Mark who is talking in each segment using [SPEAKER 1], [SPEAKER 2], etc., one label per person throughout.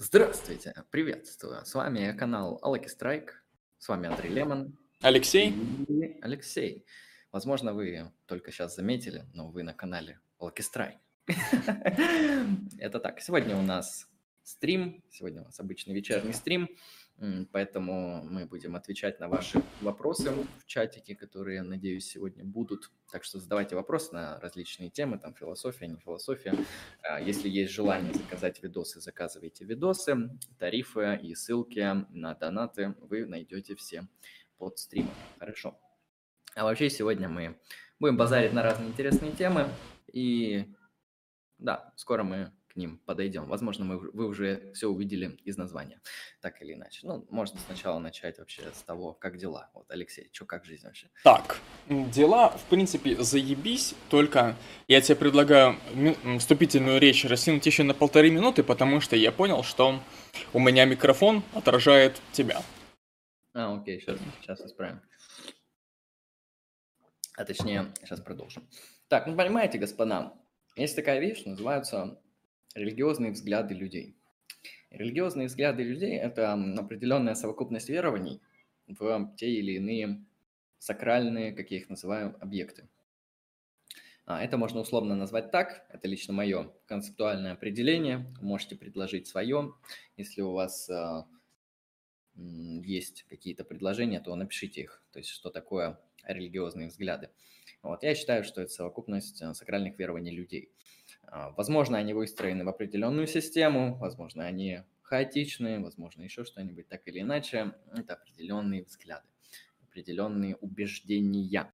[SPEAKER 1] Здравствуйте, приветствую. С вами канал Алаки Страйк. С вами Андрей Лемон.
[SPEAKER 2] Алексей.
[SPEAKER 1] И Алексей. Возможно, вы только сейчас заметили, но вы на канале Алаки Страйк. Это так. Сегодня у нас стрим. Сегодня у нас обычный вечерний стрим. Поэтому мы будем отвечать на ваши вопросы в чатике, которые, надеюсь, сегодня будут. Так что задавайте вопросы на различные темы, там философия, не философия. А, если есть желание заказать видосы, заказывайте видосы. Тарифы и ссылки на донаты вы найдете все под стримом. Хорошо. А вообще сегодня мы будем базарить на разные интересные темы. И да, скоро мы ним подойдем. Возможно, мы, вы уже все увидели из названия, так или иначе. Ну, можно сначала начать вообще с того, как дела. Вот, Алексей, что, как жизнь вообще?
[SPEAKER 2] Так, дела, в принципе, заебись, только я тебе предлагаю вступительную речь растянуть еще на полторы минуты, потому что я понял, что у меня микрофон отражает тебя.
[SPEAKER 1] А, окей, сейчас, сейчас исправим. А точнее, сейчас продолжим. Так, ну понимаете, господа, есть такая вещь, называется религиозные взгляды людей. Религиозные взгляды людей – это определенная совокупность верований в те или иные сакральные, как я их называю, объекты. А, это можно условно назвать так, это лично мое концептуальное определение, можете предложить свое. Если у вас а, есть какие-то предложения, то напишите их, то есть что такое религиозные взгляды. Вот, я считаю, что это совокупность а, сакральных верований людей. А, возможно, они выстроены в определенную систему, возможно, они хаотичные, возможно, еще что-нибудь так или иначе. Это определенные взгляды, определенные убеждения.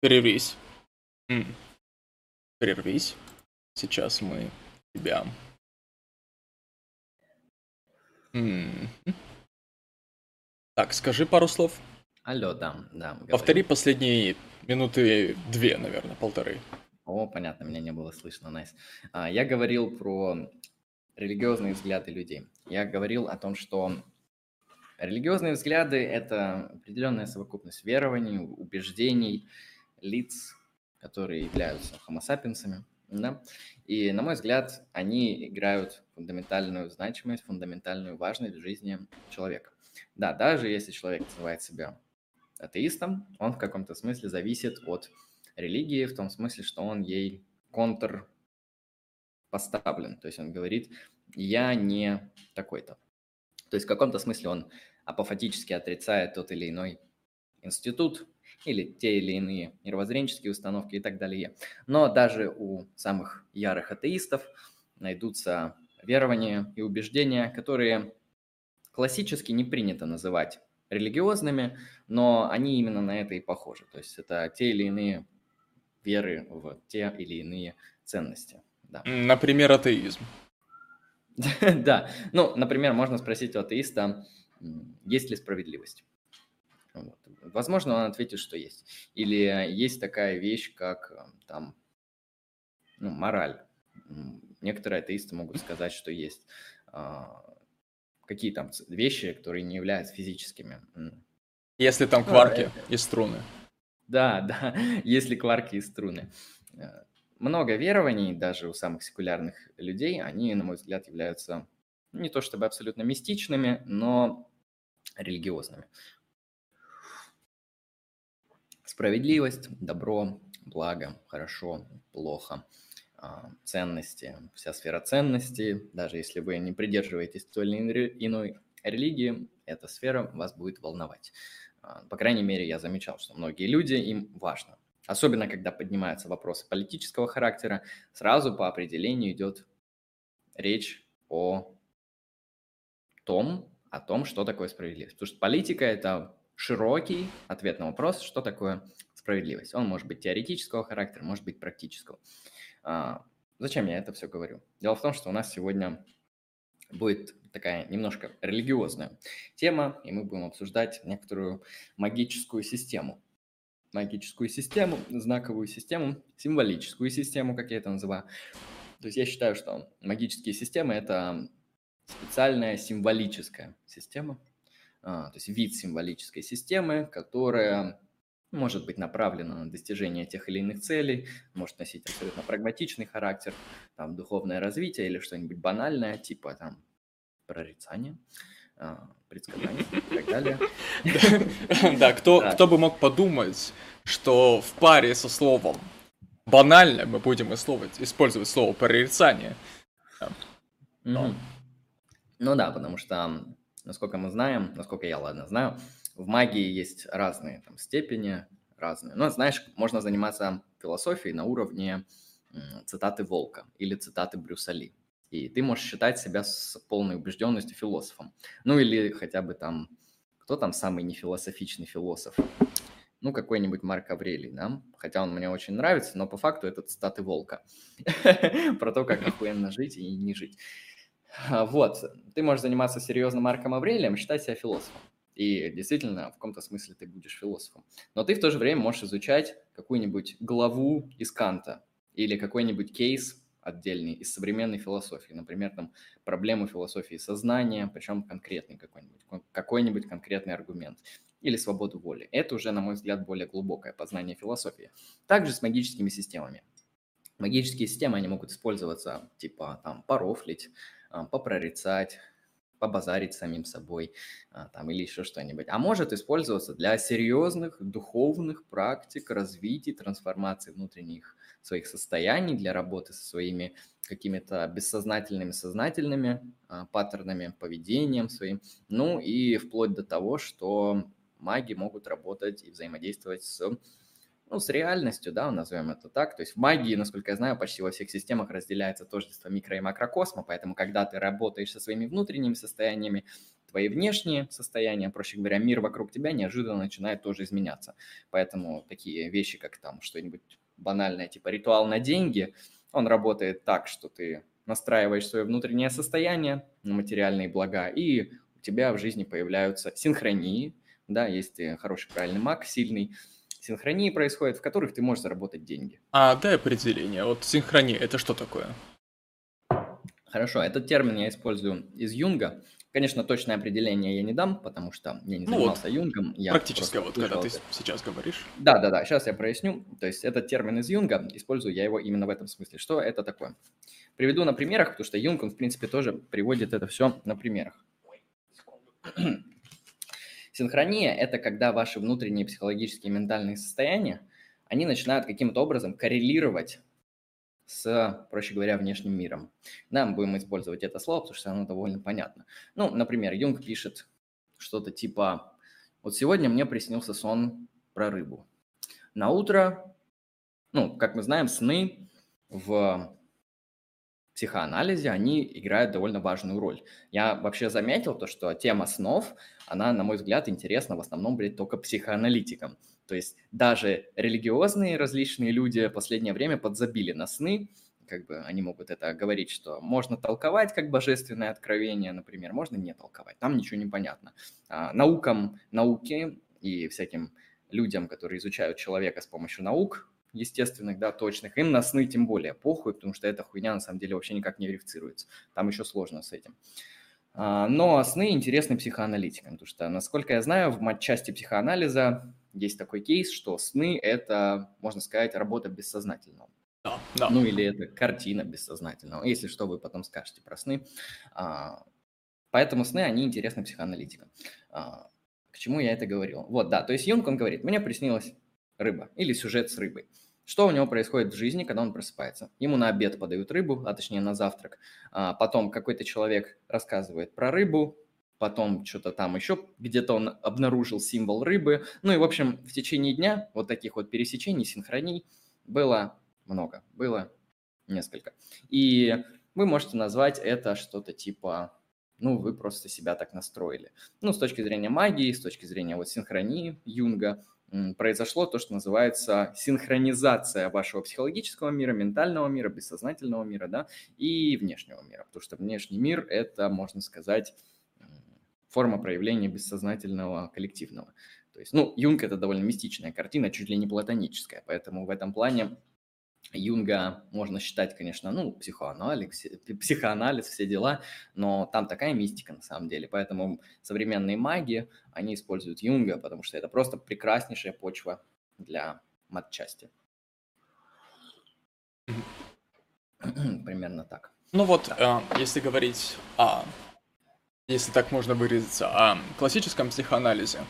[SPEAKER 2] Прервись. М. Прервись. Сейчас мы тебя... М. Так, скажи пару слов.
[SPEAKER 1] Алло, да, да.
[SPEAKER 2] Повтори последние минуты две, наверное, полторы.
[SPEAKER 1] О, понятно, меня не было слышно, найс. А, я говорил про религиозные взгляды людей. Я говорил о том, что Религиозные взгляды – это определенная совокупность верований, убеждений, лиц, которые являются хомосапиенсами. Да? И, на мой взгляд, они играют фундаментальную значимость, фундаментальную важность в жизни человека. Да, даже если человек называет себя атеистом, он в каком-то смысле зависит от религии, в том смысле, что он ей контр поставлен. То есть он говорит, я не такой-то. То есть в каком-то смысле он апофатически отрицает тот или иной институт или те или иные мировоззренческие установки и так далее. Но даже у самых ярых атеистов найдутся верования и убеждения, которые классически не принято называть религиозными, но они именно на это и похожи. То есть это те или иные веры в те или иные ценности.
[SPEAKER 2] Да. Например, атеизм.
[SPEAKER 1] Да, ну, например, можно спросить у атеиста, есть ли справедливость. Вот. Возможно, он ответит, что есть. Или есть такая вещь, как э, там, ну, мораль. Некоторые атеисты могут сказать, что есть а, какие там вещи, которые не являются физическими.
[SPEAKER 2] Если там ну, кварки ну, и струны.
[SPEAKER 1] Да, да, если кварки и струны. Э, много верований, даже у самых секулярных людей, они, на мой взгляд, являются ну, не то чтобы абсолютно мистичными, но религиозными. Справедливость, добро, благо, хорошо, плохо, а, ценности, вся сфера ценностей, даже если вы не придерживаетесь той или иной религии, эта сфера вас будет волновать. А, по крайней мере, я замечал, что многие люди, им важно особенно когда поднимаются вопросы политического характера, сразу по определению идет речь о том, о том, что такое справедливость. Потому что политика – это широкий ответ на вопрос, что такое справедливость. Он может быть теоретического характера, может быть практического. А, зачем я это все говорю? Дело в том, что у нас сегодня будет такая немножко религиозная тема, и мы будем обсуждать некоторую магическую систему. Магическую систему, знаковую систему, символическую систему, как я это называю. То есть я считаю, что магические системы – это специальная символическая система, то есть вид символической системы, которая может быть направлена на достижение тех или иных целей, может носить абсолютно прагматичный характер, там, духовное развитие или что-нибудь банальное, типа там прорицание, а, предсказание и так далее.
[SPEAKER 2] Да, кто бы мог подумать, что в паре со словом банально мы будем использовать слово прорицание.
[SPEAKER 1] Ну да, потому что, насколько мы знаем, насколько я, ладно, знаю, в магии есть разные там, степени, разные. Но, знаешь, можно заниматься философией на уровне цитаты Волка или цитаты Брюса Ли. И ты можешь считать себя с полной убежденностью философом. Ну или хотя бы там, кто там самый нефилософичный философ? Ну, какой-нибудь Марк Аврелий, да? Хотя он мне очень нравится, но по факту это цитаты Волка. Про то, как охуенно жить и не жить. А, вот, ты можешь заниматься серьезно Марком Аврелием, считать себя философом. И действительно, в каком-то смысле ты будешь философом. Но ты в то же время можешь изучать какую-нибудь главу из Канта или какой-нибудь кейс отдельный из современной философии. Например, там проблему философии сознания, причем конкретный какой-нибудь, какой-нибудь конкретный аргумент. Или свободу воли. Это уже, на мой взгляд, более глубокое познание философии. Также с магическими системами. Магические системы, они могут использоваться, типа, там, порофлить, а, попрорицать, побазарить самим собой а, там, или еще что-нибудь. А может использоваться для серьезных духовных практик развития, трансформации внутренних своих состояний, для работы со своими какими-то бессознательными, сознательными а, паттернами, поведением своим. Ну и вплоть до того, что маги могут работать и взаимодействовать с ну, с реальностью, да, назовем это так. То есть в магии, насколько я знаю, почти во всех системах разделяется тождество микро- и макрокосма, поэтому когда ты работаешь со своими внутренними состояниями, твои внешние состояния, проще говоря, мир вокруг тебя неожиданно начинает тоже изменяться. Поэтому такие вещи, как там что-нибудь банальное, типа ритуал на деньги, он работает так, что ты настраиваешь свое внутреннее состояние на материальные блага, и у тебя в жизни появляются синхронии, да, есть хороший правильный маг, сильный, синхронии происходят, в которых ты можешь заработать деньги.
[SPEAKER 2] А дай определение. Вот синхрония, это что такое?
[SPEAKER 1] Хорошо, этот термин я использую из Юнга. Конечно, точное определение я не дам, потому что я не
[SPEAKER 2] ну
[SPEAKER 1] занимался
[SPEAKER 2] вот,
[SPEAKER 1] Юнгом. Я
[SPEAKER 2] практическое, вот когда ты сейчас говоришь.
[SPEAKER 1] Да, да, да, сейчас я проясню. То есть этот термин из Юнга, использую я его именно в этом смысле. Что это такое? Приведу на примерах, потому что Юнг, он, в принципе, тоже приводит это все на примерах. Синхрония – это когда ваши внутренние психологические и ментальные состояния, они начинают каким-то образом коррелировать с, проще говоря, внешним миром. Да, мы будем использовать это слово, потому что оно довольно понятно. Ну, например, Юнг пишет что-то типа «Вот сегодня мне приснился сон про рыбу. На утро, ну, как мы знаем, сны в психоанализе, они играют довольно важную роль. Я вообще заметил то, что тема снов, она, на мой взгляд, интересна в основном, блядь, только психоаналитикам. То есть даже религиозные различные люди в последнее время подзабили на сны, как бы они могут это говорить, что можно толковать как божественное откровение, например, можно не толковать, там ничего не понятно. А, наукам, науке и всяким людям, которые изучают человека с помощью наук, естественных, да, точных, им на сны тем более похуй, потому что эта хуйня на самом деле вообще никак не верифицируется. Там еще сложно с этим. А, но сны интересны психоаналитикам, потому что, насколько я знаю, в матчасти психоанализа есть такой кейс, что сны – это, можно сказать, работа бессознательного.
[SPEAKER 2] Да, да.
[SPEAKER 1] Ну или это картина бессознательного. Если что, вы потом скажете про сны. А, поэтому сны, они интересны психоаналитикам. А, к чему я это говорил? Вот, да, то есть Юнг, он говорит, мне приснилось рыба или сюжет с рыбой. Что у него происходит в жизни, когда он просыпается? Ему на обед подают рыбу, а точнее на завтрак. А потом какой-то человек рассказывает про рыбу, потом что-то там еще, где-то он обнаружил символ рыбы. Ну и, в общем, в течение дня вот таких вот пересечений, синхроний было много, было несколько. И вы можете назвать это что-то типа, ну, вы просто себя так настроили. Ну, с точки зрения магии, с точки зрения вот синхронии Юнга, произошло то, что называется синхронизация вашего психологического мира, ментального мира, бессознательного мира, да, и внешнего мира. Потому что внешний мир – это, можно сказать, форма проявления бессознательного коллективного. То есть, ну, Юнг – это довольно мистичная картина, чуть ли не платоническая, поэтому в этом плане Юнга можно считать, конечно, ну, психоанализ, психоанализ, все дела, но там такая мистика на самом деле. Поэтому современные маги, они используют Юнга, потому что это просто прекраснейшая почва для матчасти. Примерно так.
[SPEAKER 2] Ну вот, э, если говорить о, если так можно выразиться, о классическом психоанализе,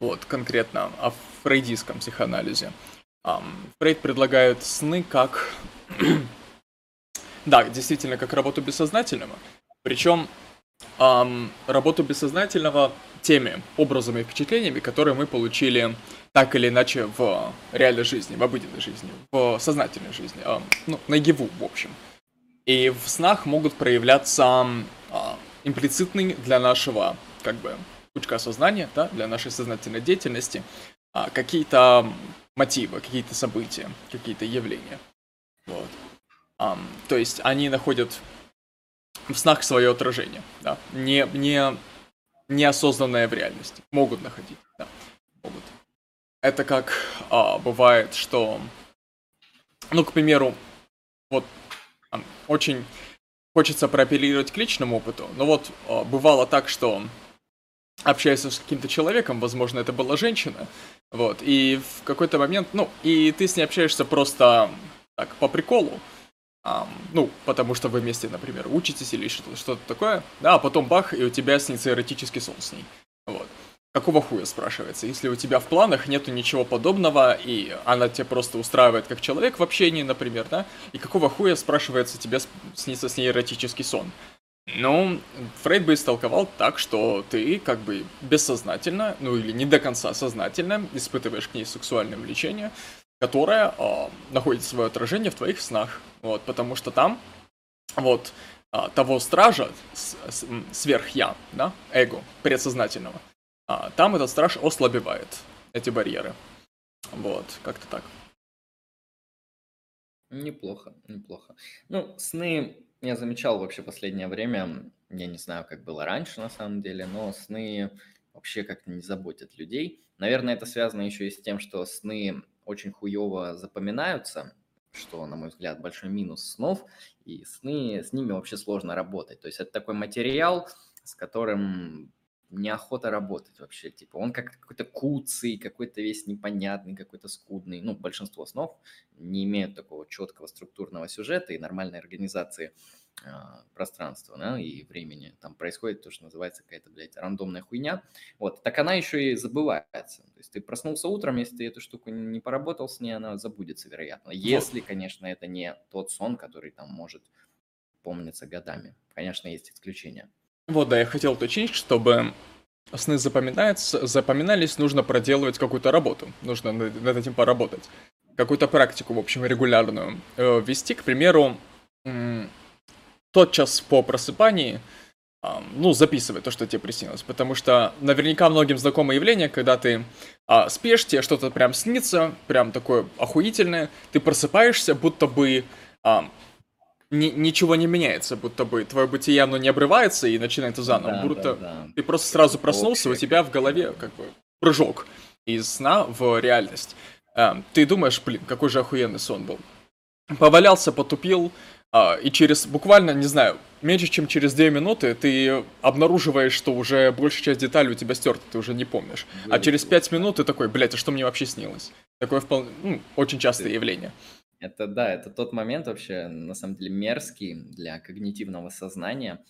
[SPEAKER 2] вот конкретно о фрейдистском психоанализе, Фрейд предлагает сны как... да, действительно, как работу бессознательного. Причем эм, работу бессознательного теми образами и впечатлениями, которые мы получили так или иначе в реальной жизни, в обыденной жизни, в сознательной жизни, э, ну, наяву, в общем. И в снах могут проявляться э, имплицитные для нашего, как бы, пучка сознания, да, для нашей сознательной деятельности, э, какие-то мотивы, какие-то события, какие-то явления. Вот. Um, то есть они находят в снах свое отражение, да, не, не, неосознанное в реальности. Могут находить, да, могут. Это как а, бывает, что, ну, к примеру, вот а, очень хочется проапеллировать к личному опыту, но вот а, бывало так, что общаешься с каким-то человеком, возможно, это была женщина, вот, и в какой-то момент, ну, и ты с ней общаешься просто так, по приколу, um, ну, потому что вы вместе, например, учитесь или что-то, что-то такое, да, а потом бах, и у тебя снится эротический сон с ней, вот. Какого хуя, спрашивается, если у тебя в планах нету ничего подобного, и она тебя просто устраивает как человек в общении, например, да, и какого хуя, спрашивается, тебе снится с ней эротический сон? Ну, Фрейд бы истолковал так, что ты как бы бессознательно, ну или не до конца сознательно испытываешь к ней сексуальное влечение, которое э, находит свое отражение в твоих снах. Вот, потому что там вот э, того стража, с, с, сверх-я, да, эго, предсознательного, э, там этот страж ослабевает эти барьеры. Вот, как-то так.
[SPEAKER 1] Неплохо, неплохо. Ну, сны я замечал вообще последнее время, я не знаю, как было раньше на самом деле, но сны вообще как-то не заботят людей. Наверное, это связано еще и с тем, что сны очень хуево запоминаются, что, на мой взгляд, большой минус снов, и сны, с ними вообще сложно работать. То есть это такой материал, с которым неохота работать вообще. Типа он как какой-то куцый, какой-то весь непонятный, какой-то скудный. Ну, большинство снов не имеют такого четкого структурного сюжета и нормальной организации э, пространства да, и времени. Там происходит то, что называется какая-то, блядь, рандомная хуйня. Вот, так она еще и забывается. То есть ты проснулся утром, если ты эту штуку не поработал с ней, она забудется, вероятно. Если, конечно, это не тот сон, который там может помниться годами. Конечно, есть исключения.
[SPEAKER 2] Вот, да, я хотел уточнить, чтобы сны запоминаются, запоминались, нужно проделывать какую-то работу. Нужно над, над этим поработать. Какую-то практику, в общем, регулярную э, вести. К примеру, м- тот час по просыпании, э, ну, записывай то, что тебе приснилось. Потому что наверняка многим знакомое явление, когда ты э, спишь, тебе что-то прям снится, прям такое охуительное, ты просыпаешься, будто бы э, ни, ничего не меняется, будто бы твое бытие, оно не обрывается и начинается заново, да, будто да, да. ты просто сразу проснулся, Общее. у тебя в голове как бы прыжок из сна в реальность. А, ты думаешь, блин, какой же охуенный сон был. Повалялся, потупил, а, и через буквально, не знаю, меньше чем через 2 минуты ты обнаруживаешь, что уже большая часть деталей у тебя стерта, ты уже не помнишь. А через 5 минут ты такой, блядь, а что мне вообще снилось? Такое вполне, ну, очень частое явление.
[SPEAKER 1] Это да, это тот момент вообще, на самом деле, мерзкий для когнитивного сознания.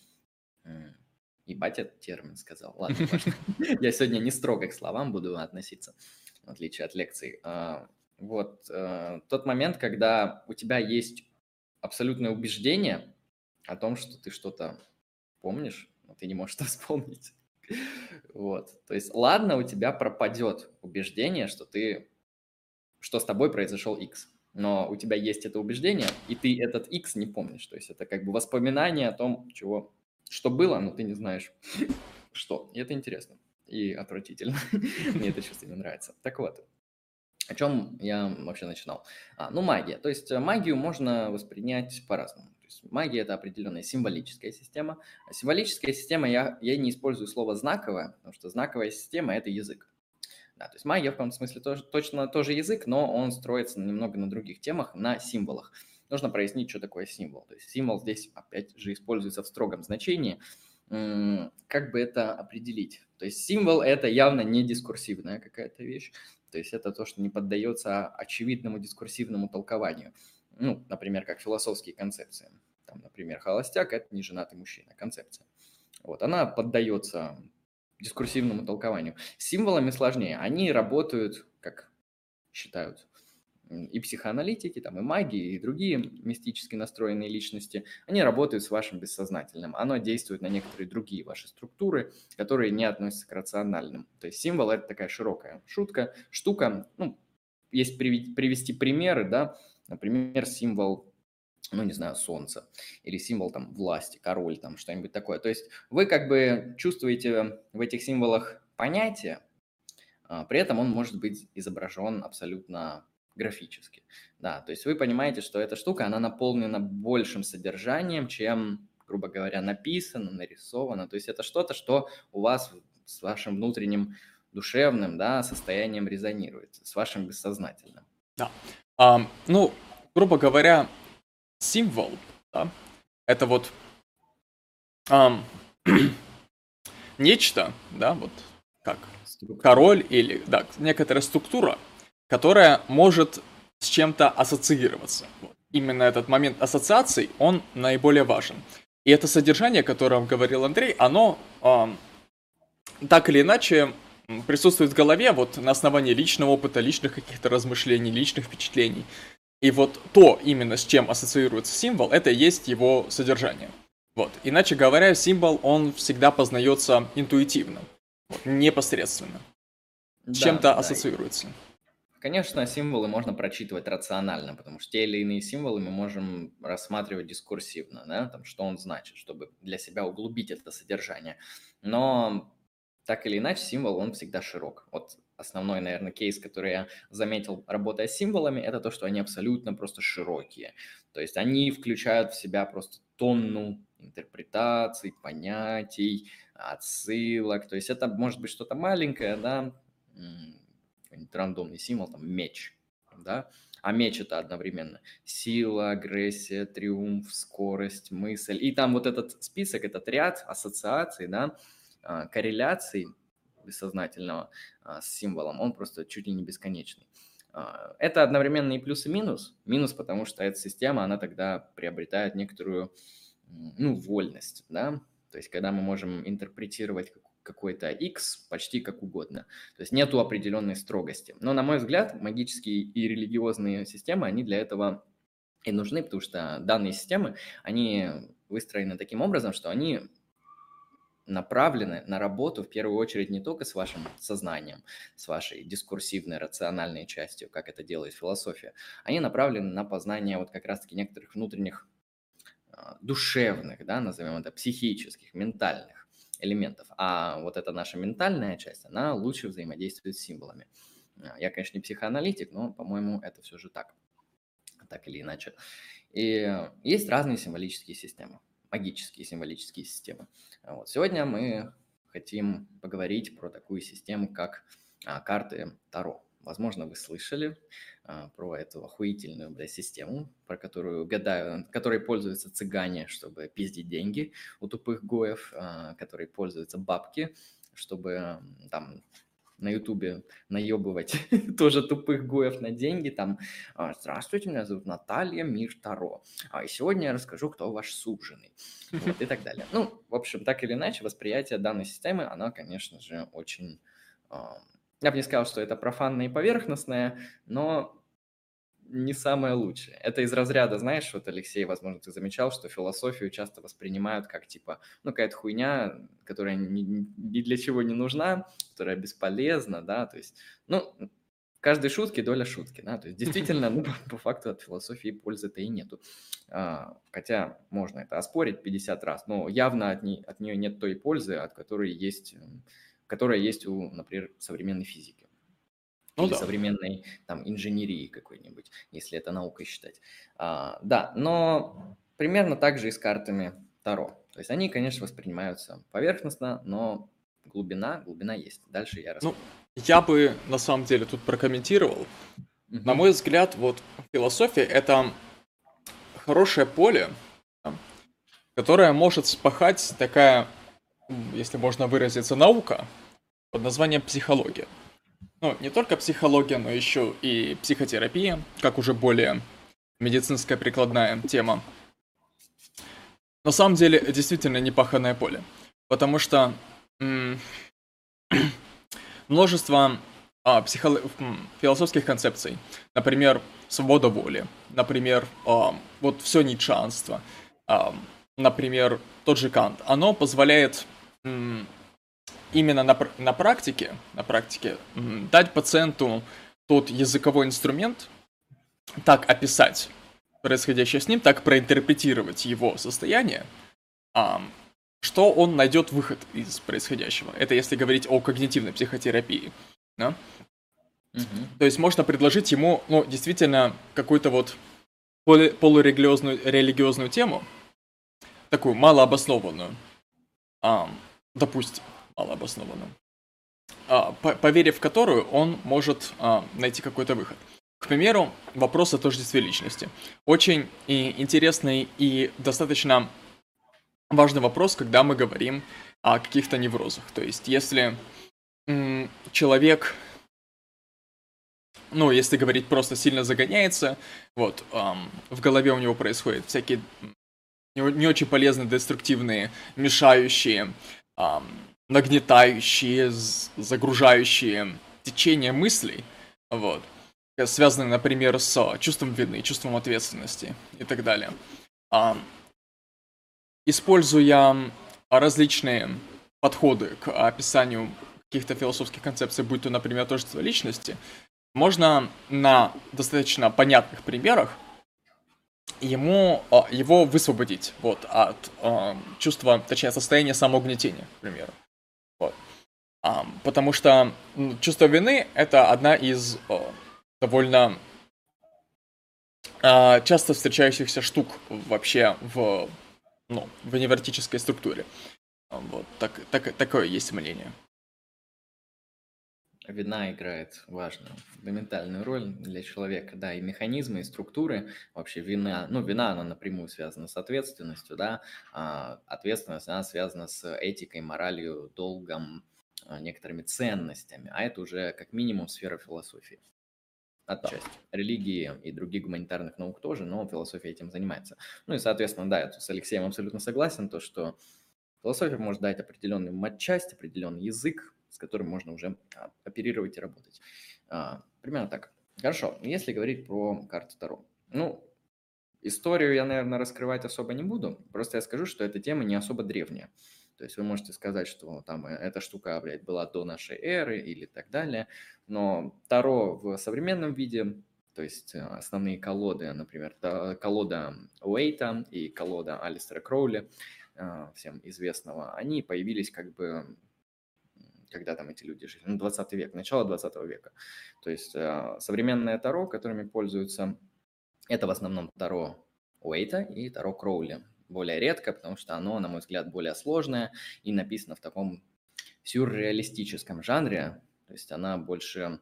[SPEAKER 1] Ебать, этот термин сказал. Ладно, я сегодня не строго к словам буду относиться, в отличие от лекций. А, вот э, тот момент, когда у тебя есть абсолютное убеждение о том, что ты что-то помнишь, но ты не можешь это вспомнить. Вот. То есть, ладно, у тебя пропадет убеждение, что ты, что с тобой произошел X но у тебя есть это убеждение, и ты этот X не помнишь. То есть это как бы воспоминание о том, чего, что было, но ты не знаешь, что. И это интересно и отвратительно. Мне это чувство не нравится. Так вот, О чем я вообще начинал? А, ну, магия. То есть магию можно воспринять по-разному. То есть магия – это определенная символическая система. А символическая система, я, я не использую слово «знаковая», потому что знаковая система – это язык. Да, то есть магия в каком-то смысле тоже, точно тоже язык, но он строится немного на других темах, на символах. Нужно прояснить, что такое символ. То есть символ здесь, опять же, используется в строгом значении. Как бы это определить? То есть символ – это явно не дискурсивная какая-то вещь. То есть это то, что не поддается очевидному дискурсивному толкованию. Ну, например, как философские концепции. Там, например, холостяк – это не женатый мужчина, концепция. Вот, она поддается дискурсивному толкованию. С символами сложнее. Они работают, как считают и психоаналитики, там, и маги, и другие мистически настроенные личности, они работают с вашим бессознательным. Оно действует на некоторые другие ваши структуры, которые не относятся к рациональным. То есть символ – это такая широкая шутка, штука. Ну, есть привести примеры, да, например, символ ну, не знаю, солнце, или символ там власти, король, там что-нибудь такое. То есть вы как бы чувствуете в этих символах понятие, а, при этом он может быть изображен абсолютно графически. Да, то есть вы понимаете, что эта штука, она наполнена большим содержанием, чем, грубо говоря, написано, нарисовано. То есть это что-то, что у вас с вашим внутренним душевным да, состоянием резонирует, с вашим бессознательным.
[SPEAKER 2] Да. А, ну, грубо говоря, символ, да, это вот um, нечто, да, вот как король или, да, некоторая структура, которая может с чем-то ассоциироваться. Вот. Именно этот момент ассоциаций, он наиболее важен. И это содержание, о котором говорил Андрей, оно э, так или иначе присутствует в голове вот на основании личного опыта, личных каких-то размышлений, личных впечатлений. И вот то, именно с чем ассоциируется символ, это и есть его содержание. Вот. Иначе говоря, символ, он всегда познается интуитивно, вот, непосредственно. С да, чем-то да. ассоциируется.
[SPEAKER 1] Конечно, символы можно прочитывать рационально, потому что те или иные символы мы можем рассматривать дискурсивно, да, там, что он значит, чтобы для себя углубить это содержание. Но так или иначе, символ, он всегда широк. Вот основной, наверное, кейс, который я заметил, работая с символами, это то, что они абсолютно просто широкие. То есть они включают в себя просто тонну интерпретаций, понятий, отсылок. То есть это может быть что-то маленькое, да, рандомный символ, там меч, да, а меч это одновременно сила, агрессия, триумф, скорость, мысль. И там вот этот список, этот ряд ассоциаций, да, а, корреляций бессознательного а, с символом, он просто чуть ли не бесконечный. А, это одновременно и плюс, и минус. Минус, потому что эта система, она тогда приобретает некоторую, ну, вольность, да, то есть когда мы можем интерпретировать какой-то X почти как угодно. То есть нету определенной строгости. Но, на мой взгляд, магические и религиозные системы, они для этого и нужны, потому что данные системы, они выстроены таким образом, что они направлены на работу в первую очередь не только с вашим сознанием, с вашей дискурсивной, рациональной частью, как это делает философия, они направлены на познание вот как раз-таки некоторых внутренних а, душевных, да, назовем это, психических, ментальных элементов. А вот эта наша ментальная часть, она лучше взаимодействует с символами. А, я, конечно, не психоаналитик, но, по-моему, это все же так, так или иначе. И есть разные символические системы магические символические системы. Вот. Сегодня мы хотим поговорить про такую систему, как а, карты Таро. Возможно, вы слышали а, про эту охуительную бля, систему, про которую гадаю, которой пользуются цыгане, чтобы пиздить деньги у тупых гоев, а, которой пользуются бабки, чтобы там на Ютубе наебывать тоже тупых гоев на деньги, там, «А, здравствуйте, меня зовут Наталья Мир Таро, а сегодня я расскажу, кто ваш суженый, вот, и так далее. Ну, в общем, так или иначе, восприятие данной системы, оно, конечно же, очень... Я бы не сказал, что это профанное и поверхностное, но не самое лучшее. Это из разряда, знаешь, вот, Алексей, возможно, ты замечал, что философию часто воспринимают как, типа, ну, какая-то хуйня, которая ни, ни для чего не нужна, которая бесполезна, да, то есть, ну, в каждой шутке доля шутки, да, то есть действительно, ну, по факту от философии пользы-то и нету. А, хотя можно это оспорить 50 раз, но явно от, ней, от нее нет той пользы, от которой есть, которая есть у, например, современной физики. Ну, или да. современной там инженерии какой-нибудь, если это наукой считать. А, да, но примерно так же и с картами Таро. То есть они, конечно, воспринимаются поверхностно, но глубина, глубина есть. Дальше я
[SPEAKER 2] расскажу. Ну, я бы на самом деле тут прокомментировал. Mm-hmm. На мой взгляд, вот философия это хорошее поле, которое может спахать такая, если можно выразиться, наука под названием психология. Ну, не только психология, но еще и психотерапия, как уже более медицинская прикладная тема. На самом деле, действительно непаханное поле. Потому что множество а, психо... философских концепций. Например, свобода воли. Например, а, вот все ничанство. А, например, тот же Кант. Оно позволяет именно на, на практике, на практике дать пациенту тот языковой инструмент, так описать происходящее с ним, так проинтерпретировать его состояние, что он найдет выход из происходящего. Это если говорить о когнитивной психотерапии. Да? Угу. То есть можно предложить ему, ну, действительно, какую-то вот полу полурелигиозную религиозную тему, такую малообоснованную, а, допустим, малообоснованную, а, по поверив в которую он может а, найти какой-то выход. К примеру, вопрос о тождестве личности. Очень интересный и достаточно важный вопрос, когда мы говорим о каких-то неврозах. То есть, если человек, ну, если говорить просто сильно загоняется, вот, в голове у него происходят всякие не, очень полезные, деструктивные, мешающие, нагнетающие, загружающие течение мыслей, вот, связанные, например, с чувством вины, чувством ответственности и так далее. Эм, используя различные подходы к описанию каких-то философских концепций, будь то, например, тождество личности, можно на достаточно понятных примерах ему, а, его высвободить вот, от э, чувства, точнее, состояния самоугнетения, к примеру. Вот. А, потому что чувство вины — это одна из э, довольно э, часто встречающихся штук вообще в ну, в невротической структуре. Вот, так, так, такое есть мнение.
[SPEAKER 1] Вина играет важную, фундаментальную роль для человека, да, и механизмы, и структуры, вообще вина, ну, вина, она напрямую связана с ответственностью, да, а ответственность, она связана с этикой, моралью, долгом, а, некоторыми ценностями, а это уже как минимум сфера философии. Отчасти. Религии и других гуманитарных наук тоже, но философия этим занимается. Ну и, соответственно, да, я с Алексеем абсолютно согласен, то, что философия может дать определенный матчасть, определенный язык, с которым можно уже а, оперировать и работать. А, примерно так. Хорошо, если говорить про карту Таро. Ну, историю я, наверное, раскрывать особо не буду, просто я скажу, что эта тема не особо древняя. То есть вы можете сказать, что там э, эта штука, блядь, была до нашей эры или так далее. Но Таро в современном виде, то есть э, основные колоды, например, колода Уэйта и колода Алистера Кроули, э, всем известного, они появились как бы когда там эти люди жили, ну, 20 век, начало 20 века. То есть современное Таро, которыми пользуются, это в основном Таро Уэйта и Таро Кроули более редко, потому что оно, на мой взгляд, более сложное и написано в таком сюрреалистическом жанре. То есть она больше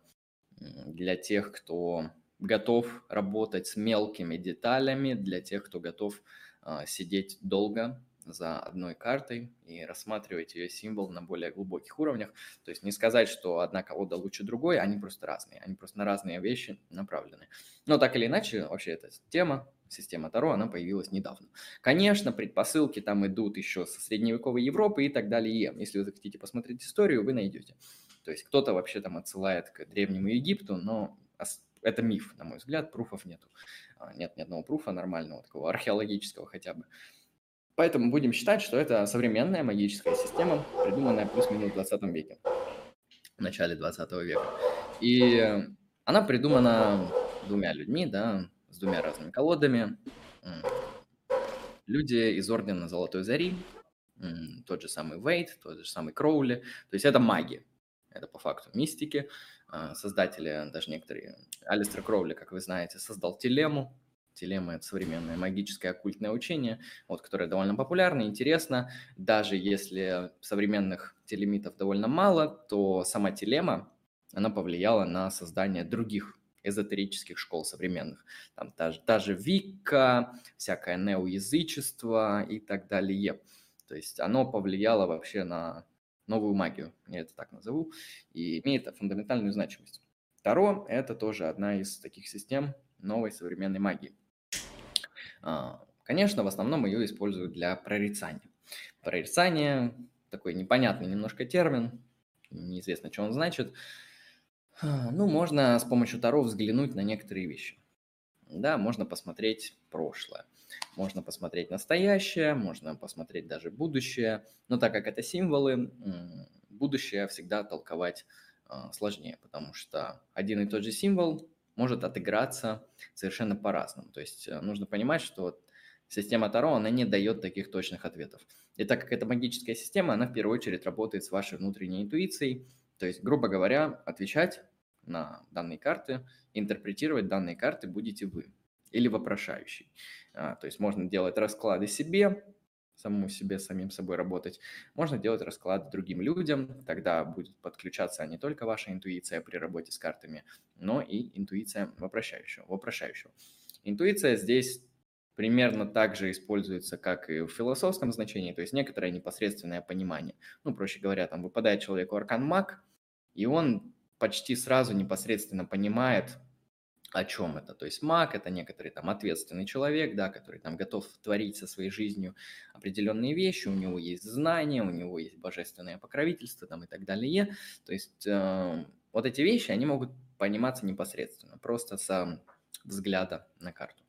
[SPEAKER 1] для тех, кто готов работать с мелкими деталями, для тех, кто готов э, сидеть долго за одной картой и рассматривать ее символ на более глубоких уровнях. То есть не сказать, что одна колода лучше другой, они просто разные, они просто на разные вещи направлены. Но так или иначе, вообще эта тема система Таро, она появилась недавно. Конечно, предпосылки там идут еще со средневековой Европы и так далее. Если вы хотите посмотреть историю, вы найдете. То есть кто-то вообще там отсылает к Древнему Египту, но это миф, на мой взгляд, пруфов нету. А, нет ни одного пруфа нормального, такого археологического хотя бы. Поэтому будем считать, что это современная магическая система, придуманная плюс-минус в 20 веке, в начале 20 века. И она придумана двумя людьми, да, с двумя разными колодами. Люди из Ордена Золотой Зари, тот же самый Вейт, тот же самый Кроули. То есть это маги. Это по факту мистики. а, создатели, даже некоторые, Алистер Кроули, как вы знаете, создал телему. Телема – это современное магическое оккультное учение, вот, которое довольно популярно, интересно. Даже если современных телемитов довольно мало, то сама телема, она повлияла на создание других эзотерических школ современных. Там та, та же Вика, всякое неоязычество и так далее. То есть оно повлияло вообще на новую магию, я это так назову, и имеет фундаментальную значимость. Таро – это тоже одна из таких систем новой современной магии. А, конечно, в основном ее используют для прорицания. Прорицание – такой непонятный немножко термин, неизвестно, что он значит. А, ну, можно с помощью Таро взглянуть на некоторые вещи. Да, можно посмотреть прошлое. Можно посмотреть настоящее, можно посмотреть даже будущее. Но так как это символы, будущее всегда толковать а, сложнее, потому что один и тот же символ может отыграться совершенно по-разному. То есть э, нужно понимать, что система Таро, она не дает таких точных ответов. И так как это магическая система, она в первую очередь работает с вашей внутренней интуицией. То есть, грубо говоря, отвечать на данные карты, интерпретировать данные карты будете вы или вопрошающий. А, то есть можно делать расклады себе, самому себе, самим собой работать. Можно делать расклады другим людям, тогда будет подключаться не только ваша интуиция при работе с картами, но и интуиция вопрошающего. вопрошающего. Интуиция здесь примерно так же используется, как и в философском значении, то есть некоторое непосредственное понимание. Ну, проще говоря, там выпадает человеку аркан маг, и он почти сразу непосредственно понимает, о чем это. То есть маг – это некоторый там ответственный человек, да, который там готов творить со своей жизнью определенные вещи, у него есть знания, у него есть божественное покровительство там и так далее. То есть э, вот эти вещи, они могут пониматься непосредственно, просто с взгляда на карту.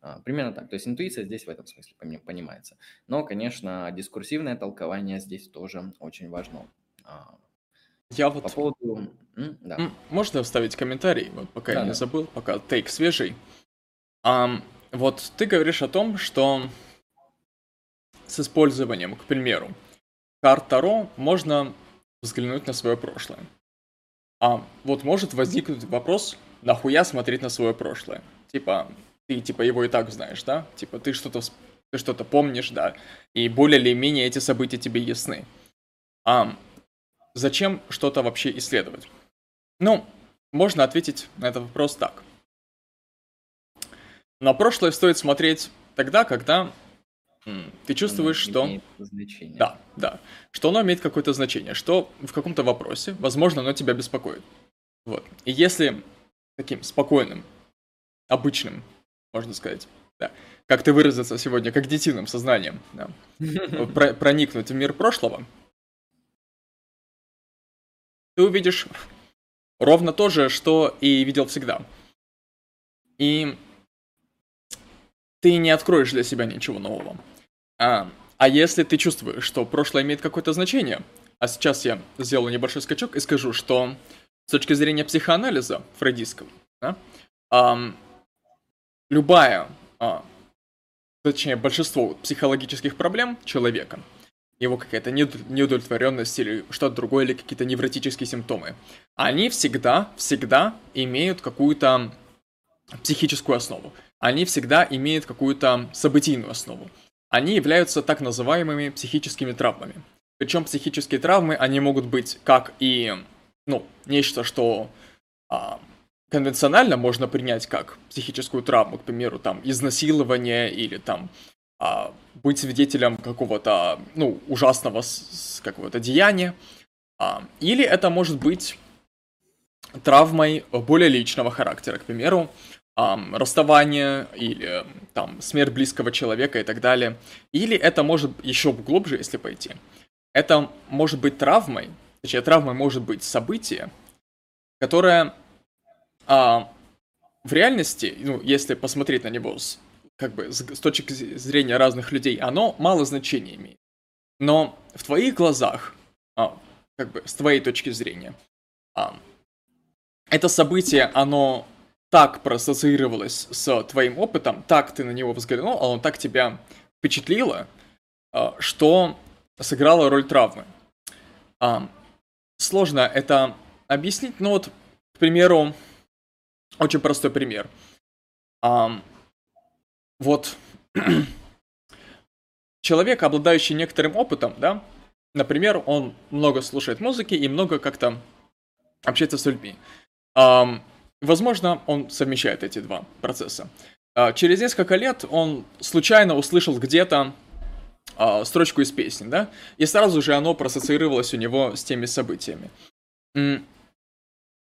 [SPEAKER 1] А, примерно так. То есть интуиция здесь в этом смысле понимается. Но, конечно, дискурсивное толкование здесь тоже очень важно. А,
[SPEAKER 2] я вот... По да. Можно вставить комментарий, вот пока да, я не да. забыл, пока тейк свежий. Um, вот ты говоришь о том, что с использованием, к примеру, карт Таро можно взглянуть на свое прошлое. А вот может возникнуть вопрос, нахуя смотреть на свое прошлое? Типа, ты типа его и так знаешь, да? Типа ты что-то ты что-то помнишь, да? И более или менее эти события тебе ясны. А зачем что-то вообще исследовать? Ну, можно ответить на этот вопрос так. На прошлое стоит смотреть тогда, когда ты чувствуешь, что... Значение. Да, да. Что оно имеет какое-то значение, что в каком-то вопросе, возможно, оно тебя беспокоит. Вот. И если таким спокойным, обычным, можно сказать, да, как ты выразился сегодня, как детиным сознанием, да, проникнуть в мир прошлого, ты увидишь ровно то же, что и видел всегда. И ты не откроешь для себя ничего нового. А, а если ты чувствуешь, что прошлое имеет какое-то значение, а сейчас я сделаю небольшой скачок и скажу, что с точки зрения психоанализа фрейдистского, да, а, любая, а, точнее большинство психологических проблем человека – его какая-то неудовлетворенность или что-то другое, или какие-то невротические симптомы, они всегда, всегда имеют какую-то психическую основу. Они всегда имеют какую-то событийную основу. Они являются так называемыми психическими травмами. Причем психические травмы, они могут быть как и, ну, нечто, что а, конвенционально можно принять как психическую травму, к примеру, там, изнасилование или там а, быть свидетелем какого-то, ну, ужасного какого-то деяния, а, или это может быть травмой более личного характера, к примеру, а, расставание или там смерть близкого человека и так далее. Или это может еще глубже, если пойти. Это может быть травмой, точнее, травмой может быть событие, которое а, в реальности, ну, если посмотреть на него с как бы с, точки зрения разных людей, оно мало значения имеет. Но в твоих глазах, а, как бы с твоей точки зрения, а, это событие, оно так проассоциировалось с твоим опытом, так ты на него взглянул, оно так тебя впечатлило, а, что сыграло роль травмы. А, сложно это объяснить, но вот к примеру, очень простой пример. А, вот человек, обладающий некоторым опытом, да, например, он много слушает музыки и много как-то общается с людьми. А, возможно, он совмещает эти два процесса. А, через несколько лет он случайно услышал где-то а, строчку из песни, да, и сразу же оно проассоциировалось у него с теми событиями.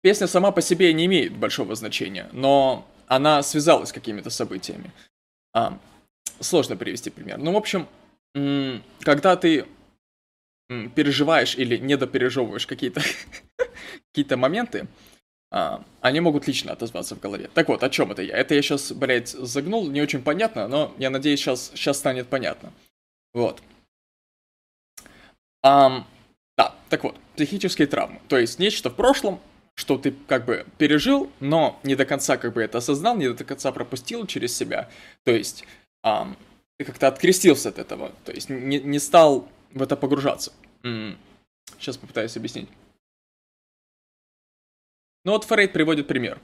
[SPEAKER 2] Песня сама по себе не имеет большого значения, но она связалась с какими-то событиями. А, сложно привести пример. Ну, в общем, когда ты переживаешь или недопережевываешь какие-то какие-то моменты, а, они могут лично отозваться в голове. Так вот, о чем это я? Это я сейчас, блядь, загнул, не очень понятно, но я надеюсь, сейчас, сейчас станет понятно. Вот. Um, да, так вот, психические травмы. То есть нечто в прошлом, что ты как бы пережил, но не до конца как бы это осознал, не до конца пропустил через себя. То есть um, ты как-то открестился от этого, то есть не, не стал в это погружаться. Mm. Сейчас попытаюсь объяснить. Ну вот Фрейд приводит пример.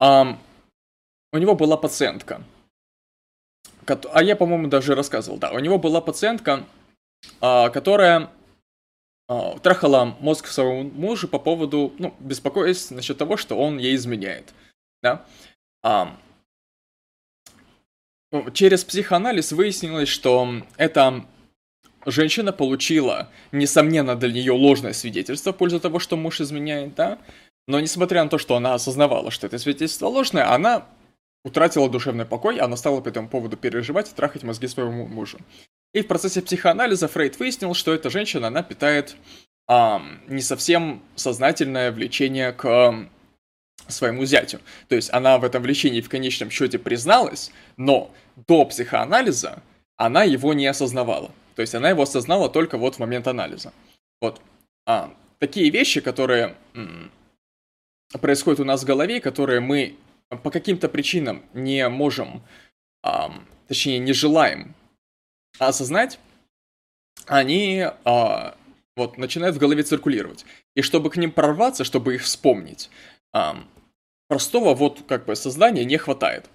[SPEAKER 2] Um, у него была пациентка, а я, по-моему, даже рассказывал, да, у него была пациентка, а, которая трахала мозг своему мужу по поводу, ну, беспокоясь насчет того, что он ей изменяет, да. А, через психоанализ выяснилось, что эта женщина получила, несомненно, для нее ложное свидетельство в пользу того, что муж изменяет, да, но несмотря на то, что она осознавала, что это свидетельство ложное, она утратила душевный покой, она стала по этому поводу переживать и трахать мозги своему мужу. И в процессе психоанализа Фрейд выяснил, что эта женщина, она питает а, не совсем сознательное влечение к своему зятю. То есть она в этом влечении в конечном счете призналась, но до психоанализа она его не осознавала. То есть она его осознала только вот в момент анализа. Вот. А, такие вещи, которые м- происходят у нас в голове, которые мы по каким-то причинам не можем, а, точнее, не желаем осознать, они а, вот начинают в голове циркулировать. И чтобы к ним прорваться, чтобы их вспомнить, а, простого вот как бы сознания не хватает.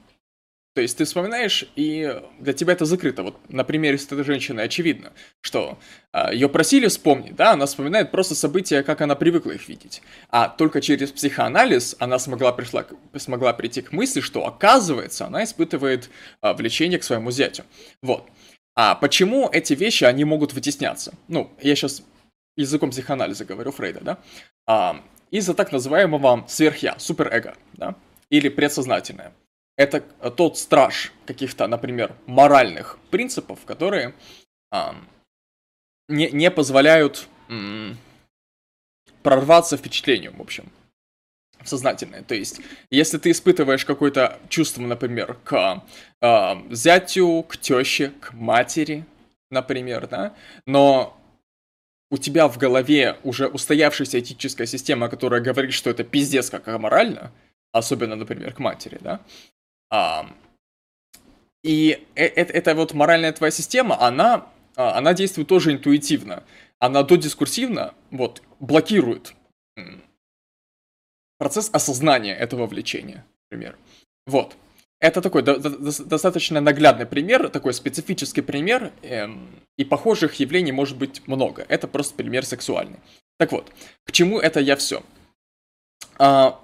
[SPEAKER 2] То есть ты вспоминаешь, и для тебя это закрыто. Вот на примере с этой женщиной очевидно, что э, ее просили вспомнить, да, она вспоминает просто события, как она привыкла их видеть. А только через психоанализ она смогла, пришла, смогла прийти к мысли, что оказывается она испытывает э, влечение к своему зятю. Вот. А почему эти вещи, они могут вытесняться? Ну, я сейчас языком психоанализа говорю, Фрейда, да? А, из-за так называемого сверхя, суперэго, да? Или предсознательное это тот страж каких-то, например, моральных принципов, которые а, не, не позволяют м- прорваться впечатлению, в общем, сознательное. То есть, если ты испытываешь какое-то чувство, например, к э, зятю, к теще, к матери, например, да, но у тебя в голове уже устоявшаяся этическая система, которая говорит, что это пиздец как аморально, особенно, например, к матери, да, а, и это, это вот моральная твоя система, она, а, она действует тоже интуитивно. Она додискурсивно вот, блокирует процесс осознания этого влечения, например. Вот. Это такой до- до- достаточно наглядный пример, такой специфический пример, эм, и похожих явлений может быть много. Это просто пример сексуальный. Так вот, к чему это я все? А,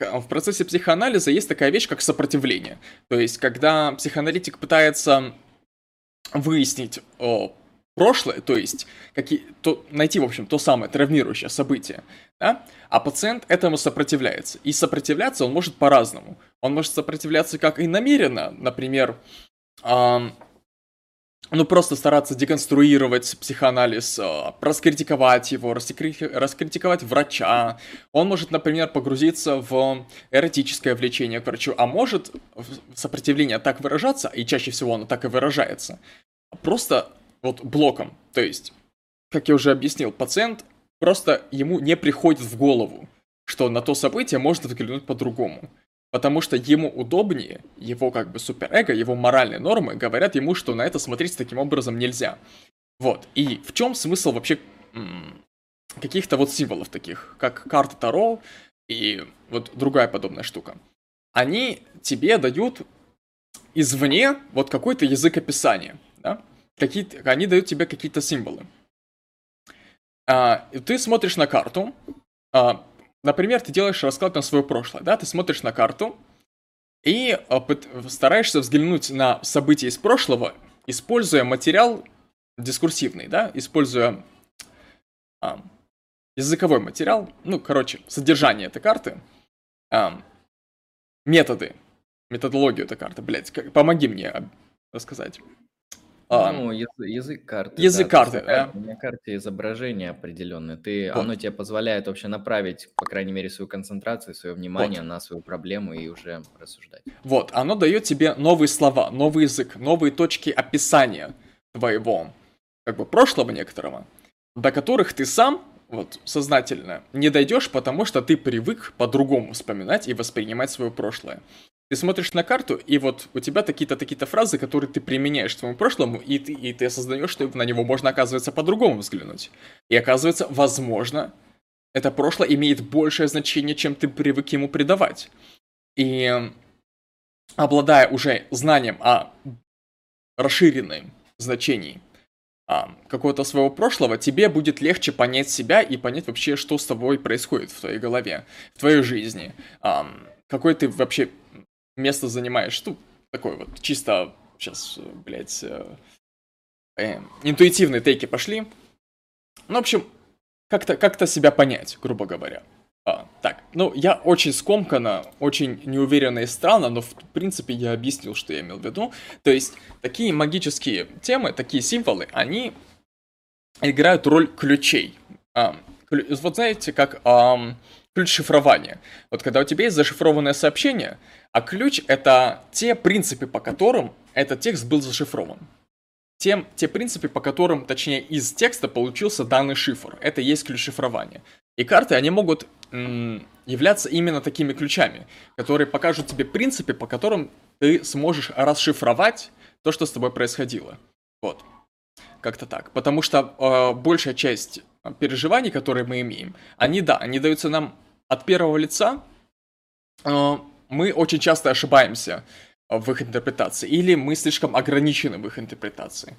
[SPEAKER 2] в процессе психоанализа есть такая вещь, как сопротивление. То есть, когда психоаналитик пытается выяснить о, прошлое, то есть какие, то, найти, в общем, то самое травмирующее событие, да? а пациент этому сопротивляется. И сопротивляться он может по-разному. Он может сопротивляться как и намеренно, например, эм, ну, просто стараться деконструировать психоанализ, а, раскритиковать его, раскритиковать врача. Он может, например, погрузиться в эротическое влечение к врачу, а может сопротивление так выражаться, и чаще всего оно так и выражается, просто вот блоком. То есть, как я уже объяснил, пациент просто ему не приходит в голову, что на то событие можно взглянуть по-другому. Потому что ему удобнее, его как бы суперэго, его моральные нормы говорят ему, что на это смотреть таким образом нельзя. Вот. И в чем смысл вообще каких-то вот символов таких, как карта Таро и вот другая подобная штука. Они тебе дают извне вот какой-то язык описания, да? Какие они дают тебе какие-то символы. А, ты смотришь на карту, а, например, ты делаешь расклад на свое прошлое, да, ты смотришь на карту и а, стараешься взглянуть на события из прошлого, используя материал дискурсивный, да, используя а, языковой материал, ну, короче, содержание этой карты, а, методы, методологию этой карты, блядь, как, помоги мне рассказать.
[SPEAKER 1] А, ну, язык, карты.
[SPEAKER 2] Язык да, карты, да.
[SPEAKER 1] На карте изображение определенное. Ты, вот. Оно тебе позволяет вообще направить, по крайней мере, свою концентрацию, свое внимание вот. на свою проблему и уже рассуждать.
[SPEAKER 2] Вот, оно дает тебе новые слова, новый язык, новые точки описания твоего, как бы, прошлого некоторого, до которых ты сам вот, сознательно не дойдешь, потому что ты привык по-другому вспоминать и воспринимать свое прошлое. Ты смотришь на карту, и вот у тебя такие-то такие-то фразы, которые ты применяешь к своему прошлому, и ты, и ты осознаешь, что на него можно, оказывается, по-другому взглянуть. И оказывается, возможно, это прошлое имеет большее значение, чем ты привык ему придавать. И обладая уже знанием о расширенном значении а, какого-то своего прошлого, тебе будет легче понять себя и понять вообще, что с тобой происходит в твоей голове, в твоей жизни. А, какой ты вообще место занимаешь. Ну, такой вот чисто сейчас, блядь, э, э, интуитивные тейки пошли. Ну, в общем, как-то как себя понять, грубо говоря. А, так, ну, я очень скомканно, очень неуверенно и странно, но в принципе я объяснил, что я имел в виду. То есть, такие магические темы, такие символы, они играют роль ключей. А. Вот знаете, как а, ключ шифрования. Вот когда у тебя есть зашифрованное сообщение, а ключ — это те принципы, по которым этот текст был зашифрован. Тем, те принципы, по которым, точнее, из текста получился данный шифр. Это и есть ключ шифрования. И карты, они могут м- являться именно такими ключами, которые покажут тебе принципы, по которым ты сможешь расшифровать то, что с тобой происходило. Вот. Как-то так. Потому что э, большая часть переживаний, которые мы имеем, они, да, они даются нам от первого лица, э, мы очень часто ошибаемся в их интерпретации, или мы слишком ограничены в их интерпретации.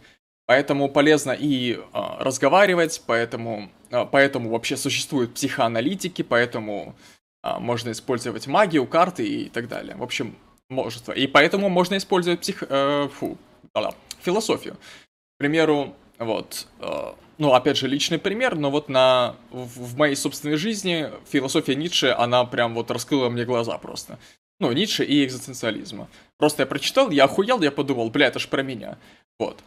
[SPEAKER 2] Поэтому полезно и э, разговаривать, поэтому, э, поэтому вообще существуют психоаналитики, поэтому э, можно использовать магию, карты и так далее. В общем, множество. И поэтому можно использовать псих... Э, фу, да, философию. К примеру, вот, э, ну, опять же, личный пример, но вот на, в, моей собственной жизни философия Ницше, она прям вот раскрыла мне глаза просто. Ну, Ницше и экзистенциализма. Просто я прочитал, я охуел, я подумал, бля, это ж про меня. Вот.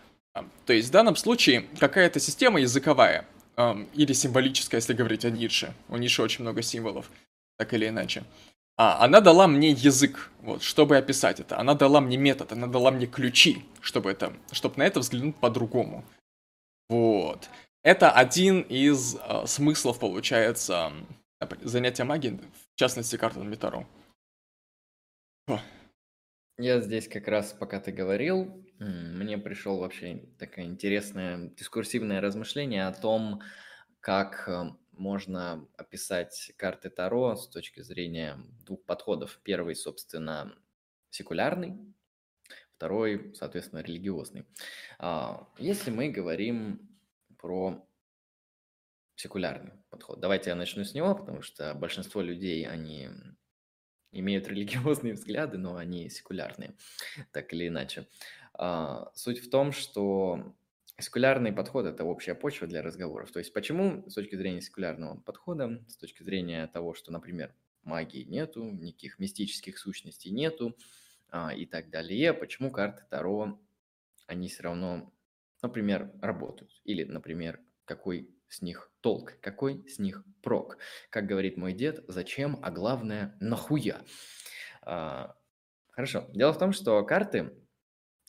[SPEAKER 2] То есть в данном случае какая-то система языковая, эм, или символическая, если говорить о Ницше. У Ницше очень много символов, так или иначе. А, она дала мне язык, вот, чтобы описать это. Она дала мне метод, она дала мне ключи, чтобы, это, чтобы на это взглянуть по-другому. Вот. Это один из э, смыслов, получается, занятия магией, в частности, карта на Таро.
[SPEAKER 1] Я здесь как раз, пока ты говорил, мне пришел вообще такое интересное дискурсивное размышление о том, как э, можно описать карты Таро с точки зрения двух подходов. Первый, собственно, секулярный, второй, соответственно, религиозный. А, если мы говорим про секулярный подход, давайте я начну с него, потому что большинство людей, они имеют религиозные взгляды, но они секулярные, так или иначе. А, суть в том, что секулярный подход – это общая почва для разговоров. То есть почему с точки зрения секулярного подхода, с точки зрения того, что, например, магии нету, никаких мистических сущностей нету и так далее, почему карты Таро, они все равно, например, работают. Или, например, какой с них толк, какой с них прок. Как говорит мой дед, зачем, а главное, нахуя. А, хорошо. Дело в том, что карты,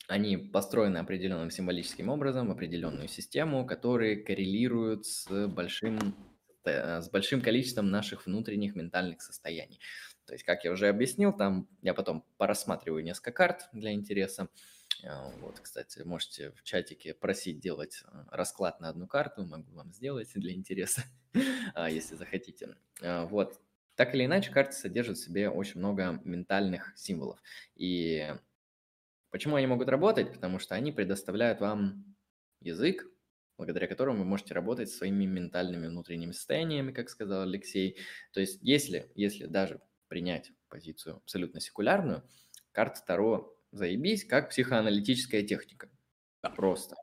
[SPEAKER 1] они построены определенным символическим образом, определенную систему, которые коррелируют с большим, с большим количеством наших внутренних ментальных состояний. То есть, как я уже объяснил, там я потом порассматриваю несколько карт для интереса. А, вот, кстати, можете в чатике просить делать э, расклад на одну карту, могу вам сделать для интереса, а, если захотите. А, вот, так или иначе, карты содержат в себе очень много ментальных символов. И почему они могут работать? Потому что они предоставляют вам язык, благодаря которому вы можете работать своими ментальными внутренними состояниями, как сказал Алексей. То есть если, если даже принять позицию абсолютно секулярную, карта Таро заебись, как психоаналитическая техника. Да. Просто.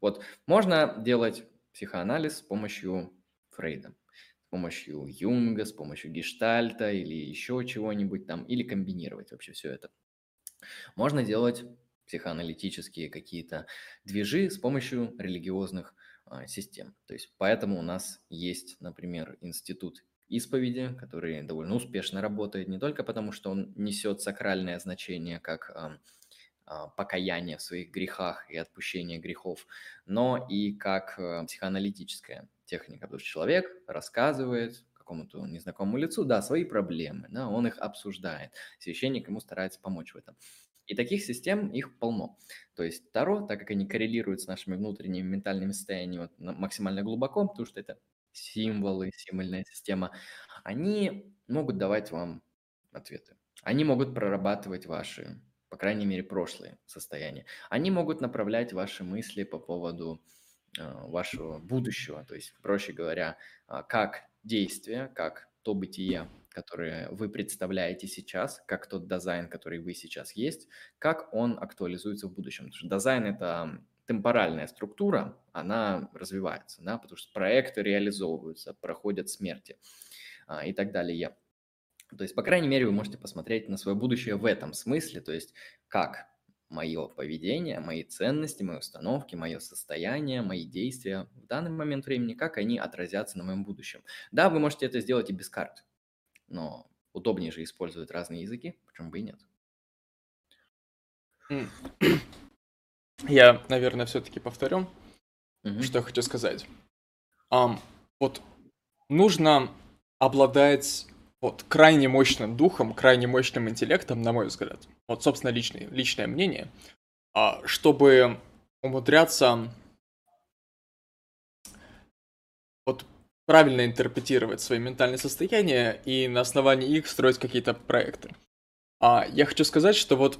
[SPEAKER 1] Вот можно делать психоанализ с помощью Фрейда, с помощью Юнга, с помощью Гештальта или еще чего-нибудь там, или комбинировать вообще все это. Можно делать психоаналитические какие-то движи с помощью религиозных а, систем. То есть поэтому у нас есть, например, институт исповеди, который довольно успешно работает не только потому, что он несет сакральное значение как а, покаяние в своих грехах и отпущение грехов, но и как а, психоаналитическая техника, потому что человек рассказывает какому-то незнакомому лицу, да, свои проблемы, да, он их обсуждает, священник ему старается помочь в этом. И таких систем их полно. То есть Таро, так как они коррелируют с нашими внутренними ментальными состояниями вот, максимально глубоко, потому что это символы, символьная система, они могут давать вам ответы. Они могут прорабатывать ваши, по крайней мере, прошлые состояния. Они могут направлять ваши мысли по поводу э, вашего будущего. То есть, проще говоря, э, как действие, как то бытие, которое вы представляете сейчас, как тот дизайн, который вы сейчас есть, как он актуализуется в будущем. Потому что дизайн – это темпоральная структура, она развивается, да, потому что проекты реализовываются, проходят смерти а, и так далее. То есть, по крайней мере, вы можете посмотреть на свое будущее в этом смысле, то есть как мое поведение, мои ценности, мои установки, мое состояние, мои действия в данный момент времени, как они отразятся на моем будущем. Да, вы можете это сделать и без карт, но удобнее же использовать разные языки, почему бы и нет.
[SPEAKER 2] Я, наверное, все-таки повторю, mm-hmm. что я хочу сказать. Um, вот нужно обладать вот крайне мощным духом, крайне мощным интеллектом, на мой взгляд. Вот, собственно, личное, личное мнение, а, чтобы умудряться вот правильно интерпретировать свои ментальные состояния и на основании их строить какие-то проекты. А я хочу сказать, что вот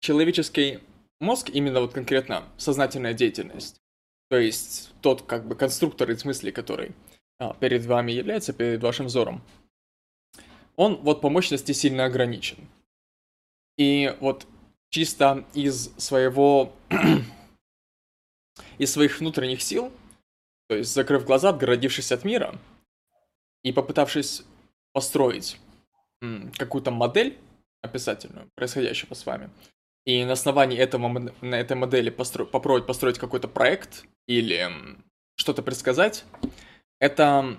[SPEAKER 2] человеческий мозг, именно вот конкретно сознательная деятельность, то есть тот как бы конструктор из мысли, который а, перед вами является, перед вашим взором, он вот по мощности сильно ограничен. И вот чисто из своего из своих внутренних сил, то есть закрыв глаза, отгородившись от мира и попытавшись построить какую-то модель описательную происходящего с вами, и на основании этого, на этой модели постро... попробовать построить какой-то проект или что-то предсказать, это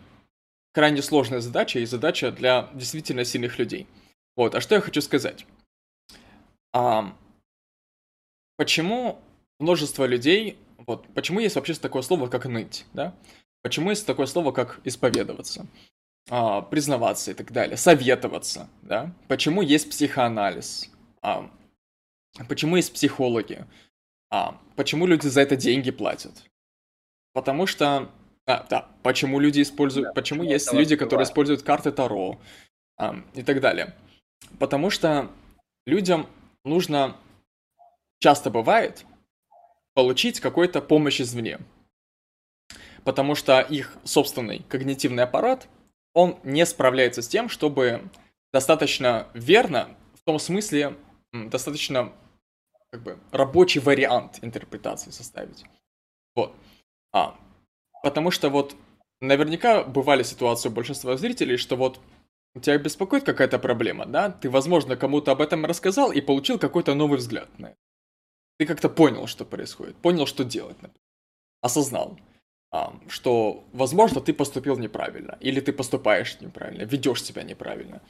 [SPEAKER 2] крайне сложная задача и задача для действительно сильных людей. Вот, а что я хочу сказать? А, почему множество людей, вот, почему есть вообще такое слово, как ныть, да? Почему есть такое слово, как исповедоваться, а, признаваться и так далее, советоваться, да? Почему есть психоанализ? А, почему есть психологи? А, почему люди за это деньги платят? Потому что а, да, почему люди используют, да, почему есть люди, которые используют карты Таро а, и так далее. Потому что людям нужно, часто бывает, получить какую-то помощь извне. Потому что их собственный когнитивный аппарат, он не справляется с тем, чтобы достаточно верно, в том смысле, достаточно как бы рабочий вариант интерпретации составить. Вот. А, Потому что вот наверняка бывали ситуации у большинства зрителей, что вот тебя беспокоит какая-то проблема, да? Ты, возможно, кому-то об этом рассказал и получил какой-то новый взгляд на это. Ты как-то понял, что происходит, понял, что делать, например. осознал, что, возможно, ты поступил неправильно, или ты поступаешь неправильно, ведешь себя неправильно,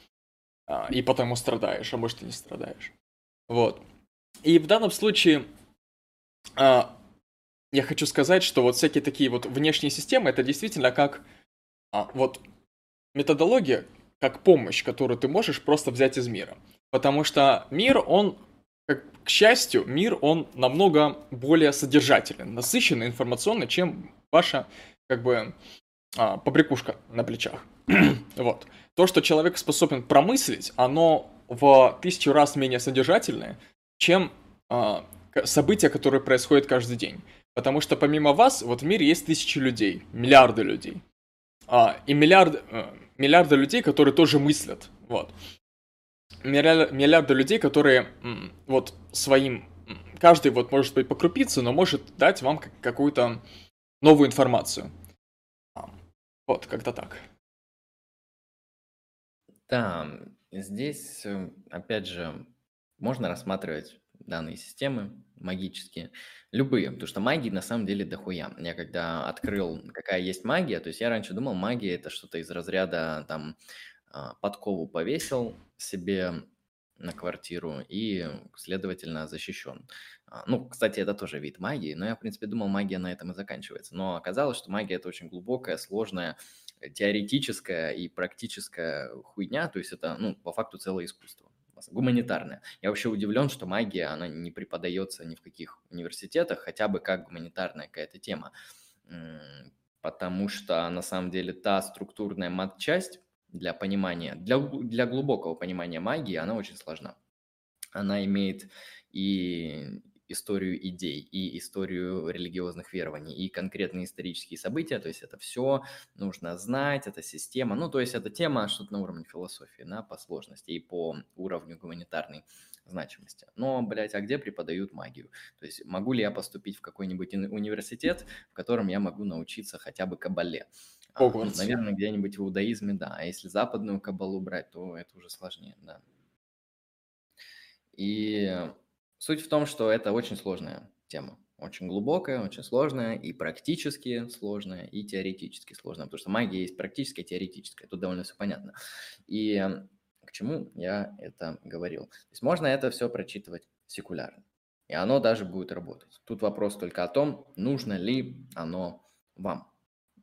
[SPEAKER 2] а, и потому страдаешь, а может и не страдаешь. Вот. И в данном случае а, я хочу сказать, что вот всякие такие вот внешние системы, это действительно как а, вот методология, как помощь, которую ты можешь просто взять из мира. Потому что мир, он как, к счастью, мир, он намного более содержателен, насыщенный, информационный, чем ваша, как бы, а, побрякушка на плечах. вот. То, что человек способен промыслить, оно в тысячу раз менее содержательное, чем а, события, которые происходят каждый день. Потому что помимо вас, вот в мире есть тысячи людей, миллиарды людей. А, и миллиарды, э, миллиарды людей, которые тоже мыслят. Вот. Миллиарды людей, которые вот своим... Каждый вот может быть покрупиться, но может дать вам какую-то новую информацию. Вот, как-то так.
[SPEAKER 1] Да, здесь, э, опять же, можно рассматривать данные системы магические, любые, потому что магии на самом деле дохуя. Я когда открыл, какая есть магия, то есть я раньше думал, магия это что-то из разряда там а, подкову повесил себе на квартиру и, следовательно, защищен. А, ну, кстати, это тоже вид магии, но я, в принципе, думал, магия на этом и заканчивается. Но оказалось, что магия – это очень глубокая, сложная, теоретическая и практическая хуйня, то есть это, ну, по факту целое искусство гуманитарная. Я вообще удивлен, что магия, она не преподается ни в каких университетах, хотя бы как гуманитарная какая-то тема. Потому что на самом деле та структурная мат-часть для понимания, для, для глубокого понимания магии, она очень сложна. Она имеет и историю идей, и историю религиозных верований, и конкретные исторические события, то есть это все нужно знать, это система, ну, то есть это тема что-то на уровне философии, да, по сложности и по уровню гуманитарной значимости. Но, блядь, а где преподают магию? То есть могу ли я поступить в какой-нибудь университет, в котором я могу научиться хотя бы кабале? А, наверное, где-нибудь в иудаизме, да. А если западную кабалу брать, то это уже сложнее, да. И Суть в том, что это очень сложная тема. Очень глубокая, очень сложная, и практически сложная, и теоретически сложная. Потому что магия есть практическая теоретическая. Тут довольно все понятно. И к чему я это говорил? То есть можно это все прочитывать секулярно. И оно даже будет работать. Тут вопрос только о том, нужно ли оно вам.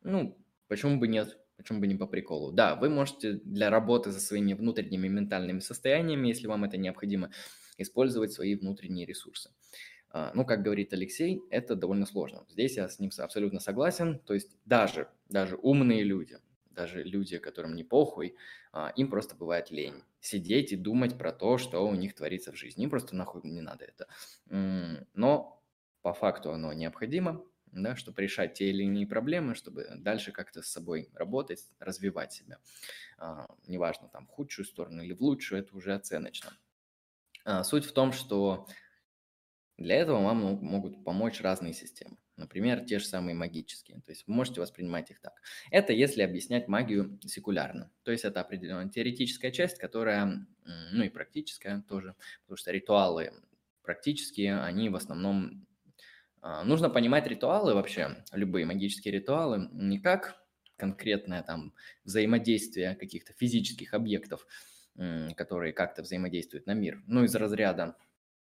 [SPEAKER 1] Ну, почему бы нет? Почему бы не по приколу? Да, вы можете для работы со своими внутренними ментальными состояниями, если вам это необходимо, использовать свои внутренние ресурсы. А, ну, как говорит Алексей, это довольно сложно. Здесь я с ним абсолютно согласен. То есть даже, даже умные люди, даже люди, которым не похуй, а, им просто бывает лень сидеть и думать про то, что у них творится в жизни. Им просто нахуй не надо это. Но по факту оно необходимо, да, чтобы решать те или иные проблемы, чтобы дальше как-то с собой работать, развивать себя. А, неважно, там, в худшую сторону или в лучшую, это уже оценочно. А, суть в том, что для этого вам могут помочь разные системы. Например, те же самые магические. То есть вы можете воспринимать их так. Это если объяснять магию секулярно. То есть это определенная теоретическая часть, которая, ну и практическая тоже, потому что ритуалы практические, они в основном... А, нужно понимать ритуалы вообще, любые магические ритуалы, не как конкретное там взаимодействие каких-то физических объектов, которые как-то взаимодействуют на мир. Ну, из разряда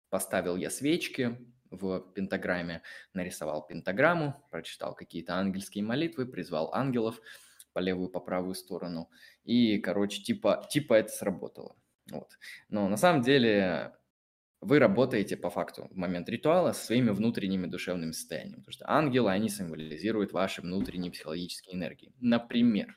[SPEAKER 1] поставил я свечки в пентаграмме, нарисовал пентаграмму, прочитал какие-то ангельские молитвы, призвал ангелов по левую, по правую сторону. И, короче, типа, типа это сработало. Вот. Но на самом деле вы работаете по факту в момент ритуала со своими внутренними душевными состояниями. Потому что ангелы, они символизируют ваши внутренние психологические энергии. Например,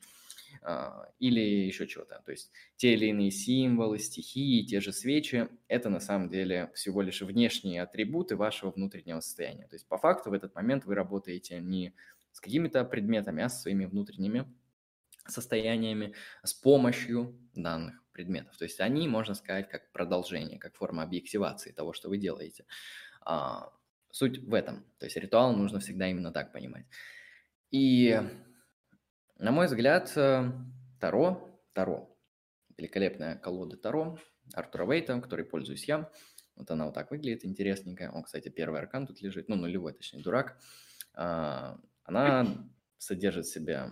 [SPEAKER 1] или еще чего-то. То есть те или иные символы, стихии, те же свечи – это на самом деле всего лишь внешние атрибуты вашего внутреннего состояния. То есть по факту в этот момент вы работаете не с какими-то предметами, а со своими внутренними состояниями с помощью данных предметов. То есть они, можно сказать, как продолжение, как форма объективации того, что вы делаете. А, суть в этом. То есть ритуал нужно всегда именно так понимать. И на мой взгляд, э, Таро, Таро, великолепная колода Таро Артура Вейта, которой пользуюсь я. Вот она вот так выглядит, интересненькая. Он, кстати, первый аркан тут лежит, ну, нулевой, точнее, дурак. А, она содержит в себе...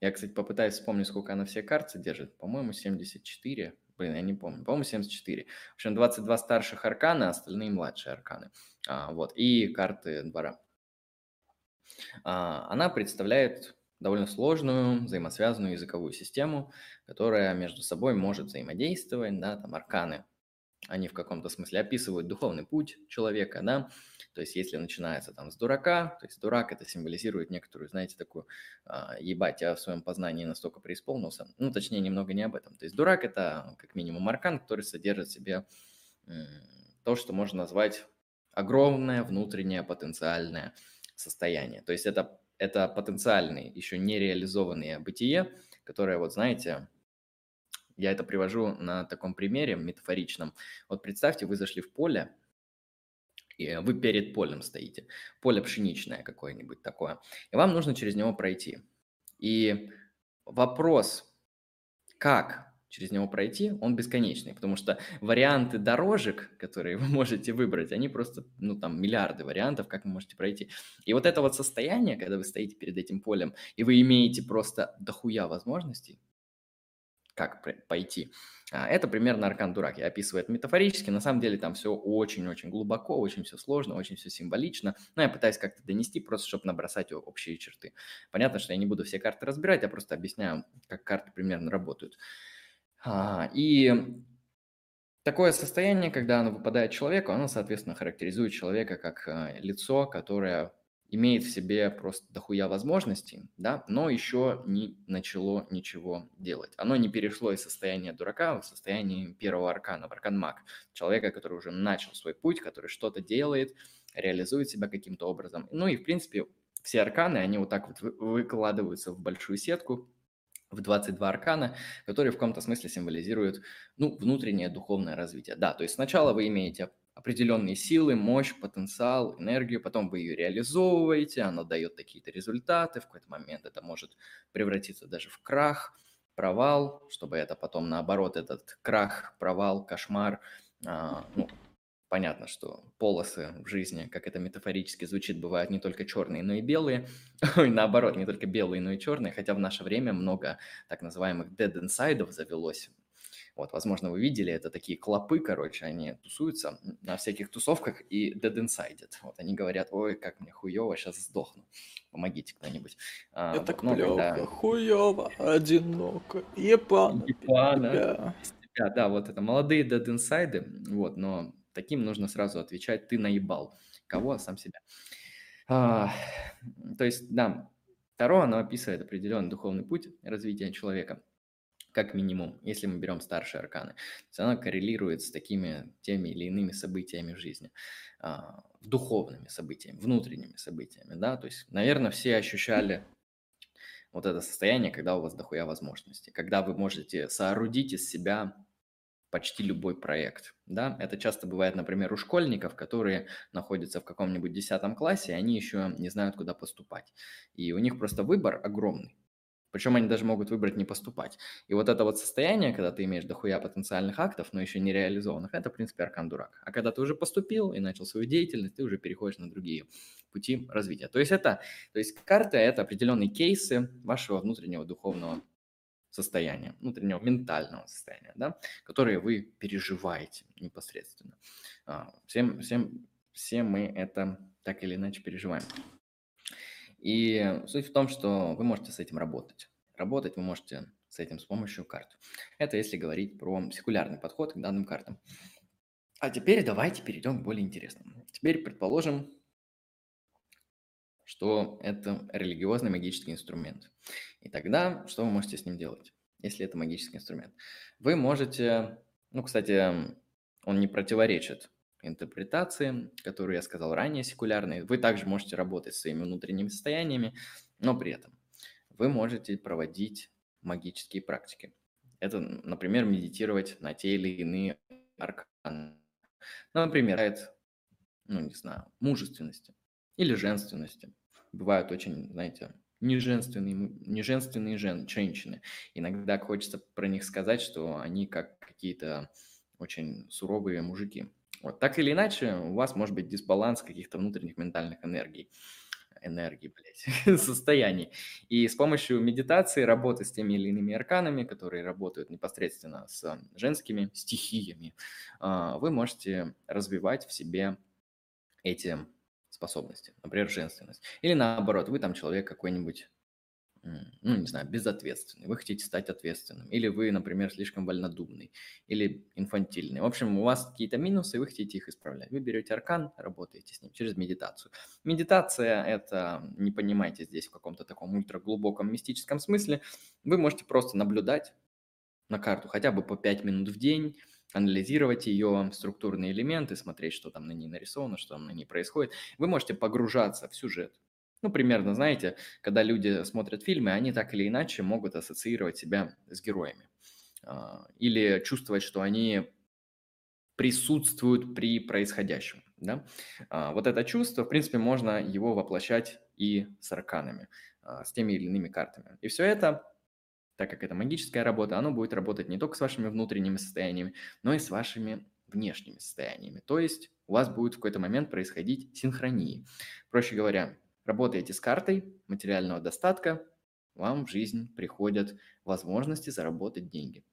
[SPEAKER 1] Я, кстати, попытаюсь вспомнить, сколько она все карт содержит. По-моему, 74. Блин, я не помню. По-моему, 74. В общем, 22 старших аркана, остальные младшие арканы. А, вот. И карты двора. А, она представляет довольно сложную, взаимосвязанную языковую систему, которая между собой может взаимодействовать, да, там арканы они в каком-то смысле описывают духовный путь человека, да, то есть если начинается там с дурака, то есть дурак это символизирует некоторую, знаете, такую, а, ебать, я в своем познании настолько преисполнился, ну, точнее, немного не об этом. То есть дурак это как минимум аркан, который содержит в себе то, что можно назвать огромное внутреннее потенциальное состояние. То есть это, это потенциальное, еще не реализованное бытие, которое, вот знаете, я это привожу на таком примере метафоричном. Вот представьте, вы зашли в поле, и вы перед полем стоите. Поле пшеничное какое-нибудь такое. И вам нужно через него пройти. И вопрос, как через него пройти, он бесконечный, потому что варианты дорожек, которые вы можете выбрать, они просто, ну, там, миллиарды вариантов, как вы можете пройти. И вот это вот состояние, когда вы стоите перед этим полем, и вы имеете просто дохуя возможностей, как пойти. А, это примерно Аркан Дурак. Я описываю это метафорически. На самом деле там все очень-очень глубоко, очень все сложно, очень все символично. Но я пытаюсь как-то донести, просто чтобы набросать общие черты. Понятно, что я не буду все карты разбирать, я просто объясняю, как карты примерно работают. И такое состояние, когда оно выпадает человеку, оно, соответственно, характеризует человека как а, лицо, которое имеет в себе просто дохуя возможностей, да, но еще не начало ничего делать. Оно не перешло из состояния дурака в состояние первого аркана, в аркан маг, человека, который уже начал свой путь, который что-то делает, реализует себя каким-то образом. Ну и, в принципе, все арканы, они вот так вот выкладываются в большую сетку, в 22 аркана, которые в каком-то смысле символизируют, ну, внутреннее духовное развитие. Да, то есть сначала вы имеете определенные силы, мощь, потенциал, энергию, потом вы ее реализовываете, она дает какие-то результаты, в какой-то момент это может превратиться даже в крах, провал, чтобы это потом наоборот, этот крах, провал, кошмар, а, ну, понятно, что полосы в жизни, как это метафорически звучит, бывают не только черные, но и белые. Ой, наоборот, не только белые, но и черные, хотя в наше время много так называемых dead inside завелось вот, возможно, вы видели, это такие клопы, короче, они тусуются на всяких тусовках и dead inside. Вот, они говорят, ой, как мне хуево, сейчас сдохну. Помогите кто-нибудь.
[SPEAKER 2] А, это вот, плохо, когда... хуево, одиноко, ебано.
[SPEAKER 1] Ебано. Тебя. Да, вот это молодые dead inside, вот, но таким нужно сразу отвечать, ты наебал. Кого? Сам себя. А, то есть, да, Таро, оно описывает определенный духовный путь развития человека – как минимум, если мы берем старшие арканы. То есть она коррелирует с такими теми или иными событиями в жизни, а, духовными событиями, внутренними событиями, да, то есть, наверное, все ощущали вот это состояние, когда у вас дохуя возможностей, когда вы можете соорудить из себя почти любой проект, да, это часто бывает, например, у школьников, которые находятся в каком-нибудь десятом классе, и они еще не знают, куда поступать, и у них просто выбор огромный, причем они даже могут выбрать не поступать. И вот это вот состояние, когда ты имеешь дохуя потенциальных актов, но еще не реализованных, это, в принципе, аркан дурак. А когда ты уже поступил и начал свою деятельность, ты уже переходишь на другие пути развития. То есть это, то есть карта – это определенные кейсы вашего внутреннего духовного состояния, внутреннего ментального состояния, да, которые вы переживаете непосредственно. А, всем, всем, все мы это так или иначе переживаем. И суть в том, что вы можете с этим работать. Работать вы можете с этим с помощью карт. Это если говорить про секулярный подход к данным картам. А теперь давайте перейдем к более интересному. Теперь предположим, что это религиозный магический инструмент. И тогда что вы можете с ним делать, если это магический инструмент? Вы можете, ну, кстати, он не противоречит интерпретации, которую я сказал ранее, секулярные, вы также можете работать своими внутренними состояниями, но при этом вы можете проводить магические практики. Это, например, медитировать на те или иные арканы. Например, это, ну, не знаю, мужественности или женственности. Бывают очень, знаете, неженственные, неженственные жен, женщины. Иногда хочется про них сказать, что они как какие-то очень суровые мужики. Вот. Так или иначе, у вас может быть дисбаланс каких-то внутренних ментальных энергий энергии, блядь, состояний. И с помощью медитации, работы с теми или иными арканами, которые работают непосредственно с женскими стихиями, а, вы можете развивать в себе эти способности, например, женственность. Или наоборот, вы там человек какой-нибудь ну, не знаю, безответственный, вы хотите стать ответственным, или вы, например, слишком вольнодумный, или инфантильный. В общем, у вас какие-то минусы, вы хотите их исправлять. Вы берете аркан, работаете с ним через медитацию. Медитация – это, не понимайте здесь в каком-то таком ультраглубоком мистическом смысле, вы можете просто наблюдать на карту хотя бы по 5 минут в день, анализировать ее структурные элементы, смотреть, что там на ней нарисовано, что там на ней происходит. Вы можете погружаться в сюжет, ну, примерно, знаете, когда люди смотрят фильмы, они так или иначе могут ассоциировать себя с героями. А, или чувствовать, что они присутствуют при происходящем. Да? А, вот это чувство, в принципе, можно его воплощать и с арканами, а, с теми или иными картами. И все это, так как это магическая работа, оно будет работать не только с вашими внутренними состояниями, но и с вашими внешними состояниями. То есть у вас будет в какой-то момент происходить синхронии. Проще говоря, Работаете с картой материального достатка, вам в жизнь приходят возможности заработать деньги.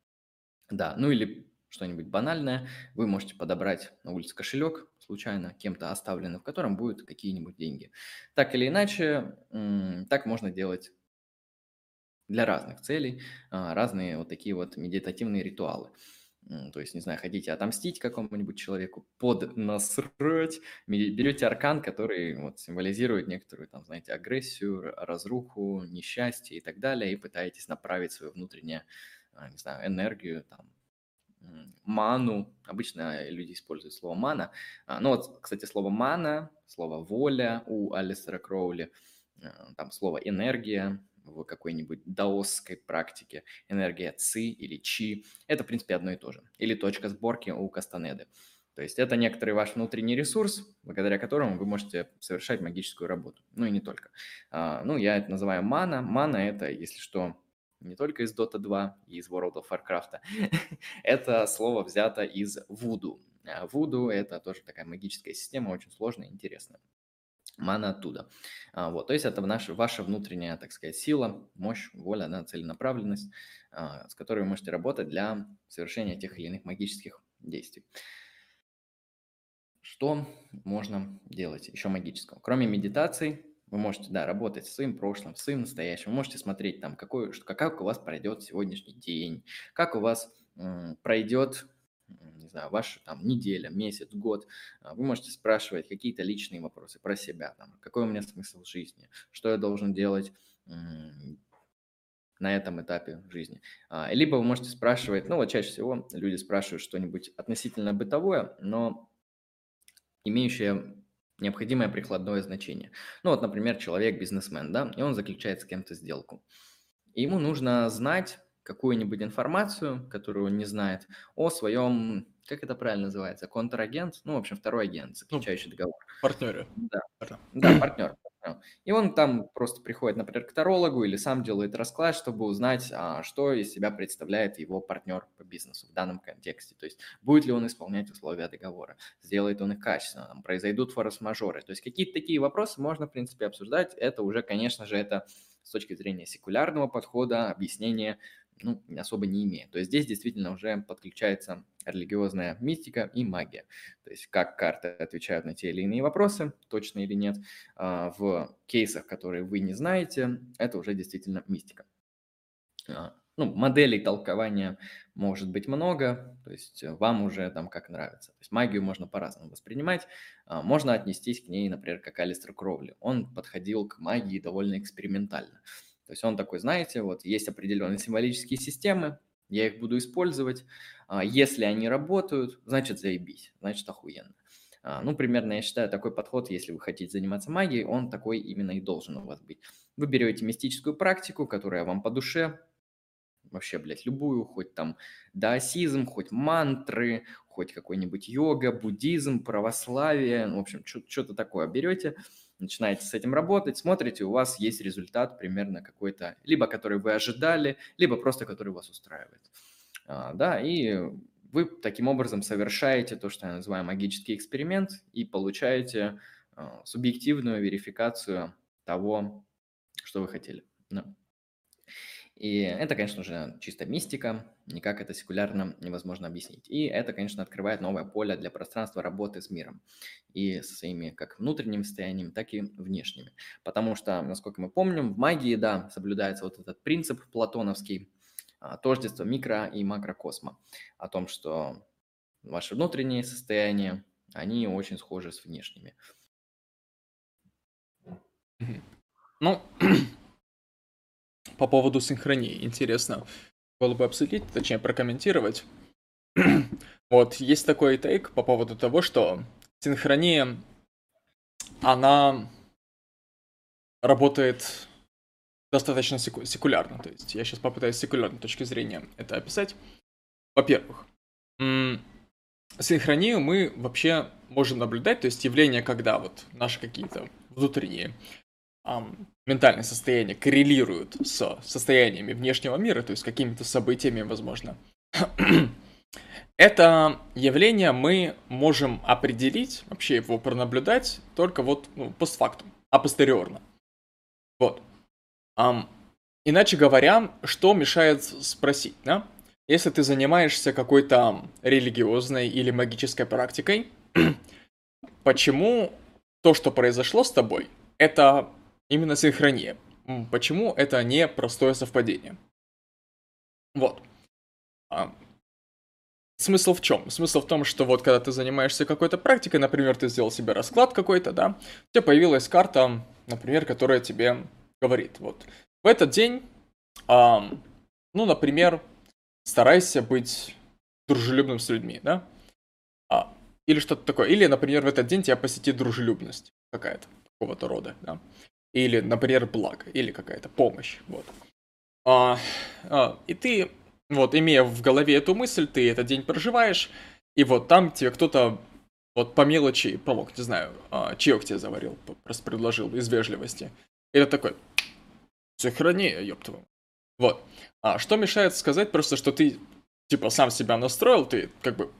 [SPEAKER 1] Да, ну или что-нибудь банальное, вы можете подобрать на улице кошелек, случайно кем-то оставленный, в котором будут какие-нибудь деньги. Так или иначе, так можно делать для разных целей, а, разные вот такие вот медитативные ритуалы. То есть, не знаю, хотите отомстить какому-нибудь человеку, поднасрать, берете аркан, который вот символизирует некоторую, там, знаете, агрессию, разруху, несчастье и так далее, и пытаетесь направить свою внутреннюю, а, не знаю, энергию, там, ману. Обычно люди используют слово мана. А, ну вот, кстати, слово мана, слово воля у Алистера Кроули, там слово энергия, в какой-нибудь даосской практике, энергия ци или чи, это, в принципе, одно и то же. Или точка сборки у Кастанеды. То есть это некоторый ваш внутренний ресурс, благодаря которому вы можете совершать магическую работу. Ну и не только. А, ну, я это называю мана. Мана – это, если что, не только из Dota 2 и из World of Warcraft. это слово взято из Вуду. Вуду – это тоже такая магическая система, очень сложная и интересная мана оттуда. А, вот, то есть это наша, ваша внутренняя, так сказать, сила, мощь, воля, да, целенаправленность, а, с которой вы можете работать для совершения тех или иных магических действий. Что можно делать еще магического? Кроме медитации, вы можете, да, работать с своим прошлым, с своим настоящим. Вы можете смотреть там, какой, как у вас пройдет сегодняшний день, как у вас м, пройдет знаю, ваша там неделя, месяц, год, а, вы можете спрашивать какие-то личные вопросы про себя, там, какой у меня смысл жизни, что я должен делать на этом этапе жизни. А, либо вы можете спрашивать, ну вот чаще всего люди спрашивают что-нибудь относительно бытовое, но имеющее необходимое прикладное значение. Ну вот, например, человек бизнесмен, да, и он заключает с кем-то сделку. И ему нужно знать, какую-нибудь информацию, которую он не знает, о своем, как это правильно называется, контрагент, ну, в общем, второй агент, ну, заключающий ну, договор.
[SPEAKER 2] Партнеры.
[SPEAKER 1] Да, да, партнер. И он там просто приходит, например, к тарологу или сам делает расклад, чтобы узнать, а, что из себя представляет его партнер по бизнесу в данном контексте. То есть будет ли он исполнять условия договора, сделает он их качественно, там, произойдут форс-мажоры. То есть какие-то такие вопросы можно, в принципе, обсуждать. Это уже, конечно же, это с точки зрения секулярного подхода, объяснение ну, особо не имеет. То есть здесь действительно уже подключается религиозная мистика и магия. То есть как карты отвечают на те или иные вопросы, точно или нет, а, в кейсах, которые вы не знаете, это уже действительно мистика. А, ну, моделей толкования может быть много, то есть вам уже там как нравится. То есть магию можно по-разному воспринимать. А, можно отнестись к ней, например, как Алистер Кровли. Он подходил к магии довольно экспериментально. То есть он такой, знаете, вот есть определенные символические системы, я их буду использовать. А, если они работают, значит заебись, значит охуенно. А, ну, примерно, я считаю, такой подход, если вы хотите заниматься магией, он такой именно и должен у вас быть. Вы берете мистическую практику, которая вам по душе, вообще, блядь, любую, хоть там даосизм, хоть мантры, хоть какой-нибудь йога, буддизм, православие, в общем, что-то такое берете, начинаете с этим работать, смотрите, у вас есть результат примерно какой-то, либо который вы ожидали, либо просто который вас устраивает. А, да, и вы таким образом совершаете то, что я называю магический эксперимент, и получаете а, субъективную верификацию того, что вы хотели. Да. И это, конечно же, чисто мистика, никак это секулярно невозможно объяснить. И это, конечно, открывает новое поле для пространства работы с миром. И со своими как внутренними состояниями, так и внешними. Потому что, насколько мы помним, в магии, да, соблюдается вот этот принцип платоновский, а, тождество микро- и макрокосма. О том, что ваши внутренние состояния, они очень схожи с внешними.
[SPEAKER 2] Ну, по поводу синхронии, интересно было бы обсудить, точнее прокомментировать. вот, есть такой тейк по поводу того, что синхрония, она работает достаточно секу- секулярно. То есть я сейчас попытаюсь с секулярной точки зрения это описать. Во-первых, синхронию мы вообще можем наблюдать, то есть явление, когда вот наши какие-то внутренние эм, ментальные состояния коррелируют с состояниями внешнего мира, то есть какими-то событиями, возможно. Это явление мы можем определить, вообще его пронаблюдать только вот ну, постфактум, апостериорно. Вот. Um, иначе говоря, что мешает спросить, да? Если ты занимаешься какой-то религиозной или магической практикой, почему то, что произошло с тобой, это именно синхрония? Почему это не простое совпадение? Вот. А, смысл в чем? Смысл в том, что вот когда ты занимаешься какой-то практикой, например, ты сделал себе расклад какой-то, да, у тебя появилась карта, например, которая тебе говорит, вот, в этот день, ну, например, старайся быть дружелюбным с людьми, да? А, или что-то такое. Или, например, в этот день тебя посетит дружелюбность какая-то, какого-то рода, да? Или, например, благо, или какая-то помощь, вот. А, а, и ты, вот, имея в голове эту мысль, ты этот день проживаешь, и вот там тебе кто-то вот по мелочи помог, не знаю, а, чаек тебе заварил, просто предложил из вежливости. Это такой, сохрани, ёб твою. Вот. А что мешает сказать просто, что ты, типа, сам себя настроил, ты как бы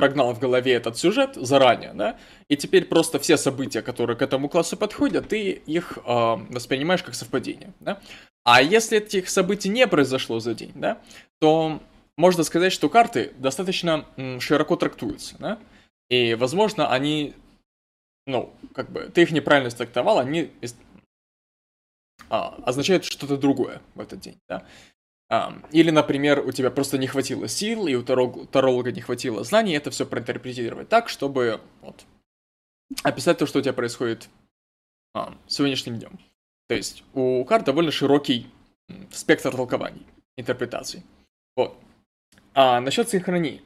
[SPEAKER 2] прогнал в голове этот сюжет заранее, да, и теперь просто все события, которые к этому классу подходят, ты их э, воспринимаешь как совпадение, да. А если этих событий не произошло за день, да, то можно сказать, что карты достаточно широко трактуются, да, и, возможно, они, ну, как бы, ты их неправильно трактовал, они а, означают что-то другое в этот день, да. Или, например, у тебя просто не хватило сил, и у таролога не хватило знаний, это все проинтерпретировать так, чтобы вот, описать то, что у тебя происходит а, сегодняшним днем. То есть у карт довольно широкий спектр толкований, интерпретаций. Вот. А насчет синхронии.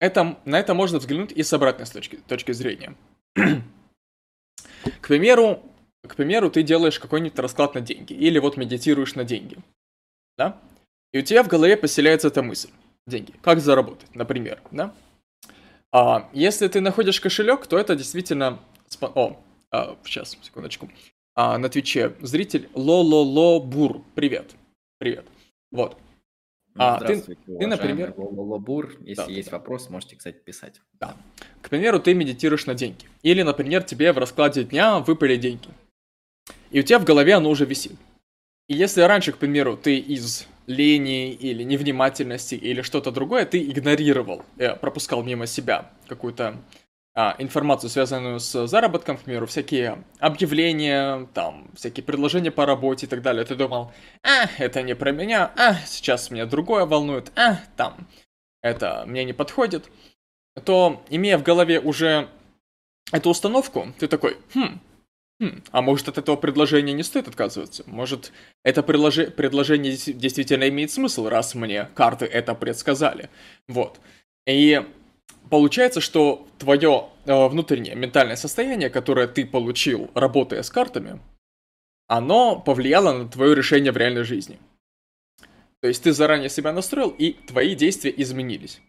[SPEAKER 2] Это, на это можно взглянуть и с обратной точки, точки зрения. к примеру, к примеру, ты делаешь какой-нибудь расклад на деньги, или вот медитируешь на деньги да? И у тебя в голове поселяется эта мысль. Деньги. Как заработать, например, да? А, если ты находишь кошелек, то это действительно... О, а, сейчас, секундочку. А, на Твиче зритель Ло-Ло-Ло Бур. Привет. Привет. Вот.
[SPEAKER 1] А, ты, ты, например... Бур. Если да, есть да. вопрос, можете, кстати, писать.
[SPEAKER 2] Да. К примеру, ты медитируешь на деньги. Или, например, тебе в раскладе дня выпали деньги. И у тебя в голове оно уже висит. И если раньше, к примеру, ты из лени или невнимательности или что-то другое, ты игнорировал, э, пропускал мимо себя какую-то а, информацию, связанную с заработком, к примеру, всякие объявления, там, всякие предложения по работе и так далее, ты думал, а, это не про меня, а, сейчас меня другое волнует, а, там, это мне не подходит, то, имея в голове уже эту установку, ты такой, хм, Хм, а может от этого предложения не стоит отказываться? Может это предложи предложение действительно имеет смысл, раз мне карты это предсказали? Вот. И получается, что твое э, внутреннее ментальное состояние, которое ты получил, работая с картами, оно повлияло на твое решение в реальной жизни. То есть ты заранее себя настроил, и твои действия изменились.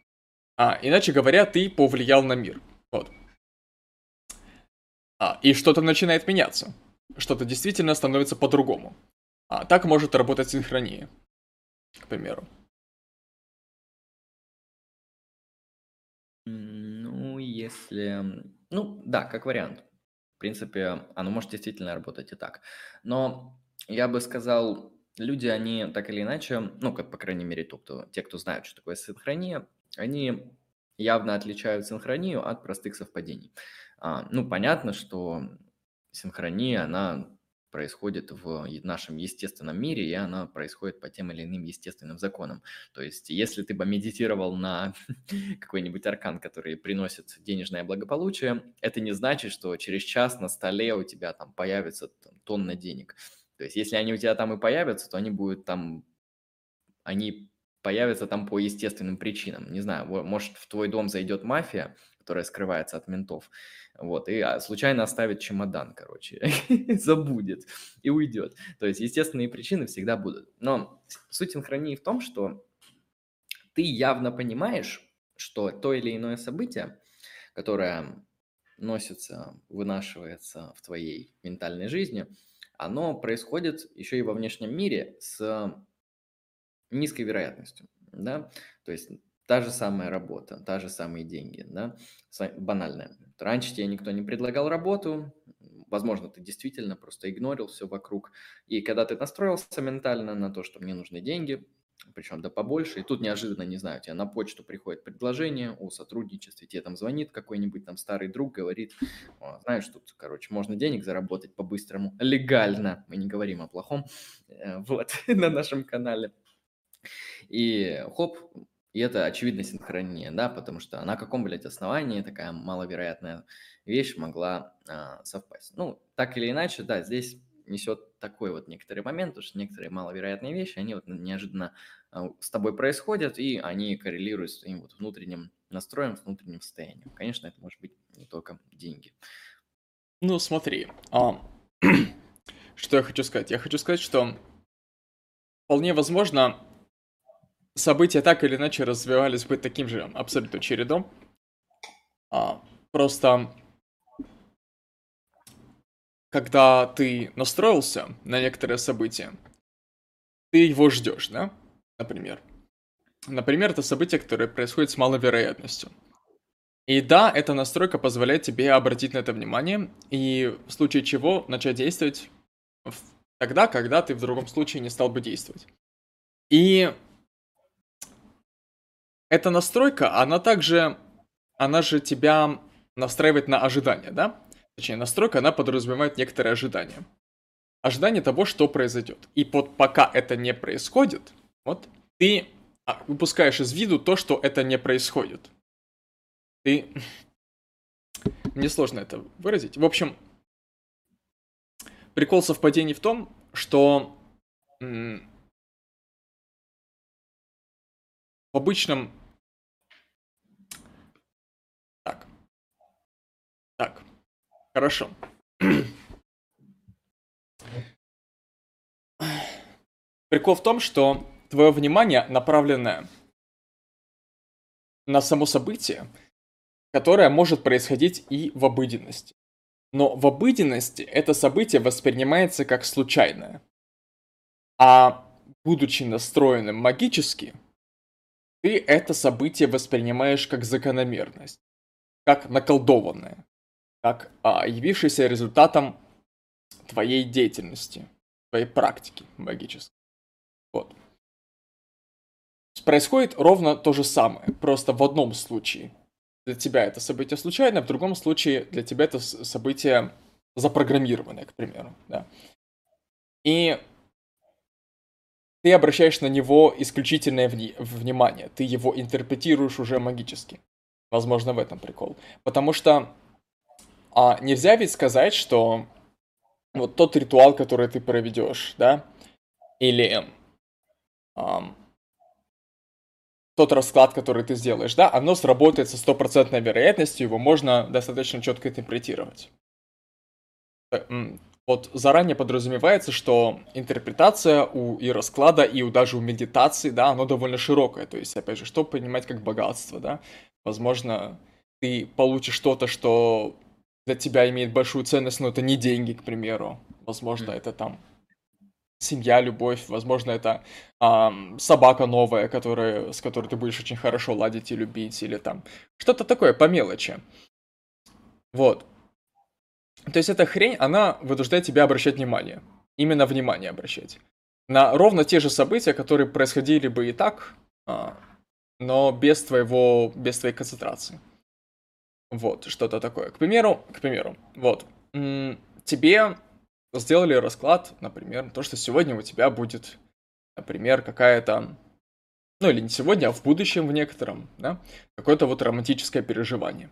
[SPEAKER 2] А, иначе говоря, ты повлиял на мир. А, и что-то начинает меняться. Что-то действительно становится по-другому. А так может работать синхрония, к примеру.
[SPEAKER 1] Ну, если... Ну, да, как вариант. В принципе, оно может действительно работать и так. Но я бы сказал, люди, они так или иначе, ну, как, по крайней мере, то, кто, те, кто знают, что такое синхрония, они явно отличают синхронию от простых совпадений. А, ну, понятно, что синхрония, она происходит в нашем естественном мире, и она происходит по тем или иным естественным законам. То есть, если ты бы медитировал на какой-нибудь аркан, который приносит денежное благополучие, это не значит, что через час на столе у тебя там появится там, тонна денег. То есть, если они у тебя там и появятся, то они будут там, они появятся там по естественным причинам. Не знаю, может, в твой дом зайдет мафия, которая скрывается от ментов, вот, и а, случайно оставит чемодан, короче, забудет и уйдет. То есть естественные причины всегда будут. Но суть синхронии в том, что ты явно понимаешь, что то или иное событие, которое носится, вынашивается в твоей ментальной жизни, оно происходит еще и во внешнем мире с низкой вероятностью, да, то есть Та же самая работа, та же самые деньги, да, банальная. Раньше тебе никто не предлагал работу, возможно, ты действительно просто игнорил все вокруг. И когда ты настроился ментально на то, что мне нужны деньги, причем да побольше, и тут неожиданно, не знаю, тебе на почту приходит предложение о сотрудничестве, тебе там звонит какой-нибудь там старый друг, говорит, знаешь, тут, короче, можно денег заработать по-быстрому, легально, мы не говорим о плохом, э, вот, на нашем канале. И хоп, и это очевидно синхрония, да, потому что на каком, блядь, основании такая маловероятная вещь могла а, совпасть. Ну, так или иначе, да, здесь несет такой вот некоторый момент, потому что некоторые маловероятные вещи, они вот неожиданно а, с тобой происходят, и они коррелируют с твоим вот внутренним настроем, с внутренним состоянием. Конечно, это может быть не только деньги.
[SPEAKER 2] Ну, смотри, а, что я хочу сказать? Я хочу сказать, что вполне возможно, события так или иначе развивались бы таким же абсолютно чередом. А, просто когда ты настроился на некоторое событие, ты его ждешь, да? Например. Например, это событие, которое происходит с малой вероятностью. И да, эта настройка позволяет тебе обратить на это внимание, и в случае чего начать действовать тогда, когда ты в другом случае не стал бы действовать. И эта настройка, она также, она же тебя настраивает на ожидание, да? Точнее, настройка, она подразумевает некоторые ожидания. Ожидание того, что произойдет. И вот пока это не происходит, вот, ты а, выпускаешь из виду то, что это не происходит. Ты... Мне сложно это выразить. В общем, прикол совпадений в том, что в обычном Так, хорошо. Прикол в том, что твое внимание направлено на само событие, которое может происходить и в обыденности. Но в обыденности это событие воспринимается как случайное. А будучи настроенным магически, ты это событие воспринимаешь как закономерность, как наколдованное как а, явившийся результатом твоей деятельности, твоей практики магической. Вот. Происходит ровно то же самое, просто в одном случае для тебя это событие случайное, в другом случае для тебя это событие запрограммированное, к примеру, да. И ты обращаешь на него исключительное вни- внимание, ты его интерпретируешь уже магически. Возможно, в этом прикол. Потому что а нельзя ведь сказать, что вот тот ритуал, который ты проведешь, да, или эм, тот расклад, который ты сделаешь, да, оно сработает со стопроцентной вероятностью, его можно достаточно четко интерпретировать. Э, вот заранее подразумевается, что интерпретация у и расклада, и у, даже у медитации, да, оно довольно широкое. То есть, опять же, что понимать как богатство, да? Возможно, ты получишь что-то, что для тебя имеет большую ценность, но это не деньги, к примеру. Возможно, это там семья, любовь, возможно, это эм, собака новая, которая, с которой ты будешь очень хорошо ладить и любить, или там что-то такое по мелочи. Вот. То есть эта хрень, она вынуждает тебя обращать внимание. Именно внимание обращать. на ровно те же события, которые происходили бы и так, а, но без твоего, без твоей концентрации. Вот, что-то такое. К примеру, к примеру, вот, тебе сделали расклад, например, то, что сегодня у тебя будет, например, какая-то, ну или не сегодня, а в будущем в некотором, да, какое-то вот романтическое переживание.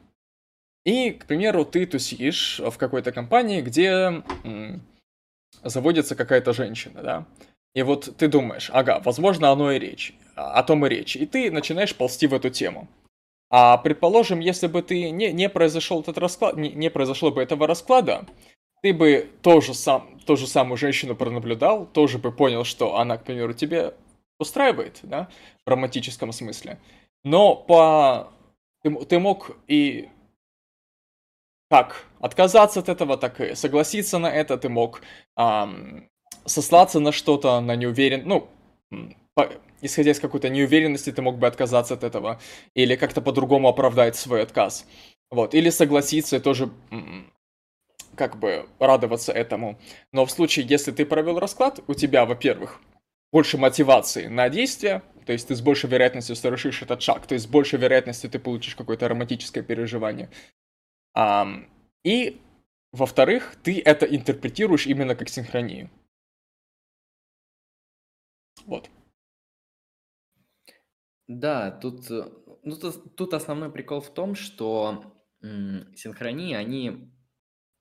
[SPEAKER 2] И, к примеру, ты тусишь в какой-то компании, где заводится какая-то женщина, да, и вот ты думаешь, ага, возможно, оно и речь, о том и речь, и ты начинаешь ползти в эту тему. А предположим, если бы ты не, не произошел этот расклад, не, не произошло бы этого расклада, ты бы тоже сам, ту же самую женщину пронаблюдал, тоже бы понял, что она, к примеру, тебе устраивает, да, в романтическом смысле. Но по... Ты, ты мог и как отказаться от этого, так и согласиться на это, ты мог ам, сослаться на что-то, на неуверен... Ну, по... исходя из какой-то неуверенности, ты мог бы отказаться от этого, или как-то по-другому оправдать свой отказ. Вот, или согласиться и тоже как бы радоваться этому. Но в случае, если ты провел расклад, у тебя, во-первых, больше мотивации на действие, то есть ты с большей вероятностью совершишь этот шаг, то есть с большей вероятностью ты получишь какое-то романтическое переживание. А, и, во-вторых, ты это интерпретируешь именно как синхронию. Вот.
[SPEAKER 1] Да, тут, э, ну, тут, тут основной прикол в том, что м, синхронии, они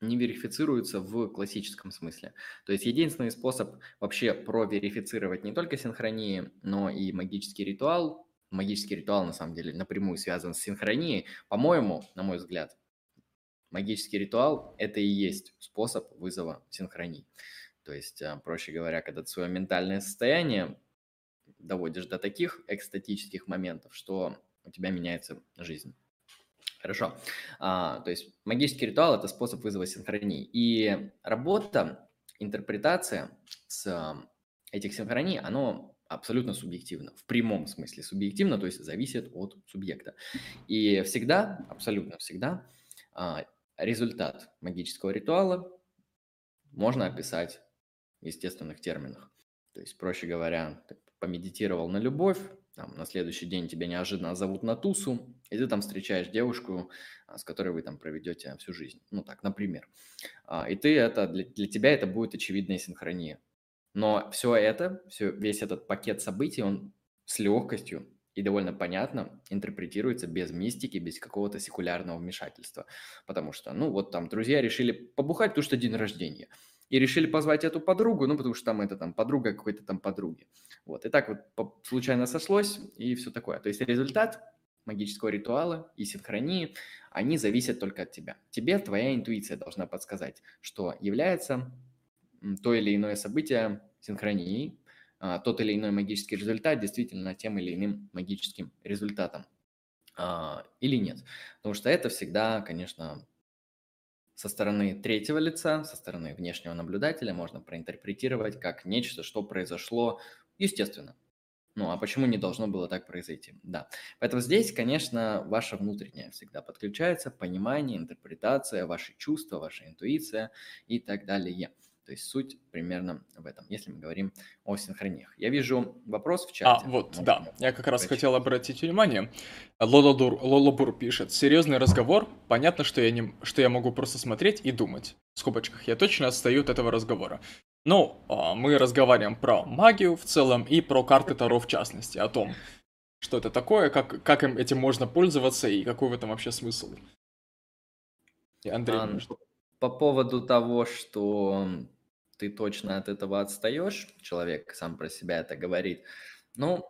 [SPEAKER 1] не верифицируются в классическом смысле. То есть единственный способ вообще проверифицировать не только синхронии, но и магический ритуал. Магический ритуал, на самом деле, напрямую связан с синхронией. По-моему, на мой взгляд, магический ритуал – это и есть способ вызова синхронии. То есть, а, проще говоря, когда ты свое ментальное состояние доводишь до таких экстатических моментов, что у тебя меняется жизнь. Хорошо. А, то есть магический ритуал – это способ вызова синхронии. И работа, интерпретация с этих синхроний, оно абсолютно субъективно, в прямом смысле субъективно, то есть зависит от субъекта. И всегда, абсолютно всегда, а, результат магического ритуала можно описать в естественных терминах. То есть, проще говоря, помедитировал на любовь, там, на следующий день тебя неожиданно зовут на тусу, и ты там встречаешь девушку, а, с которой вы там проведете всю жизнь. Ну так, например. А, и ты это, для, для тебя это будет очевидная синхрония. Но все это, все, весь этот пакет событий, он с легкостью и довольно понятно интерпретируется без мистики, без какого-то секулярного вмешательства. Потому что, ну, вот там друзья решили побухать, потому что день рождения – и решили позвать эту подругу, ну, потому что там это там подруга какой-то там подруги. Вот, и так вот случайно сошлось, и все такое. То есть результат магического ритуала и синхронии, они зависят только от тебя. Тебе твоя интуиция должна подсказать, что является то или иное событие синхронией, а, тот или иной магический результат действительно тем или иным магическим результатом а, или нет. Потому что это всегда, конечно, со стороны третьего лица, со стороны внешнего наблюдателя можно проинтерпретировать как нечто, что произошло естественно. Ну, а почему не должно было так произойти? Да. Поэтому здесь, конечно, ваше внутреннее всегда подключается, понимание, интерпретация, ваши чувства, ваша интуиция и так далее. То есть суть примерно в этом, если мы говорим о синхрониях. Я вижу вопрос в чате.
[SPEAKER 2] А, вот, да, я как раз хотел обратить внимание. Лолодур, Лолобур пишет, серьезный разговор, понятно, что я, не, что я могу просто смотреть и думать. В скобочках, я точно отстаю от этого разговора. Ну, а, мы разговариваем про магию в целом и про карты Таро в частности, о том, что это такое, как, как им этим можно пользоваться и какой в этом вообще смысл.
[SPEAKER 1] Андрей, а, может... По поводу того, что ты точно от этого отстаешь, человек сам про себя это говорит, ну,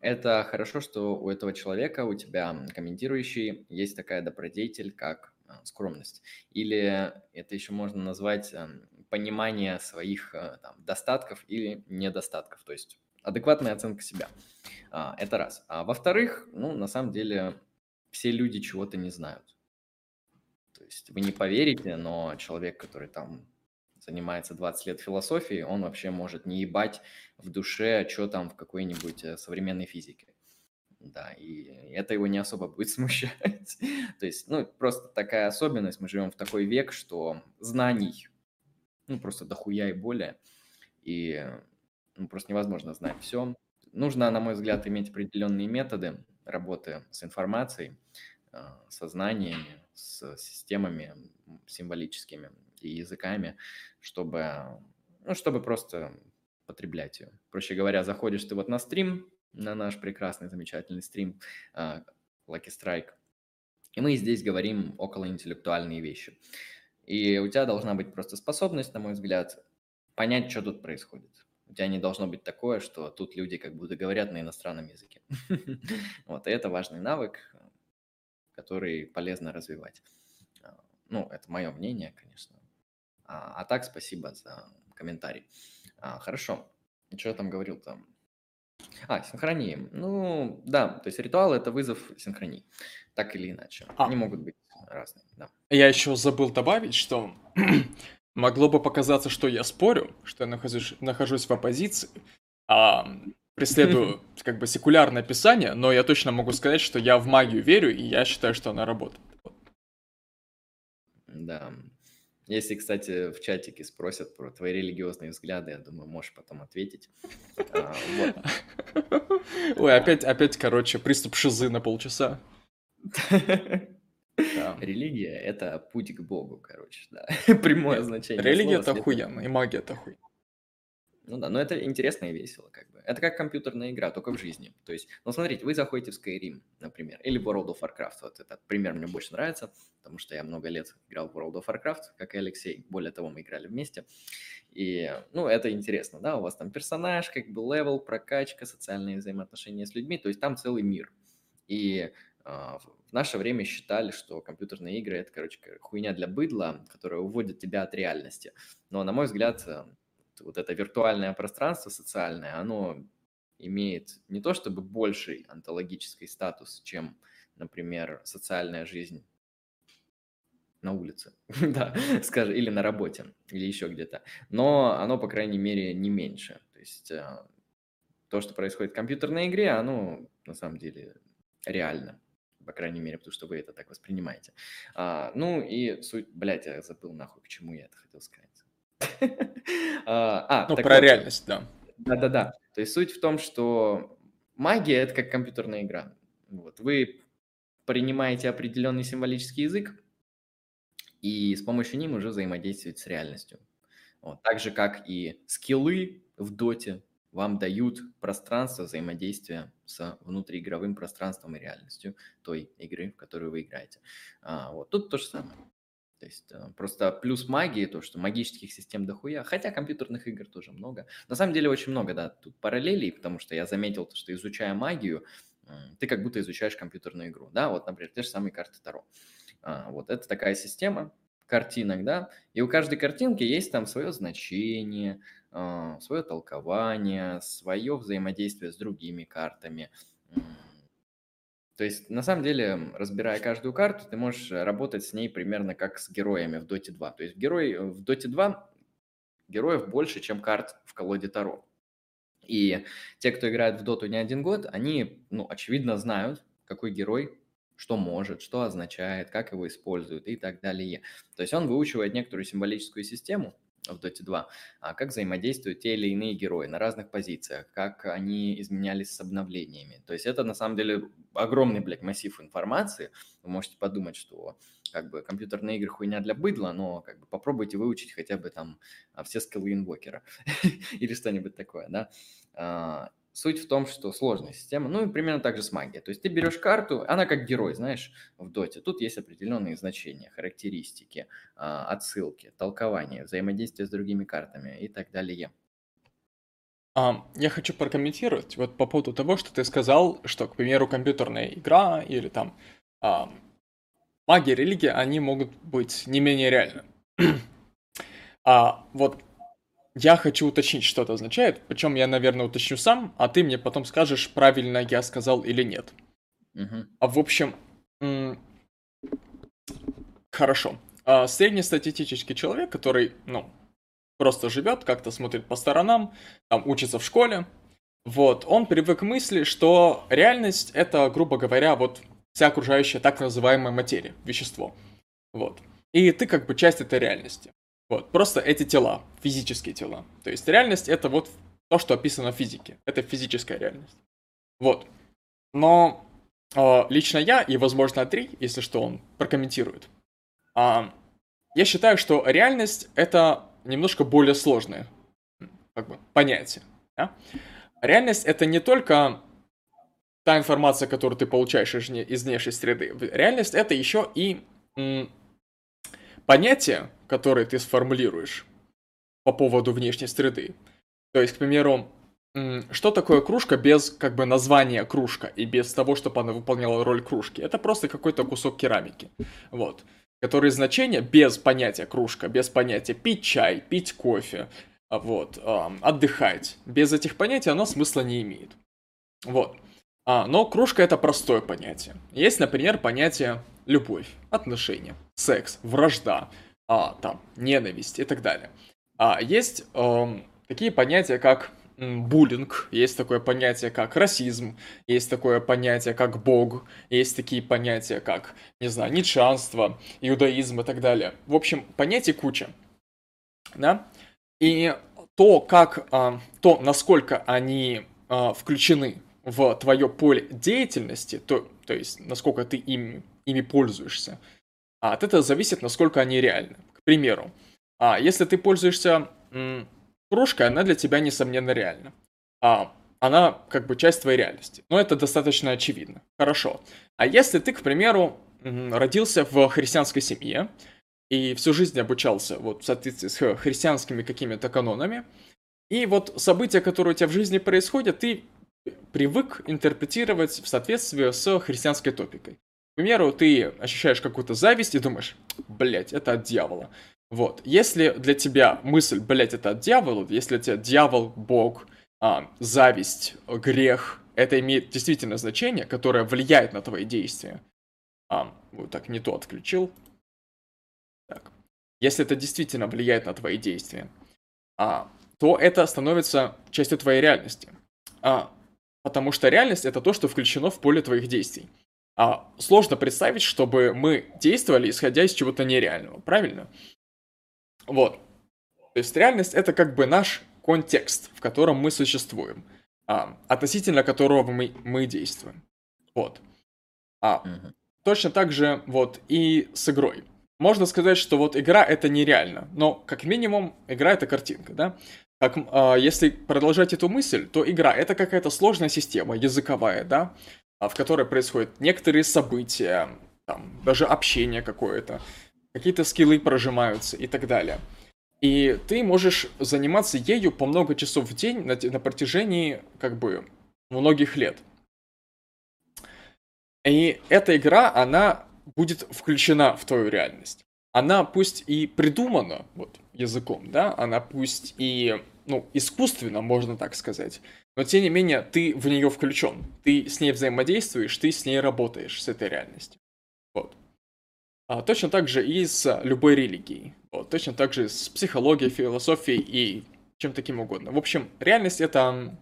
[SPEAKER 1] это хорошо, что у этого человека, у тебя комментирующий, есть такая добродетель, как а, скромность. Или это еще можно назвать эм, понимание своих э, там, достатков или недостатков, то есть адекватная оценка себя. А, это раз. А во-вторых, ну, на самом деле, все люди чего-то не знают. То есть вы не поверите, но человек, который там занимается 20 лет философией, он вообще может не ебать в душе, что там в какой-нибудь э, современной физике. Да, и это его не особо будет смущать. То есть, ну, просто такая особенность. Мы живем в такой век, что знаний, ну, просто дохуя и более. И ну, просто невозможно знать все. Нужно, на мой взгляд, иметь определенные методы работы с информацией, а, со знаниями, с системами символическими и языками, чтобы, ну, чтобы просто потреблять ее. Проще говоря, заходишь ты вот на стрим, на наш прекрасный, замечательный стрим uh, Lucky Strike, и мы здесь говорим около интеллектуальные вещи. И у тебя должна быть просто способность, на мой взгляд, понять, что тут происходит. У тебя не должно быть такое, что тут люди как будто говорят на иностранном языке. Вот, и это важный навык, который полезно развивать. А, ну, это мое мнение, конечно. А, а так, спасибо за комментарий. А, хорошо. Что я там говорил там? А, синхронии. Ну, да, то есть ритуал – это вызов синхронии, так или иначе. А. Они могут быть разные, да.
[SPEAKER 2] Я еще забыл добавить, что могло бы показаться, что я спорю, что я нахожусь, нахожусь в оппозиции, а преследую как бы секулярное писание, но я точно могу сказать, что я в магию верю, и я считаю, что она работает.
[SPEAKER 1] Да. Если, кстати, в чатике спросят про твои религиозные взгляды, я думаю, можешь потом ответить. А,
[SPEAKER 2] Ой, опять, опять, короче, приступ шизы на полчаса.
[SPEAKER 1] Религия – это путь к Богу, короче, да. Прямое значение.
[SPEAKER 2] Религия – это охуенно, и магия – это охуенно.
[SPEAKER 1] Ну да, но это интересно и весело, как бы. Это как компьютерная игра, только в жизни. То есть, ну смотрите, вы заходите в Skyrim, например, или World of Warcraft. Вот этот пример мне больше нравится, потому что я много лет играл в World of Warcraft, как и Алексей. Более того, мы играли вместе. И, ну, это интересно, да, у вас там персонаж, как бы level, прокачка, социальные взаимоотношения с людьми, то есть там целый мир. И а, в наше время считали, что компьютерные игры это, короче, хуйня для быдла, которая уводит тебя от реальности. Но, на мой взгляд, вот это виртуальное пространство социальное, оно имеет не то чтобы больший онтологический статус, чем, например, социальная жизнь на улице, да, скажем, или на работе, или еще где-то. Но оно, по крайней мере, не меньше. То есть э, то, что происходит в компьютерной игре, оно на самом деле реально, по крайней мере, потому что вы это так воспринимаете. А, ну и суть, блядь, я забыл нахуй, к чему я это хотел сказать.
[SPEAKER 2] А, а, ну, про реальность, да.
[SPEAKER 1] Да-да-да. То есть суть в том, что магия – это как компьютерная игра. Вот. Вы принимаете определенный символический язык, и с помощью ним уже взаимодействуете с реальностью. Вот. Так же, как и скиллы в доте вам дают пространство взаимодействия с внутриигровым пространством и реальностью той игры, в которую вы играете. А, вот тут то же самое. То есть э, просто плюс магии, то, что магических систем дохуя, хотя компьютерных игр тоже много. На самом деле очень много, да, тут параллелей, потому что я заметил, то, что изучая магию, ты как будто изучаешь компьютерную игру, да, вот, например, те же самые карты Таро. А, вот это такая система картинок, да, и у каждой картинки есть там свое значение, а, свое толкование, свое взаимодействие с другими картами, то есть, на самом деле, разбирая каждую карту, ты можешь работать с ней примерно как с героями в Dota 2. То есть герой, в Dota 2 героев больше, чем карт в колоде Таро. И те, кто играет в Доту не один год, они, ну, очевидно, знают, какой герой что может, что означает, как его используют и так далее. То есть он выучивает некоторую символическую систему, в Dota 2, а как взаимодействуют те или иные герои на разных позициях, как они изменялись с обновлениями. То есть это на самом деле огромный, блядь, массив информации. Вы можете подумать, что как бы компьютерные игры хуйня для быдла, но как бы попробуйте выучить хотя бы там а, все скиллы инвокера или что-нибудь такое, да. Суть в том, что сложная система, ну и примерно так же с магией. То есть ты берешь карту, она как герой, знаешь, в доте. Тут есть определенные значения, характеристики, а, отсылки, толкование, взаимодействие с другими картами и так далее.
[SPEAKER 2] А, я хочу прокомментировать вот по поводу того, что ты сказал, что, к примеру, компьютерная игра или там а, магия, религия, они могут быть не менее реальны. а вот я хочу уточнить, что это означает, причем я, наверное, уточню сам, а ты мне потом скажешь, правильно я сказал или нет. Угу. А в общем, хорошо. А среднестатистический человек, который, ну, просто живет, как-то смотрит по сторонам, там учится в школе, вот, он привык к мысли, что реальность это, грубо говоря, вот вся окружающая так называемая материя, вещество. Вот. И ты как бы часть этой реальности. Вот, просто эти тела, физические тела. То есть реальность это вот то, что описано в физике. Это физическая реальность. Вот. Но э, лично я, и, возможно, Три, если что, он прокомментирует, э, я считаю, что реальность — это немножко более сложное как бы, понятие. Да? Реальность — это не только та информация, которую ты получаешь из внешней среды. Реальность — это еще и м, понятие, которое ты сформулируешь по поводу внешней среды. То есть, к примеру, что такое кружка без как бы названия кружка и без того, чтобы она выполняла роль кружки? Это просто какой-то кусок керамики. Вот. Который значение без понятия кружка, без понятия пить чай, пить кофе, вот, отдыхать. Без этих понятий оно смысла не имеет. Вот. А, но кружка это простое понятие. Есть, например, понятие любовь, отношения, секс, вражда, а, там, ненависть и так далее. А есть э, такие понятия, как буллинг, есть такое понятие, как расизм, есть такое понятие, как бог, есть такие понятия, как, не знаю, ницшанство, иудаизм и так далее. В общем, понятий куча. Да? И то, как, а, то, насколько они а, включены в твое поле деятельности, то, то есть насколько ты ими, ими пользуешься, от этого зависит, насколько они реальны. К примеру, а если ты пользуешься м, кружкой, она для тебя, несомненно, реальна. А, она как бы часть твоей реальности. Но это достаточно очевидно. Хорошо. А если ты, к примеру, родился в христианской семье, и всю жизнь обучался вот в соответствии с христианскими какими-то канонами. И вот события, которые у тебя в жизни происходят, ты привык интерпретировать в соответствии с христианской топикой. Примеру, ты ощущаешь какую-то зависть и думаешь, блять, это от дьявола. Вот, если для тебя мысль, блять, это от дьявола, если для тебя дьявол, бог, а, зависть, грех, это имеет действительно значение, которое влияет на твои действия. А, вот так, не то отключил. Так. Если это действительно влияет на твои действия, а, то это становится частью твоей реальности. А, потому что реальность это то, что включено в поле твоих действий. А сложно представить, чтобы мы действовали, исходя из чего-то нереального, правильно? Вот. То есть реальность это как бы наш контекст, в котором мы существуем, а, относительно которого мы, мы действуем. Вот. А, угу. Точно так же вот и с игрой можно сказать, что вот игра это нереально, но как минимум игра это картинка, да? Как, э, если продолжать эту мысль, то игра это какая-то сложная система языковая, да, в которой происходят некоторые события, там, даже общение какое-то, какие-то скиллы прожимаются и так далее. И ты можешь заниматься ею по много часов в день на, на протяжении, как бы, многих лет. И эта игра, она будет включена в твою реальность. Она пусть и придумана вот языком, да, она пусть и ну, искусственно, можно так сказать, но тем не менее ты в нее включен, ты с ней взаимодействуешь, ты с ней работаешь, с этой реальностью. Вот. А точно так же и с любой религией. Вот. Точно так же с психологией, философией и чем таким угодно. В общем, реальность это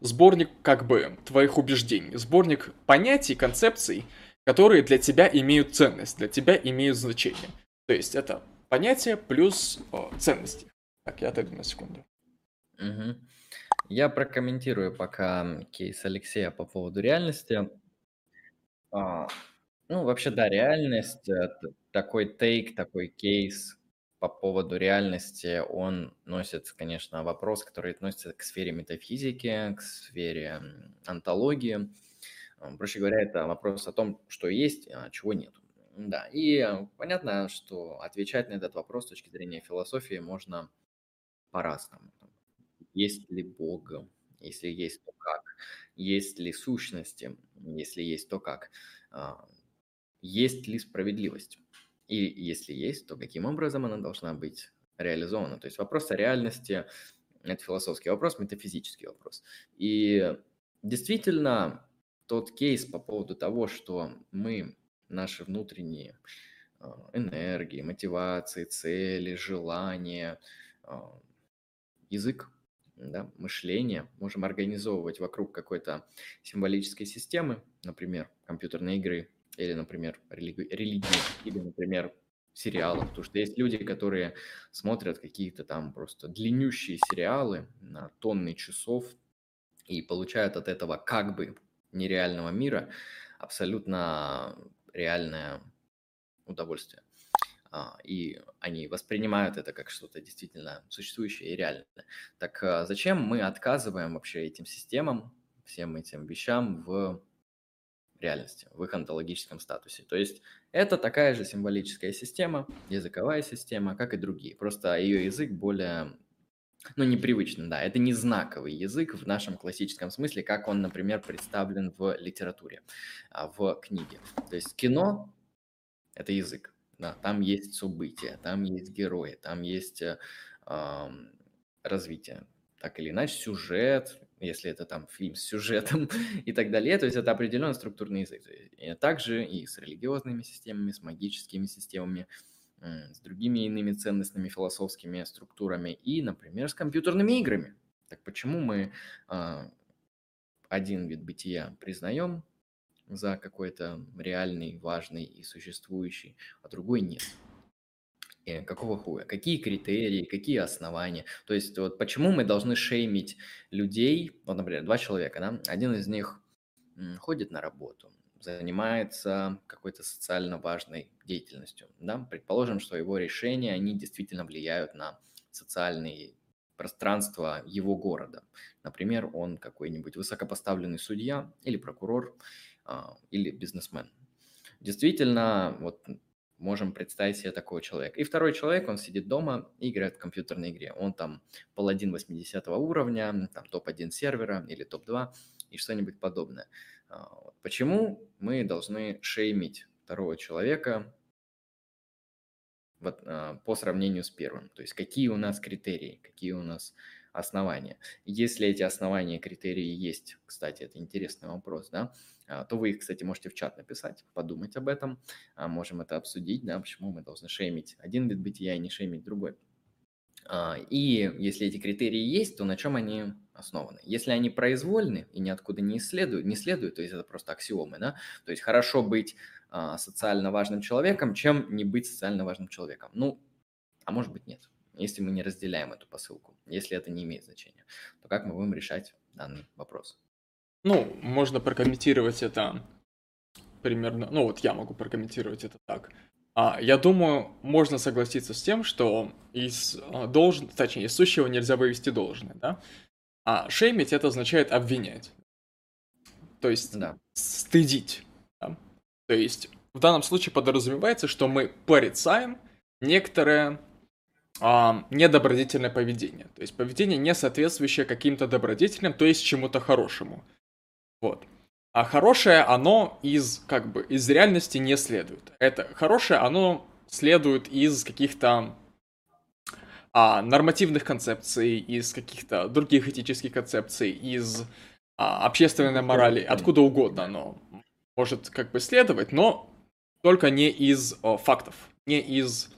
[SPEAKER 2] сборник как бы твоих убеждений, сборник понятий, концепций, которые для тебя имеют ценность, для тебя имеют значение. То есть это понятие плюс о, ценности. Так, я отойду на секунду.
[SPEAKER 1] Угу. Я прокомментирую пока кейс Алексея по поводу реальности. А, ну, вообще, да, реальность, такой тейк, такой кейс по поводу реальности, он носит, конечно, вопрос, который относится к сфере метафизики, к сфере антологии. Проще говоря, это вопрос о том, что есть, а чего нет. Да, и понятно, что отвечать на этот вопрос с точки зрения философии можно по-разному. Есть ли Бог? Если есть, то как? Есть ли сущности? Если есть, то как? А, есть ли справедливость? И если есть, то каким образом она должна быть реализована? То есть вопрос о реальности – это философский вопрос, метафизический вопрос. И действительно, тот кейс по поводу того, что мы, наши внутренние а, энергии, мотивации, цели, желания, а, язык, да, мышление можем организовывать вокруг какой-то символической системы, например, компьютерной игры, или, например, религи- религии, или, например, сериалов, потому что есть люди, которые смотрят какие-то там просто длиннющие сериалы на тонны часов и получают от этого как бы нереального мира абсолютно реальное удовольствие. А, и они воспринимают это как что-то действительно существующее и реальное. Так а, зачем мы отказываем вообще этим системам, всем этим вещам в реальности, в их онтологическом статусе? То есть это такая же символическая система, языковая система, как и другие. Просто ее язык более ну, непривычный, да, это не знаковый язык в нашем классическом смысле, как он, например, представлен в литературе, а, в книге. То есть кино – это язык, да, там есть события, там есть герои, там есть э, развитие. Так или иначе, сюжет, если это там фильм с сюжетом и так далее, то есть это определенный структурный язык. И также и с религиозными системами, с магическими системами, с другими иными ценностными философскими структурами и, например, с компьютерными играми. Так почему мы э, один вид бытия признаем, за какой-то реальный, важный и существующий, а другой нет. И какого хуя? Какие критерии, какие основания? То есть вот почему мы должны шеймить людей, вот, например, два человека, да? Один из них ходит на работу, занимается какой-то социально важной деятельностью, да? Предположим, что его решения, они действительно влияют на социальные пространство его города. Например, он какой-нибудь высокопоставленный судья или прокурор, или бизнесмен. Действительно, вот можем представить себе такого человека. И второй человек, он сидит дома и играет в компьютерной игре. Он там паладин 80 уровня, там топ-1 сервера или топ-2 и что-нибудь подобное. А, почему мы должны шеймить второго человека вот, а, по сравнению с первым? То есть какие у нас критерии, какие у нас основания? Если эти основания, критерии есть, кстати, это интересный вопрос, да, а, то вы их, кстати, можете в чат написать, подумать об этом, а, можем это обсудить, да, почему мы должны шеймить один вид бытия и не шеймить другой. А, и если эти критерии есть, то на чем они основаны? Если они произвольны и ниоткуда не исследуют, не следуют, то есть это просто аксиомы, да, то есть хорошо быть социально важным человеком, чем не быть социально важным человеком. Ну, а может быть нет, если мы не разделяем эту посылку, если это не имеет значения, то как мы будем решать данный вопрос?
[SPEAKER 2] Ну, можно прокомментировать это примерно, ну вот я могу прокомментировать это так. А, я думаю, можно согласиться с тем, что из а, должен, точнее, из сущего нельзя вывести должное, да? А шеймить это означает обвинять. То есть да. стыдить. Да? То есть в данном случае подразумевается, что мы порицаем некоторое а, недобродетельное поведение. То есть поведение, не соответствующее каким-то добродетелям, то есть чему-то хорошему. Вот. А хорошее, оно из, как бы, из реальности не следует. Это хорошее, оно следует из каких-то а, нормативных концепций, из каких-то других этических концепций, из а, общественной морали, откуда угодно оно может как бы следовать, но только не из о, фактов, не из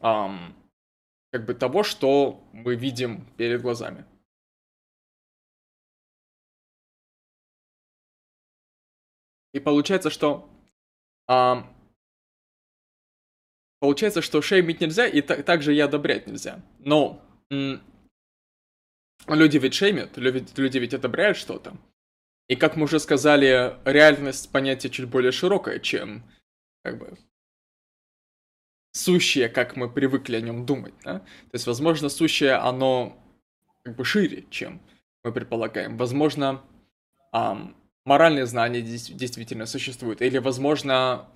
[SPEAKER 2] ам, как бы того, что мы видим перед глазами. И получается, что... А, получается, что шеймить нельзя, и так, также и одобрять нельзя. Но... люди ведь шеймят, люди, люди ведь одобряют что-то. И как мы уже сказали, реальность понятие чуть более широкое, чем как бы сущее, как мы привыкли о нем думать, да? То есть, возможно, сущее, оно как бы шире, чем мы предполагаем. Возможно, ам, моральные знания действительно существуют. Или, возможно,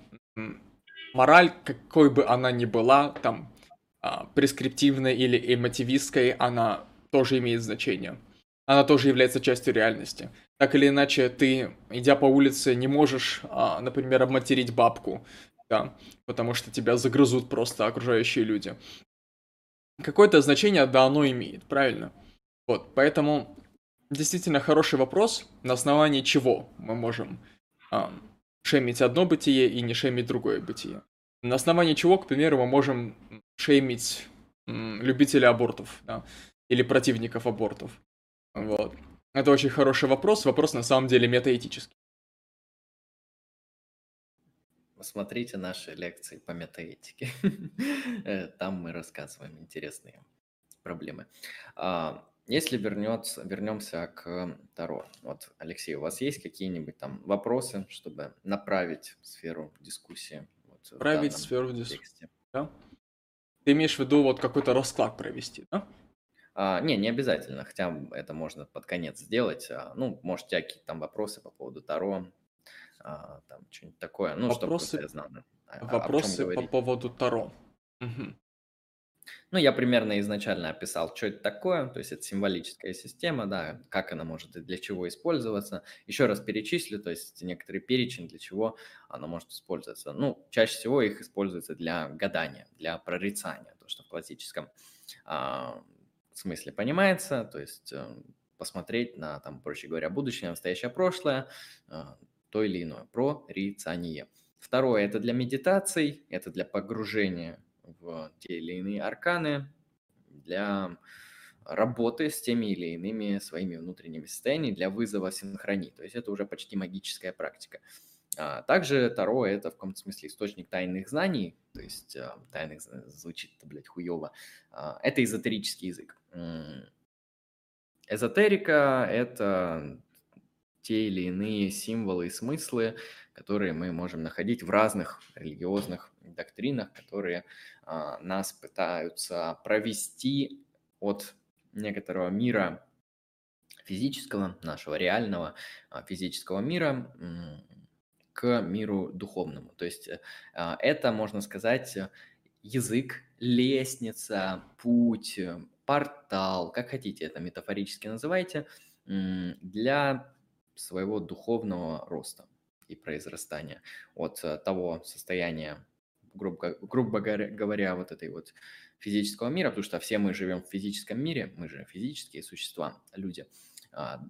[SPEAKER 2] мораль, какой бы она ни была, там, а, прескриптивной или эмотивистской, она тоже имеет значение. Она тоже является частью реальности. Так или иначе, ты, идя по улице, не можешь, а, например, обматерить бабку, да, потому что тебя загрызут просто окружающие люди. Какое-то значение, да, оно имеет, правильно? Вот, поэтому действительно хороший вопрос, на основании чего мы можем а, шеймить одно бытие и не шеймить другое бытие. На основании чего, к примеру, мы можем шеймить м, любителей абортов, да, или противников абортов. Вот. Это очень хороший вопрос, вопрос на самом деле метаэтический.
[SPEAKER 1] Смотрите наши лекции по метаэтике. Э, там мы рассказываем интересные проблемы. А, если вернется, вернемся к Таро, вот, Алексей, у вас есть какие-нибудь там вопросы, чтобы направить сферу дискуссии? Вот,
[SPEAKER 2] направить сферу дискуссии, да? Ты имеешь в виду вот какой-то расклад провести, да?
[SPEAKER 1] А, не, не обязательно, хотя это можно под конец сделать. А, ну, может, у тебя какие-то там вопросы по поводу Таро, а, там что-нибудь такое, ну,
[SPEAKER 2] вопросы,
[SPEAKER 1] чтобы
[SPEAKER 2] я знал. А, вопросы по поводу Таро. Угу.
[SPEAKER 1] Ну, я примерно изначально описал, что это такое, то есть это символическая система, да, как она может и для чего использоваться. Еще раз перечислю, то есть некоторый перечень, для чего она может использоваться. Ну, чаще всего их используется для гадания, для прорицания, то, что в классическом а, смысле понимается, то есть э, посмотреть на, там, проще говоря, будущее, настоящее, прошлое, э, то или иное, прорицание. Второе – это для медитаций, это для погружения в те или иные арканы, для работы с теми или иными своими внутренними состояниями, для вызова синхронии. То есть это уже почти магическая практика. А также Таро – это в каком-то смысле источник тайных знаний, то есть а, тайных звучит-то, блядь, хуево. А, это эзотерический язык. Эзотерика – это те или иные символы и смыслы, которые мы можем находить в разных религиозных доктринах, которые а, нас пытаются провести от некоторого мира физического, нашего реального а, физического мира к миру духовному. То есть а, это, можно сказать, язык, лестница, путь, портал, как хотите это метафорически называйте, для своего духовного роста и произрастания от э, того состояния, грубо, грубо говоря, вот этой вот физического мира, потому что все мы живем в физическом мире, мы же физические существа, люди, а,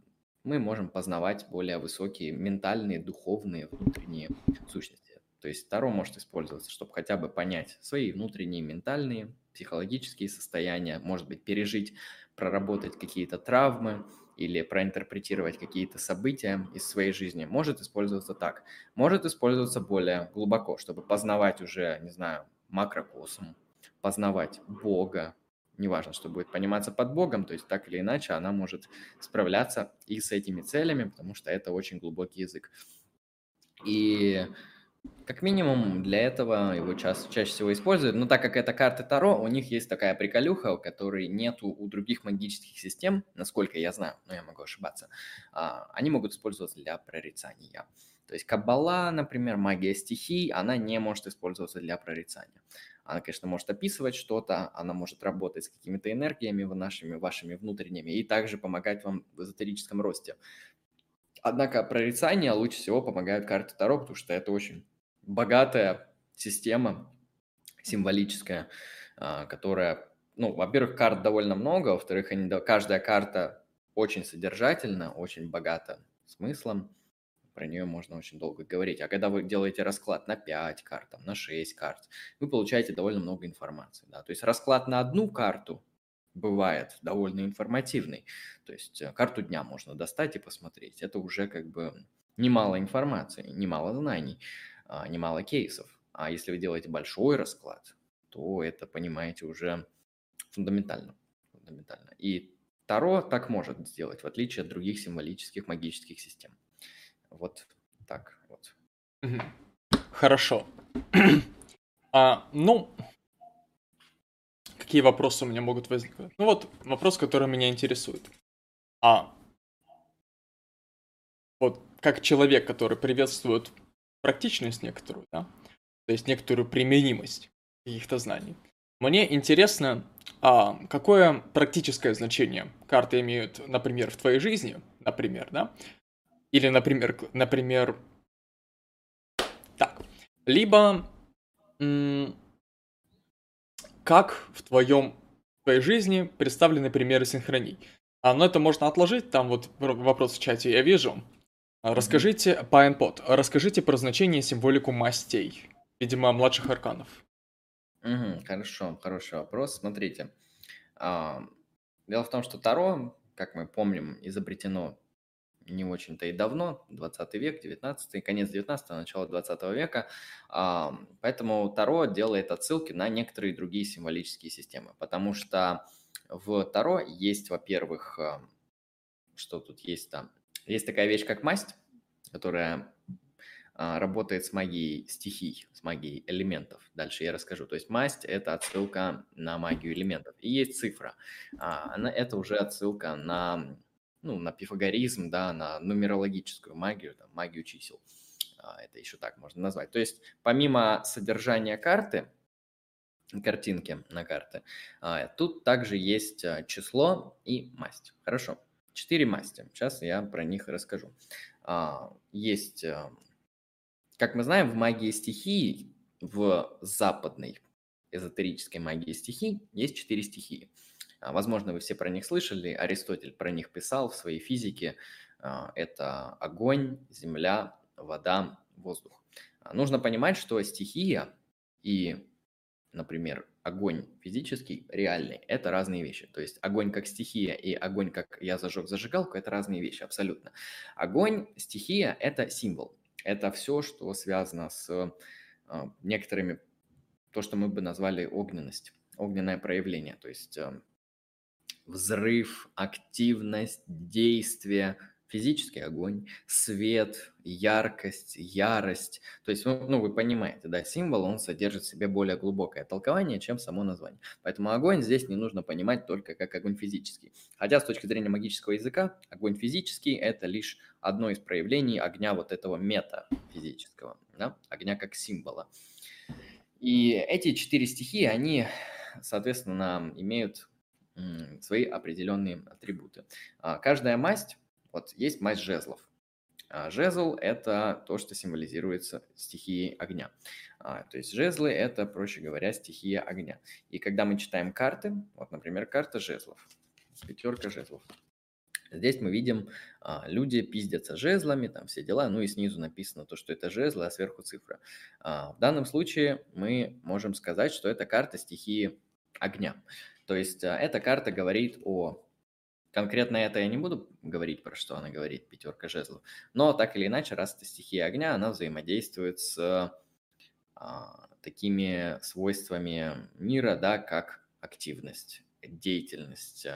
[SPEAKER 1] мы можем познавать более высокие ментальные, духовные, внутренние сущности. То есть Таро может использоваться, чтобы хотя бы понять свои внутренние ментальные, психологические состояния, может быть, пережить, проработать какие-то травмы, или проинтерпретировать какие-то события из своей жизни, может использоваться так. Может использоваться более глубоко, чтобы познавать уже, не знаю, макрокосм, познавать Бога, неважно, что будет пониматься под Богом, то есть так или иначе она может справляться и с этими целями, потому что это очень глубокий язык. И как минимум для этого его ча- чаще всего используют. Но так как это карты Таро, у них есть такая приколюха, которой нету у других магических систем, насколько я знаю, но я могу ошибаться. А, они могут использоваться для прорицания. То есть Каббала, например, магия стихий, она не может использоваться для прорицания. Она, конечно, может описывать что-то, она может работать с какими-то энергиями нашими, вашими внутренними и также помогать вам в эзотерическом росте. Однако прорицание лучше всего помогают карты Таро, потому что это очень богатая система символическая, а, которая, ну, во-первых, карт довольно много, во-вторых, они, каждая карта очень содержательна, очень богата смыслом, про нее можно очень долго говорить. А когда вы делаете расклад на 5 карт, на 6 карт, вы получаете довольно много информации. Да? То есть расклад на одну карту бывает довольно информативный. То есть э, карту дня можно достать и посмотреть. Это уже как бы немало информации, немало знаний. А, немало кейсов. А если вы делаете большой расклад, то это, понимаете, уже фундаментально. фундаментально. И Таро так может сделать, в отличие от других символических магических систем. Вот так вот.
[SPEAKER 2] Хорошо. а, ну, какие вопросы у меня могут возникнуть? Ну вот вопрос, который меня интересует. А вот как человек, который приветствует практичность некоторую, да, то есть некоторую применимость каких-то знаний. Мне интересно, а какое практическое значение карты имеют, например, в твоей жизни, например, да, или, например, например, так, либо как в твоем в твоей жизни представлены примеры синхроний. А, но это можно отложить, там вот вопрос в чате я вижу. Расскажите, Пайнпот, расскажите про значение и символику мастей, видимо, младших арканов.
[SPEAKER 1] Угу, хорошо, хороший вопрос. Смотрите, а, дело в том, что Таро, как мы помним, изобретено не очень-то и давно, 20 век, 19 конец 19 начало 20 века, поэтому Таро делает отсылки на некоторые другие символические системы, потому что в Таро есть, во-первых, что тут есть там, есть такая вещь, как масть, которая а, работает с магией стихий, с магией элементов. Дальше я расскажу. То есть масть – это отсылка на магию элементов. И есть цифра. А, она, это уже отсылка на, ну, на пифагоризм, да, на нумерологическую магию, там, магию чисел. А, это еще так можно назвать. То есть помимо содержания карты, картинки на карты, тут также есть число и масть. Хорошо. Четыре масти. Сейчас я про них расскажу. Есть как мы знаем, в магии стихий, в западной эзотерической магии стихий есть четыре стихии. А, возможно, вы все про них слышали, Аристотель про них писал в своей физике. А, это огонь, земля, вода, воздух. А, нужно понимать, что стихия и, например, огонь физический, реальный, это разные вещи. То есть огонь как стихия и огонь как я зажег зажигалку, это разные вещи абсолютно. Огонь, стихия – это символ. Это все, что связано с а, некоторыми, то, что мы бы назвали огненность, огненное проявление, то есть а, взрыв, активность, действие, физический огонь, свет, яркость, ярость. То есть, ну, ну, вы понимаете, да, символ, он содержит в себе более глубокое толкование, чем само название. Поэтому огонь здесь не нужно понимать только как огонь физический. Хотя с точки зрения магического языка, огонь физический – это лишь одно из проявлений огня вот этого метафизического, да, огня как символа. И эти четыре стихии, они, соответственно, имеют свои определенные атрибуты. А каждая масть вот есть масть жезлов. А жезл – это то, что символизируется стихией огня. А, то есть жезлы – это, проще говоря, стихия огня. И когда мы читаем карты, вот, например, карта жезлов, пятерка жезлов, Здесь мы видим, а, люди пиздятся жезлами, там все дела, ну и снизу написано то, что это жезлы, а сверху цифра. В данном случае мы можем сказать, что это карта стихии огня. То есть эта карта говорит о Конкретно это я не буду говорить, про что она говорит, пятерка жезлов. Но так или иначе, раз это стихия огня, она взаимодействует с а, такими свойствами мира, да, как активность, деятельность.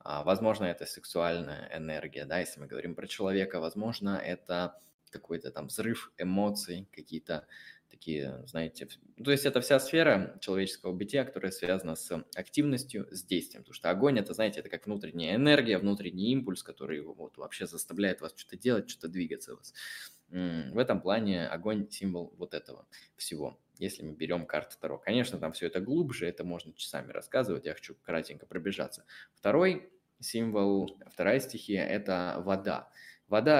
[SPEAKER 1] А, возможно, это сексуальная энергия, да, если мы говорим про человека, возможно, это какой-то там взрыв эмоций, какие-то такие, знаете, то есть это вся сфера человеческого бытия, которая связана с активностью, с действием, потому что огонь это, знаете, это как внутренняя энергия, внутренний импульс, который вот вообще заставляет вас что-то делать, что-то двигаться вас. В этом плане огонь символ вот этого всего. Если мы берем карту Таро. Конечно, там все это глубже, это можно часами рассказывать, я хочу кратенько пробежаться. Второй символ, вторая стихия – это вода. Вода,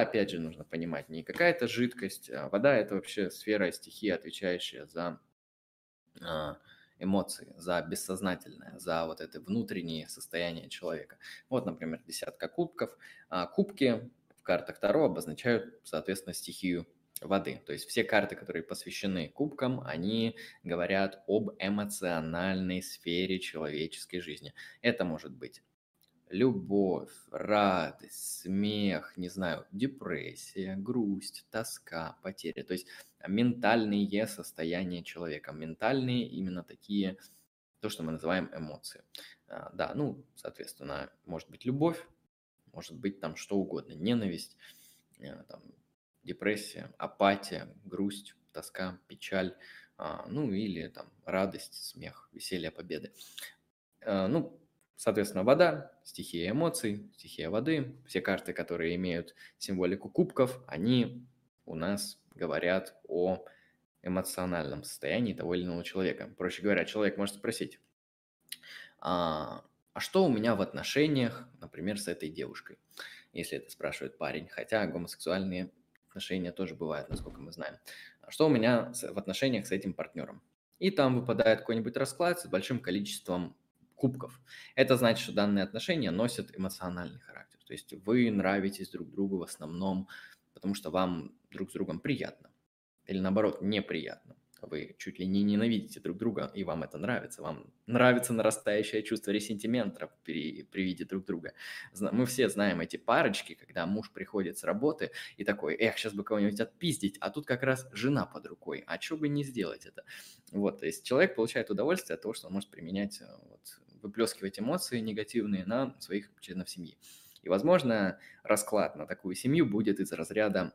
[SPEAKER 1] опять же, нужно понимать, не какая-то жидкость. А вода – это вообще сфера стихии, отвечающая за а, эмоции, за бессознательное, за вот это внутреннее состояние человека. Вот, например, десятка кубков. А кубки в картах Таро обозначают, соответственно, стихию воды. То есть все карты, которые посвящены кубкам, они говорят об эмоциональной сфере человеческой жизни. Это может быть любовь, радость, смех, не знаю, депрессия, грусть, тоска, потеря. То есть ментальные состояния человека, ментальные именно такие, то, что мы называем эмоции. А, да, ну, соответственно, может быть любовь, может быть там что угодно, ненависть, э, там, депрессия, апатия, грусть, тоска, печаль, а, ну или там радость, смех, веселье, победы. Э, ну, Соответственно, вода, стихия эмоций, стихия воды, все карты, которые имеют символику кубков, они у нас говорят о эмоциональном состоянии того или иного человека. Проще говоря, человек может спросить, а, а что у меня в отношениях, например, с этой девушкой, если это спрашивает парень, хотя гомосексуальные отношения тоже бывают, насколько мы знаем. А что у меня в отношениях с этим партнером? И там выпадает какой-нибудь расклад с большим количеством кубков. Это значит, что данные отношения носят эмоциональный характер. То есть вы нравитесь друг другу в основном, потому что вам друг с другом приятно. Или наоборот, неприятно. вы чуть ли не ненавидите друг друга, и вам это нравится. Вам нравится нарастающее чувство ресентимента при, при виде друг друга. Мы все знаем эти парочки, когда муж приходит с работы и такой, эх, сейчас бы кого-нибудь отпиздить, а тут как раз жена под рукой, а что бы не сделать это? Вот, то есть человек получает удовольствие от того, что он может применять, э, вот, выплескивать эмоции негативные на своих членов семьи. И, возможно, расклад на такую семью будет из разряда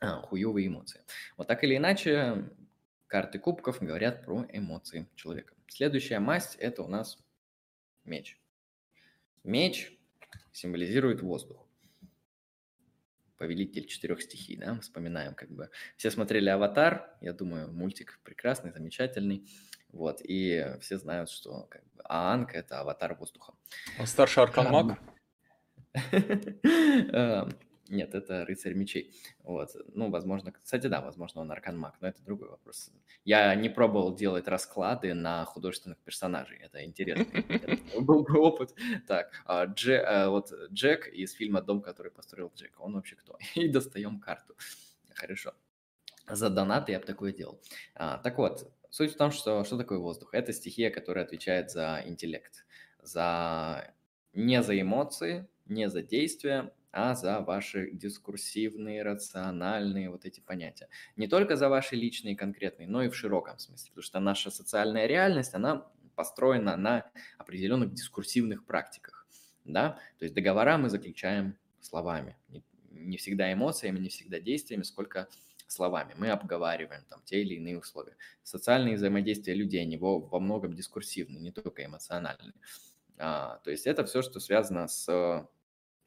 [SPEAKER 1] а, хуевые эмоции. Вот так или иначе, Карты кубков говорят про эмоции человека. Следующая масть – это у нас меч. Меч символизирует воздух. Повелитель четырех стихий, да, вспоминаем как бы. Все смотрели «Аватар», я думаю, мультик прекрасный, замечательный. Вот, и все знают, что как бы, Аанг – это аватар воздуха.
[SPEAKER 2] Он старший аркан
[SPEAKER 1] эм, нет, это рыцарь мечей. Вот. Ну, возможно, кстати, да, возможно, он аркан-маг, но это другой вопрос. Я не пробовал делать расклады на художественных персонажей. Это интересно. Был бы опыт. Так, а, э, вот Джек из фильма «Дом, который построил Джек». Он вообще кто? И достаем карту. Хорошо. За донаты я бы такое делал. А, так вот, суть в том, что что такое воздух? Это стихия, которая отвечает за интеллект, за не за эмоции, не за действия, а за ваши дискурсивные, рациональные вот эти понятия. Не только за ваши личные конкретные, но и в широком смысле, потому что наша социальная реальность, она построена на определенных дискурсивных практиках, да, то есть договора мы заключаем словами, не, всегда эмоциями, не всегда действиями, сколько словами. Мы обговариваем там те или иные условия. Социальные взаимодействия людей, они во, во многом дискурсивны, не только эмоциональные. А, то есть это все, что связано с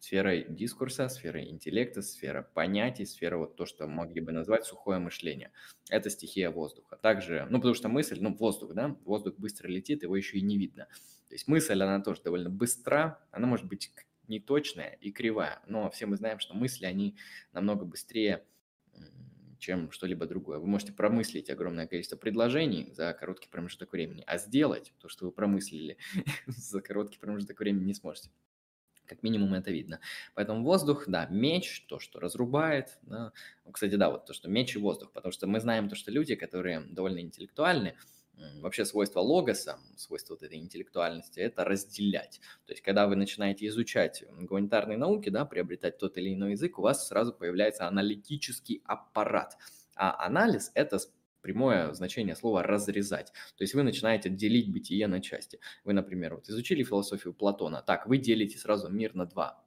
[SPEAKER 1] сферой дискурса, сферой интеллекта, сфера понятий, сфера вот то, что могли бы назвать сухое мышление. Это стихия воздуха. Также, ну, потому что мысль, ну, воздух, да, воздух быстро летит, его еще и не видно. То есть мысль, она тоже довольно быстра, она может быть неточная и кривая, но все мы знаем, что мысли, они намного быстрее, чем что-либо другое. Вы можете промыслить огромное количество предложений за короткий промежуток времени, а сделать то, что вы промыслили за короткий промежуток времени не сможете. Как минимум это видно. Поэтому воздух, да, меч, то, что разрубает. Да. Ну, кстати, да, вот то, что меч и воздух. Потому что мы знаем то, что люди, которые довольно интеллектуальны, вообще свойство логоса, свойство вот этой интеллектуальности, это разделять. То есть, когда вы начинаете изучать гуманитарные науки, да, приобретать тот или иной язык, у вас сразу появляется аналитический аппарат. А анализ – это прямое значение слова «разрезать». То есть вы начинаете делить бытие на части. Вы, например, вот изучили философию Платона. Так, вы делите сразу мир на два.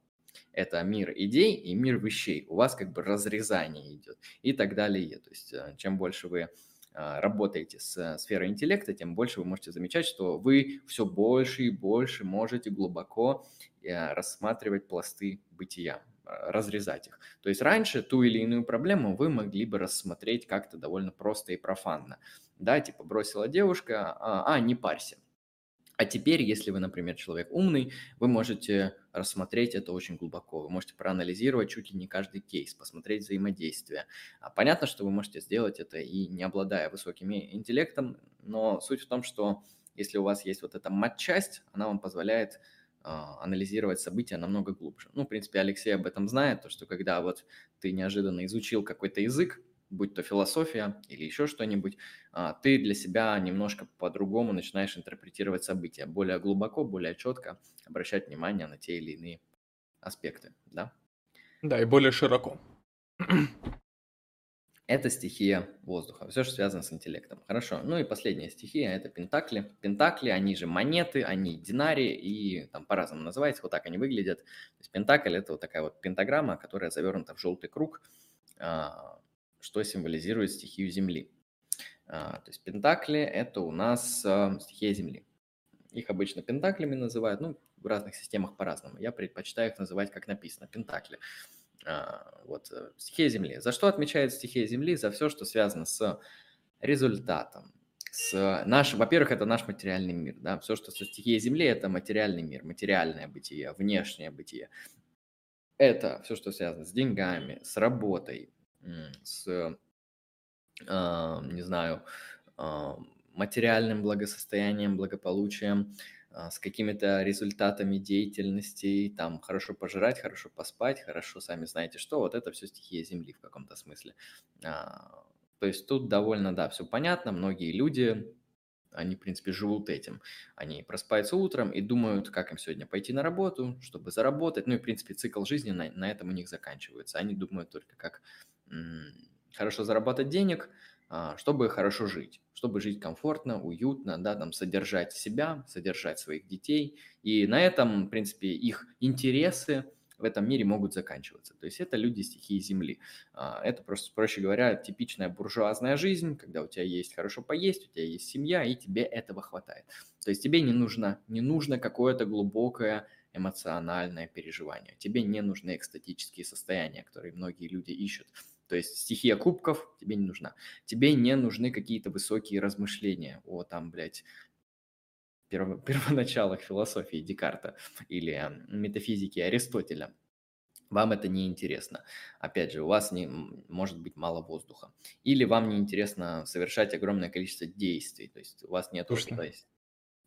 [SPEAKER 1] Это мир идей и мир вещей. У вас как бы разрезание идет и так далее. То есть э, чем больше вы работаете с э, сферой интеллекта, тем больше вы можете замечать, что вы все больше и больше можете глубоко рассматривать пласты бытия. А, разрезать их. То есть раньше ту или иную проблему вы могли бы рассмотреть как-то довольно просто и профанно. Да, типа бросила девушка, а, а не парься. А теперь, если вы, например, человек умный, вы можете рассмотреть это очень глубоко. Вы можете проанализировать чуть ли не каждый кейс, посмотреть взаимодействие. А понятно, что вы можете сделать это и не обладая высоким интеллектом, но суть в том, что если у вас есть вот эта матчасть, она вам позволяет а, анализировать события намного глубже. Ну, в принципе, Алексей об этом знает, то, что когда вот ты неожиданно изучил какой-то язык, будь то философия или еще что-нибудь, а, ты для себя немножко по-другому начинаешь интерпретировать события, более глубоко, более четко обращать внимание на те или иные аспекты, да?
[SPEAKER 2] Да, и более широко.
[SPEAKER 1] Это стихия воздуха, все, что связано с интеллектом. Хорошо. Ну и последняя стихия – это пентакли. Пентакли, они же монеты, они динарии, и там по-разному называется, вот так они выглядят. То есть пентакль – это вот такая вот пентаграмма, которая завернута в желтый круг, а, что символизирует стихию Земли. А, то есть пентакли – это у нас а, стихия Земли. Их обычно пентаклями называют, ну, в разных системах по-разному. Я предпочитаю их называть, как написано, пентакли. А, вот, э, стихия Земли. За что отмечает стихия Земли? За все, что связано с результатом. С наш, во-первых, это наш материальный мир. Да? Все, что со стихией Земли, это материальный мир, материальное бытие, внешнее бытие. Это все, что связано с деньгами, с работой, с, э, не знаю, э, материальным благосостоянием, благополучием, а, с какими-то результатами деятельности, там хорошо пожрать, хорошо поспать, хорошо сами знаете что, вот это все стихия Земли в каком-то смысле. А, То есть тут довольно, да, все понятно. Многие люди, они, в принципе, живут этим. Они просыпаются утром и думают, как им сегодня пойти на работу, чтобы заработать. Ну и, в принципе, цикл жизни на, на этом у них заканчивается. Они думают только, как хорошо заработать денег, а, чтобы хорошо жить, чтобы жить комфортно, уютно, да, там, содержать себя, содержать своих детей. И на этом, в принципе, их интересы, в этом мире могут заканчиваться. То есть это люди стихии Земли. А, это просто, проще говоря, типичная буржуазная жизнь, когда у тебя есть хорошо поесть, у тебя есть семья, и тебе этого хватает. То есть тебе не нужно, не нужно какое-то глубокое эмоциональное переживание. Тебе не нужны экстатические состояния, которые многие люди ищут. То есть стихия кубков тебе не нужна. Тебе не нужны какие-то высокие размышления о там, блядь, первоначалах философии Декарта или метафизики Аристотеля. Вам это не интересно. Опять же, у вас не, может быть мало воздуха. Или вам не интересно совершать огромное количество действий. То есть у вас нет...
[SPEAKER 2] Точно.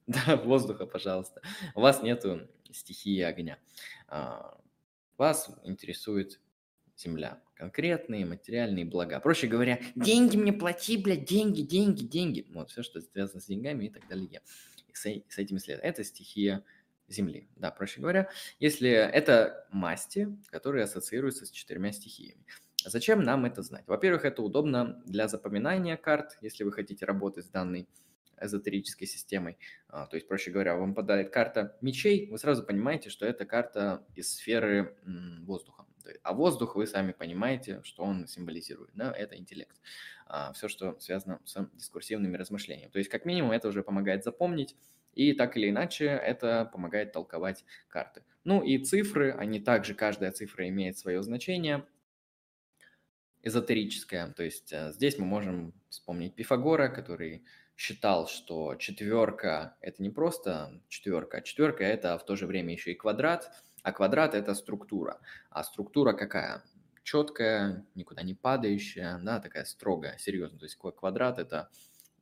[SPEAKER 1] Да, воздуха, пожалуйста. У вас нету стихии огня. А, вас интересует земля. Конкретные материальные блага. Проще говоря, деньги мне плати, блядь, деньги, деньги, деньги. Вот все, что связано с деньгами и так далее с, с этими следами. Это стихия Земли. Да, проще говоря, если это масти, которые ассоциируются с четырьмя стихиями. Зачем нам это знать? Во-первых, это удобно для запоминания карт, если вы хотите работать с данной эзотерической системой. А, то есть, проще говоря, вам подает карта мечей, вы сразу понимаете, что это карта из сферы воздуха. А воздух, вы сами понимаете, что он символизирует. Да? Это интеллект. А, все, что связано с дискурсивными размышлениями. То есть, как минимум, это уже помогает запомнить, и так или иначе это помогает толковать карты. Ну и цифры, они также, каждая цифра имеет свое значение, эзотерическое. То есть э, здесь мы можем вспомнить Пифагора, который считал, что четверка – это не просто четверка, а четверка – это в то же время еще и квадрат, а квадрат – это структура. А структура какая? Четкая, никуда не падающая, да, такая строгая, серьезная. То есть квадрат – это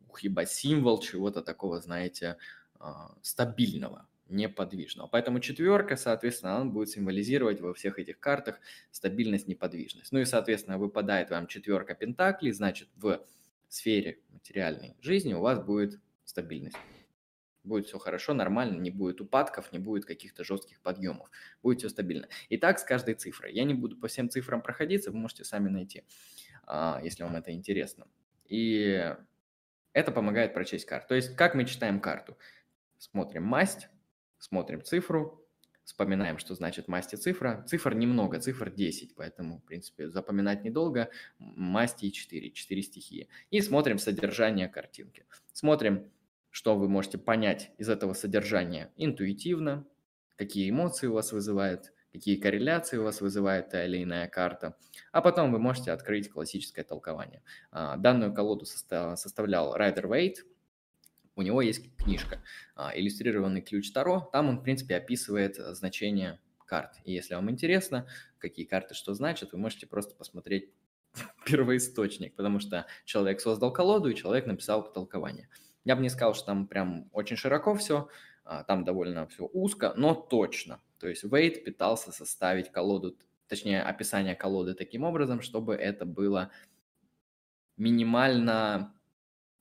[SPEAKER 1] ух, ебать, символ чего-то такого, знаете, а, стабильного, неподвижного. Поэтому четверка, соответственно, она будет символизировать во всех этих картах стабильность, неподвижность. Ну и, соответственно, выпадает вам четверка пентаклей, значит, в сфере материальной жизни у вас будет стабильность. Будет все хорошо, нормально, не будет упадков, не будет каких-то жестких подъемов. Будет все стабильно. И так с каждой цифрой. Я не буду по всем цифрам проходиться, вы можете сами найти, а, если вам это интересно. И это помогает прочесть карту. То есть, как мы читаем карту? Смотрим масть, смотрим цифру, вспоминаем, что значит масть и цифра. Цифр немного, цифр 10, поэтому, в принципе, запоминать недолго. Масти 4, 4 стихии. И смотрим содержание картинки. Смотрим, что вы можете понять из этого содержания интуитивно, какие эмоции у вас вызывает, какие корреляции у вас вызывает та или иная карта. А потом вы можете открыть классическое толкование. А, данную колоду составлял Райдер Вейт – у него есть книжка а, «Иллюстрированный ключ Таро». Там он, в принципе, описывает значение карт. И если вам интересно, какие карты что значат, вы можете просто посмотреть первоисточник, потому что человек создал колоду, и человек написал толкование. Я бы не сказал, что там прям очень широко все, а, там довольно все узко, но точно. То есть Вейт пытался составить колоду, точнее, описание колоды таким образом, чтобы это было минимально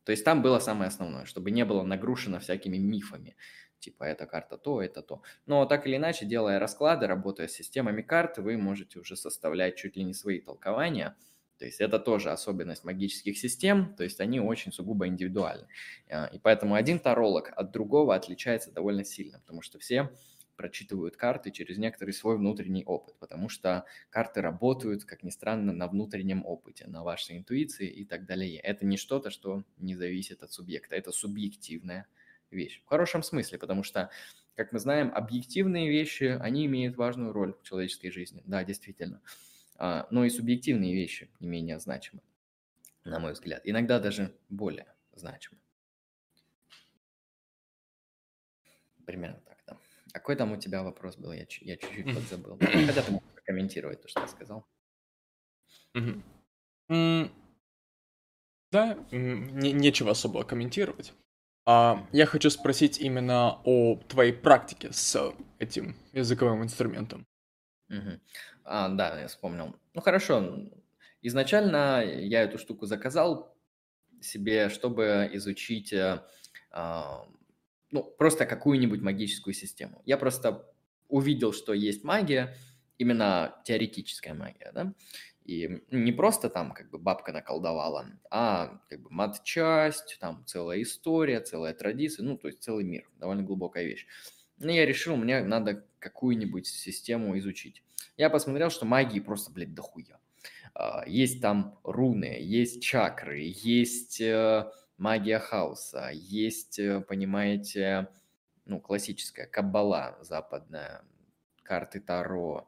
[SPEAKER 1] то есть там было самое основное, чтобы не было нагрушено всякими мифами. Типа, эта карта то, это то. Но так или иначе, делая расклады, работая с системами карт, вы можете уже составлять чуть ли не свои толкования. То есть это тоже особенность магических систем, то есть они очень сугубо индивидуальны. А, и поэтому один таролог от другого отличается довольно сильно, потому что все прочитывают карты через некоторый свой внутренний опыт, потому что карты работают, как ни странно, на внутреннем опыте, на вашей интуиции и так далее. Это не что-то, что не зависит от субъекта, это субъективная вещь. В хорошем смысле, потому что, как мы знаем, объективные вещи, они имеют важную роль в человеческой жизни. Да, действительно. Но и субъективные вещи не менее значимы, на мой взгляд. Иногда даже более значимы. Примерно так. Какой там у тебя вопрос был? Я, я чуть-чуть подзабыл. Хотя ты мог прокомментировать то, что я сказал.
[SPEAKER 2] Да, не, нечего особо комментировать. А, я хочу спросить именно о твоей практике с этим языковым инструментом.
[SPEAKER 1] Угу. А, да, я вспомнил. Ну хорошо, изначально я эту штуку заказал себе, чтобы изучить э, а, ну, просто какую-нибудь магическую систему. Я просто увидел, что есть магия, именно теоретическая магия, да, и не просто там как бы бабка наколдовала, а как бы мат-часть, там целая история, целая традиция, ну, то есть целый мир, довольно глубокая вещь. Ну, я решил, мне надо какую-нибудь систему изучить. Я посмотрел, что магии просто, блядь, дохуя. А, есть там руны, есть чакры, есть э, магия хаоса, есть, э, понимаете, ну, классическая каббала западная, карты Таро,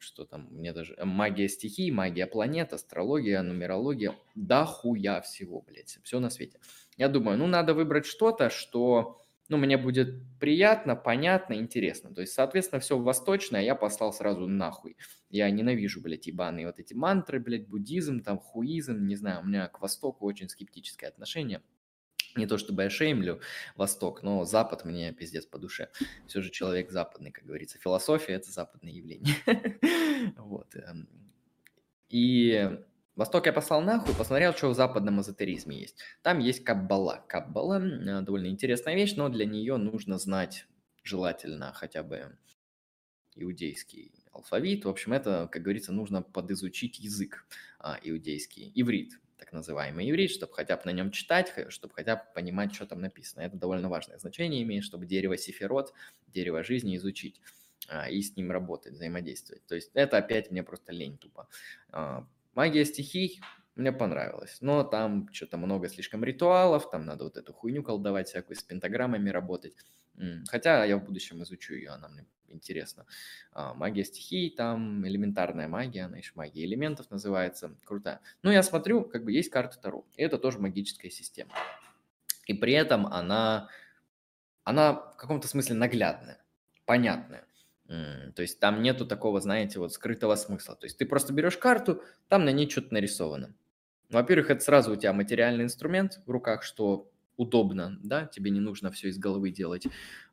[SPEAKER 1] что там, мне даже э, магия стихий, магия планет, астрология, нумерология, да хуя всего, блядь, все на свете. Я думаю, ну, надо выбрать что-то, что, ну, мне будет приятно, понятно, интересно. То есть, соответственно, все восточное я послал сразу нахуй. Я ненавижу, блядь, ебаные вот эти мантры, блядь, буддизм, там, хуизм, не знаю, у меня к Востоку очень скептическое отношение. Не то чтобы я шеймлю Восток, но Запад мне пиздец по душе. Все же человек западный, как говорится. Философия – это западное явление. Вот. Эм. И Восток я послал нахуй, посмотрел, что в западном эзотеризме есть. Там есть каббала. Каббала – довольно интересная вещь, но для нее нужно знать желательно хотя бы иудейский алфавит. В общем, это, как говорится, нужно подизучить язык а, иудейский, иврит так называемый иврит, чтобы хотя бы на нем читать, чтобы хотя бы понимать, что там написано. Это довольно важное значение имеет, чтобы дерево сифирот, дерево жизни изучить а, и с ним работать, взаимодействовать. То есть это опять мне просто лень тупо. А, магия стихий мне понравилось, но там что-то много слишком ритуалов, там надо вот эту хуйню колдовать всякую, с пентаграммами работать. Хотя я в будущем изучу ее, она мне интересно. А, магия стихий, там элементарная магия, она еще магия элементов называется, крутая. Ну, я смотрю, как бы есть карта Таро, и это тоже магическая система. И при этом она, она в каком-то смысле наглядная, понятная. То есть там нету такого, знаете, вот скрытого смысла. То есть ты просто берешь карту, там на ней что-то нарисовано. Во-первых, это сразу у тебя материальный инструмент в руках, что удобно, да, тебе не нужно все из головы делать.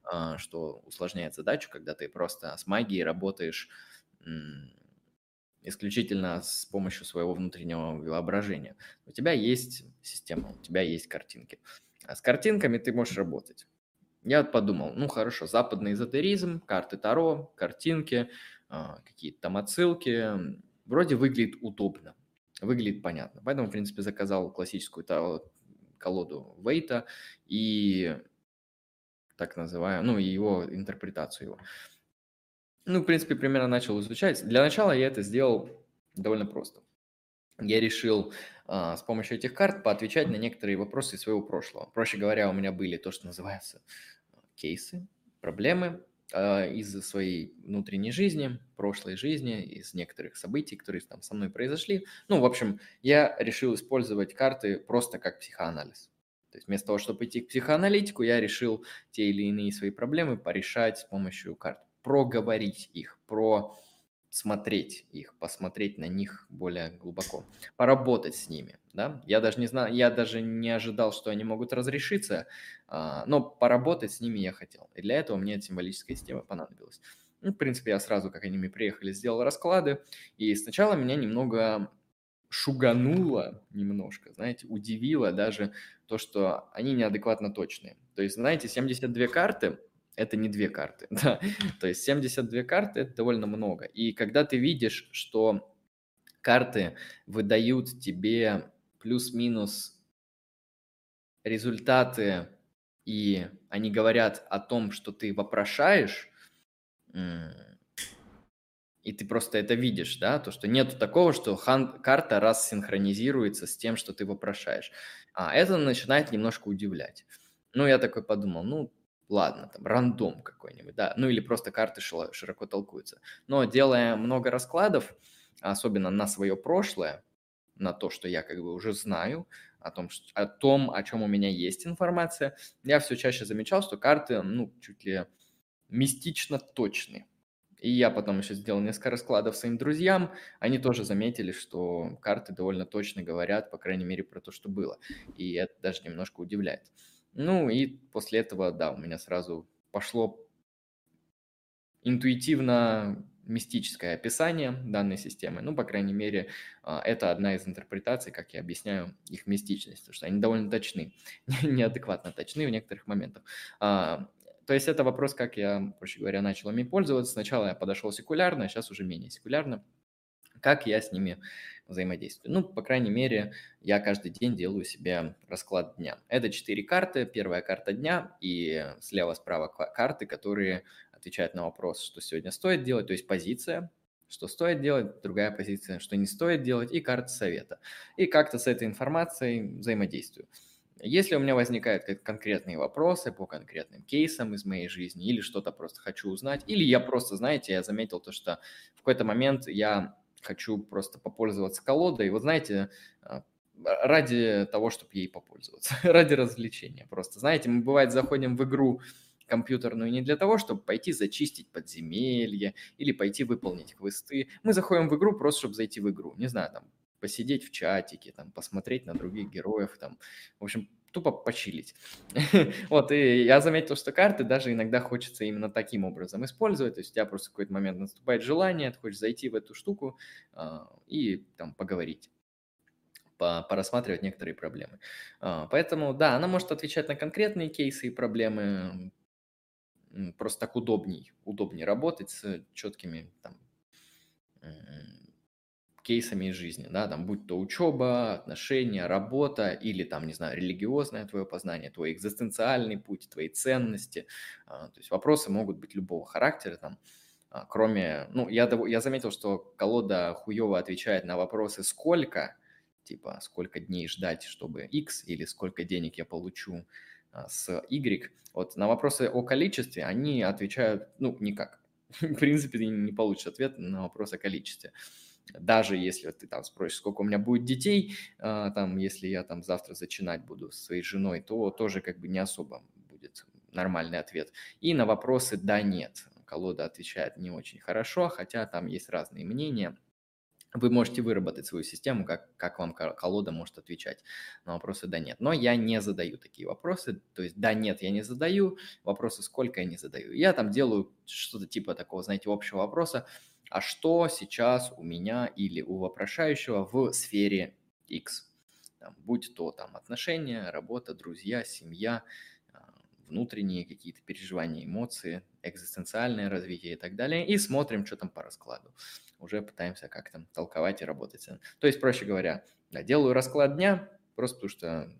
[SPEAKER 1] А, что усложняет задачу, когда ты просто с магией работаешь исключительно с помощью своего внутреннего воображения. У тебя есть система, у тебя есть картинки. А с картинками ты можешь работать. Я подумал, ну хорошо, западный эзотеризм, карты Таро, картинки, а, какие-то там отсылки, вроде выглядит удобно, выглядит понятно. Поэтому, в принципе, заказал классическую колоду Вейта и так называемую, ну, и его интерпретацию его. Ну, в принципе, примерно начал изучать. Для начала я это сделал довольно просто. Я решил а, с помощью этих карт поотвечать на некоторые вопросы своего прошлого. Проще говоря, у меня были то, что называется кейсы, проблемы а, из своей внутренней жизни, прошлой жизни, из некоторых событий, которые там со мной произошли. Ну, в общем, я решил использовать карты просто как психоанализ. То есть вместо того, чтобы идти к психоаналитику, я решил те или иные свои проблемы порешать с помощью карт. Проговорить их, про смотреть их, посмотреть на них более глубоко, поработать с ними, да. Я даже не знаю, я даже не ожидал, что они могут разрешиться, а, но поработать с ними я хотел. И для этого мне символическая система понадобилась. Ну, в принципе, я сразу, как они мне приехали, сделал расклады, и сначала меня немного шугануло немножко, знаете, удивило даже то, что они неадекватно точные. То есть, знаете, 72 карты – это не две карты, да. То есть 72 карты – это довольно много. И когда ты видишь, что карты выдают тебе плюс-минус результаты, и они говорят о том, что ты вопрошаешь, и ты просто это видишь, да, то, что нету такого, что хан, карта раз синхронизируется с тем, что ты вопрошаешь. А это начинает немножко удивлять. Ну, я такой подумал, ну, ладно, там, рандом какой-нибудь, да, ну, или просто карты широко толкуются. Но делая много раскладов, особенно на свое прошлое, на то, что я как бы уже знаю, о том, что, о том, о чем у меня есть информация, я все чаще замечал, что карты, ну, чуть ли мистично точны. И я потом еще сделал несколько раскладов своим друзьям. Они тоже заметили, что карты довольно точно говорят, по крайней мере, про то, что было. И это даже немножко удивляет. Ну и после этого, да, у меня сразу пошло интуитивно мистическое описание данной системы. Ну, по крайней мере, а, это одна из интерпретаций, как я объясняю их мистичность, потому что они довольно точны, неадекватно точны в некоторых моментах. А, то есть это вопрос, как я, проще говоря, начал ими пользоваться. Сначала я подошел секулярно, а сейчас уже менее секулярно. Как я с ними взаимодействую? Ну, по крайней мере, я каждый день делаю себе расклад дня. Это четыре карты. Первая карта дня и слева-справа карты, которые отвечает на вопрос, что сегодня стоит делать, то есть позиция, что стоит делать, другая позиция, что не стоит делать, и карта совета. И как-то с этой информацией взаимодействую. Если у меня возникают конкретные вопросы по конкретным кейсам из моей жизни, или что-то просто хочу узнать, или я просто, знаете, я заметил то, что в какой-то момент я хочу просто попользоваться колодой, вот знаете, а, ради того, чтобы ей попользоваться, ради развлечения просто. Знаете, мы бывает заходим в игру, компьютерную не для того, чтобы пойти зачистить подземелье или пойти выполнить квесты. Мы заходим в игру просто, чтобы зайти в игру. Не знаю, там, посидеть в чатике, там, посмотреть на других героев, там, в общем, тупо почилить. вот, и я заметил, что карты даже иногда хочется именно таким образом использовать, то есть у тебя просто в какой-то момент наступает желание, ты хочешь зайти в эту штуку э, и там поговорить порассматривать некоторые проблемы. А, поэтому, да, она может отвечать на конкретные кейсы и проблемы, просто так удобней, удобнее работать с четкими там, кейсами из жизни, да, там, будь то учеба, отношения, работа или там, не знаю, религиозное твое познание, твой экзистенциальный путь, твои ценности, а, то есть вопросы могут быть любого характера, там, а, кроме, ну, я, я заметил, что колода хуево отвечает на вопросы «сколько?», типа «сколько дней ждать, чтобы X?» или «сколько денег я получу а, с Y, вот на вопросы о количестве они отвечают, ну, никак. В принципе, ты не получишь ответ на вопрос о количестве. Даже если ты там спросишь, сколько у меня будет детей, а, там, если я там завтра зачинать буду с своей женой, то тоже как бы не особо будет нормальный ответ. И на вопросы «да», «нет». Колода отвечает не очень хорошо, хотя там есть разные мнения – вы можете выработать свою систему, как, как вам колода может отвечать на вопросы «да», «нет». Но я не задаю такие вопросы, то есть «да», «нет» я не задаю, вопросы «сколько» я не задаю. Я там делаю что-то типа такого, знаете, общего вопроса, а что сейчас у меня или у вопрошающего в сфере X? Там, будь то там отношения, работа, друзья, семья, а, внутренние какие-то переживания, эмоции, экзистенциальное развитие и так далее, и смотрим, что там по раскладу уже пытаемся как-то толковать и работать. То есть, проще говоря, да, делаю расклад дня, просто потому что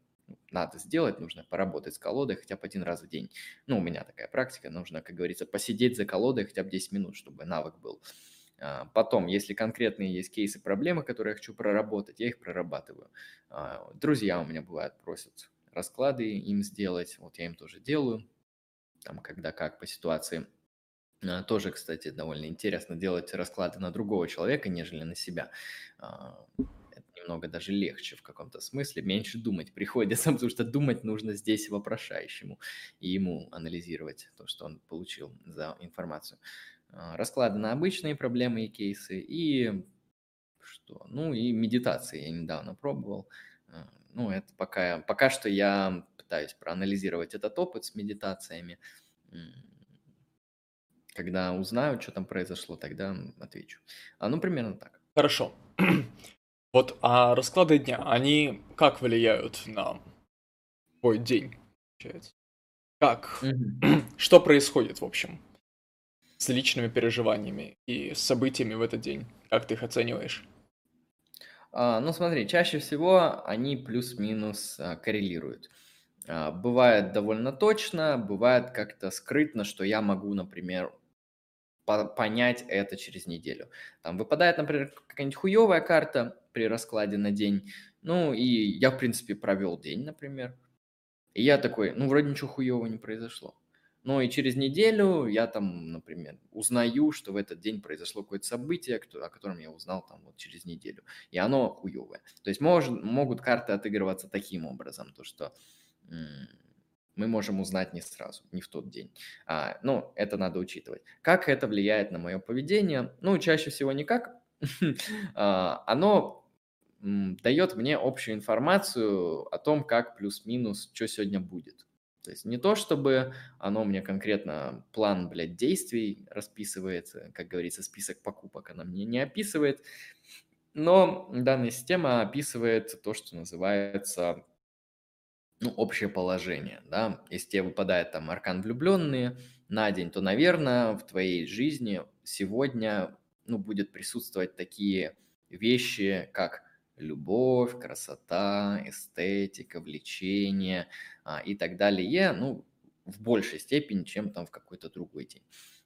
[SPEAKER 1] надо сделать, нужно поработать с колодой хотя бы один раз в день. Ну, у меня такая практика, нужно, как говорится, посидеть за колодой хотя бы 10 минут, чтобы навык был. А, потом, если конкретные есть кейсы, проблемы, которые я хочу проработать, я их прорабатываю. А, друзья у меня бывают просят расклады им сделать, вот я им тоже делаю, там когда как по ситуации. А, тоже, кстати, довольно интересно делать расклады на другого человека, нежели на себя. Это немного даже легче в каком-то смысле, меньше думать приходится, потому что думать нужно здесь вопрошающему и ему анализировать то, что он получил за информацию. А, расклады на обычные проблемы и кейсы и что? Ну и медитации я недавно пробовал. Ну, это пока, пока что я пытаюсь проанализировать этот опыт с медитациями когда узнаю, что там произошло, тогда отвечу. А, ну, примерно так.
[SPEAKER 2] Хорошо. Вот, а расклады дня, они как влияют на твой день, получается? Как? Что происходит, в общем, с личными переживаниями и событиями в этот день? Как ты их оцениваешь?
[SPEAKER 1] А, ну, смотри, чаще всего они плюс-минус а, коррелируют. А, бывает довольно точно, бывает как-то скрытно, что я могу, например, понять это через неделю. Там выпадает, например, какая-нибудь хуевая карта при раскладе на день. Ну, и я, в принципе, провел день, например. И я такой, ну, вроде ничего хуевого не произошло. Ну, и через неделю я там, например, узнаю, что в этот день произошло какое-то событие, о котором я узнал там вот через неделю. И оно хуевое. То есть мож, могут карты отыгрываться таким образом, то что мы можем узнать не сразу, не в тот день. А, ну, это надо учитывать. Как это влияет на мое поведение? Ну, чаще всего никак. а, оно дает мне общую информацию о том, как плюс-минус, что сегодня будет. То есть не то, чтобы оно мне конкретно план, блядь, действий расписывает, как говорится, список покупок она мне не описывает, но данная система описывает то, что называется ну, общее положение, да. Если тебе выпадает там аркан влюбленные на день, то, наверное, в твоей жизни сегодня, ну, будет присутствовать такие вещи, как любовь, красота, эстетика, влечение а, и так далее, ну, в большей степени, чем там в какой-то другой день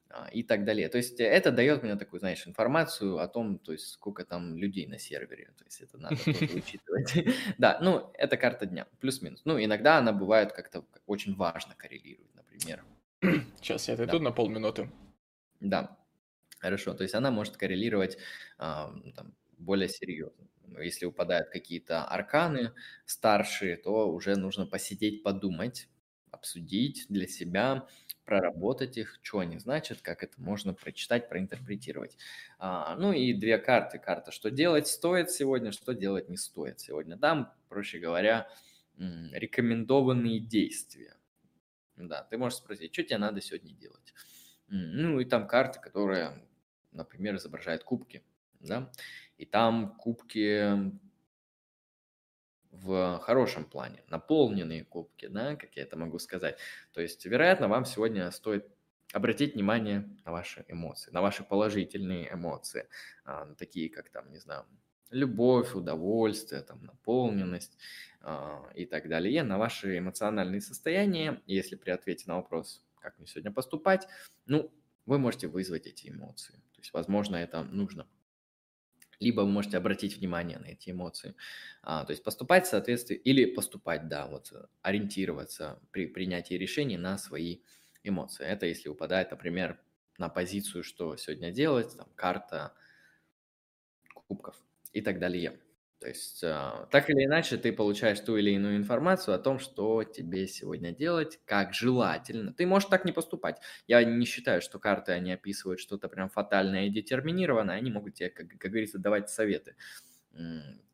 [SPEAKER 1] а, и так далее. То есть это дает мне такую, знаешь, информацию о том, то есть сколько там людей на сервере. То есть это надо тоже учитывать. Да, ну, это карта дня, плюс-минус. Ну, иногда она бывает как-то очень важно коррелирует, например.
[SPEAKER 2] Сейчас я отойду на полминуты.
[SPEAKER 1] Да, хорошо. То есть она может коррелировать там, более серьезно. Если упадают какие-то арканы старшие, то уже нужно посидеть, подумать, обсудить для себя, проработать их, что они значат, как это можно прочитать, проинтерпретировать. А, ну и две карты. Карта «Что делать стоит сегодня», «Что делать не стоит сегодня». Там, проще говоря, рекомендованные действия. Да, ты можешь спросить, что тебе надо сегодня делать. Ну и там карты, которые, например, изображают кубки, да, и там кубки в хорошем плане, наполненные кубки, да, как я это могу сказать. То есть, вероятно, вам сегодня стоит обратить внимание на ваши эмоции, на ваши положительные эмоции, а, такие как там, не знаю, любовь, удовольствие, там, наполненность а, и так далее, на ваши эмоциональные состояния. Если при ответе на вопрос, как мне сегодня поступать, ну, вы можете вызвать эти эмоции. То есть, возможно, это нужно либо вы можете обратить внимание на эти эмоции. А, то есть поступать в соответствии, или поступать, да, вот э, ориентироваться при принятии решений на свои эмоции. Это если упадает, например, на позицию, что сегодня делать, там, карта кубков и так далее. То есть, а, так или иначе, ты получаешь ту или иную информацию о том, что тебе сегодня делать, как желательно. Ты можешь так не поступать. Я не считаю, что карты, они описывают что-то прям фатальное и детерминированное. Они могут тебе, как, как говорится, давать советы,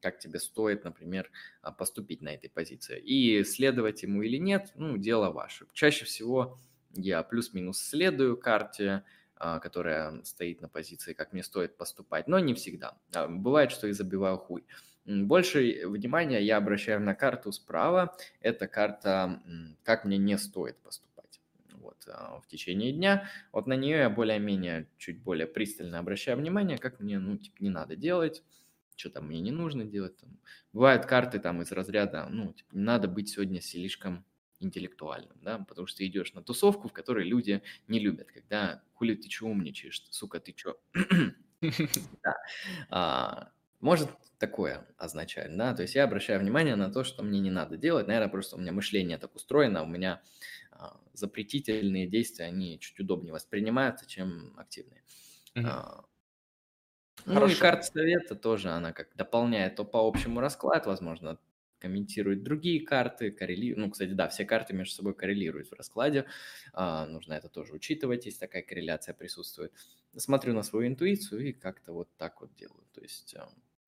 [SPEAKER 1] как тебе стоит, например, а, поступить на этой позиции. И следовать ему или нет, ну, дело ваше. Чаще всего я плюс-минус следую карте, а, которая стоит на позиции, как мне стоит поступать, но не всегда. Бывает, что и забиваю хуй. Больше внимания я обращаю на карту справа. Это карта, как мне не стоит поступать вот, а, в течение дня. Вот на нее я более-менее, чуть более пристально обращаю внимание, как мне, ну, типа, не надо делать, что там мне не нужно делать. Там. Бывают карты там из разряда, ну, типа, не надо быть сегодня слишком интеллектуальным, да, потому что ты идешь на тусовку, в которой люди не любят, когда хули ты что умничаешь, сука, ты? А, может такое означать, да, то есть я обращаю внимание на то, что мне не надо делать, наверное, просто у меня мышление так устроено, у меня а, запретительные действия, они чуть удобнее воспринимаются, чем активные. Угу. А, ну и карта совета тоже, она как дополняет то по общему раскладу, возможно, комментирует другие карты, коррелирует. Ну, кстати, да, все карты между собой коррелируют в раскладе. А, нужно это тоже учитывать, если такая корреляция присутствует. Смотрю на свою интуицию и как-то вот так вот делаю. То есть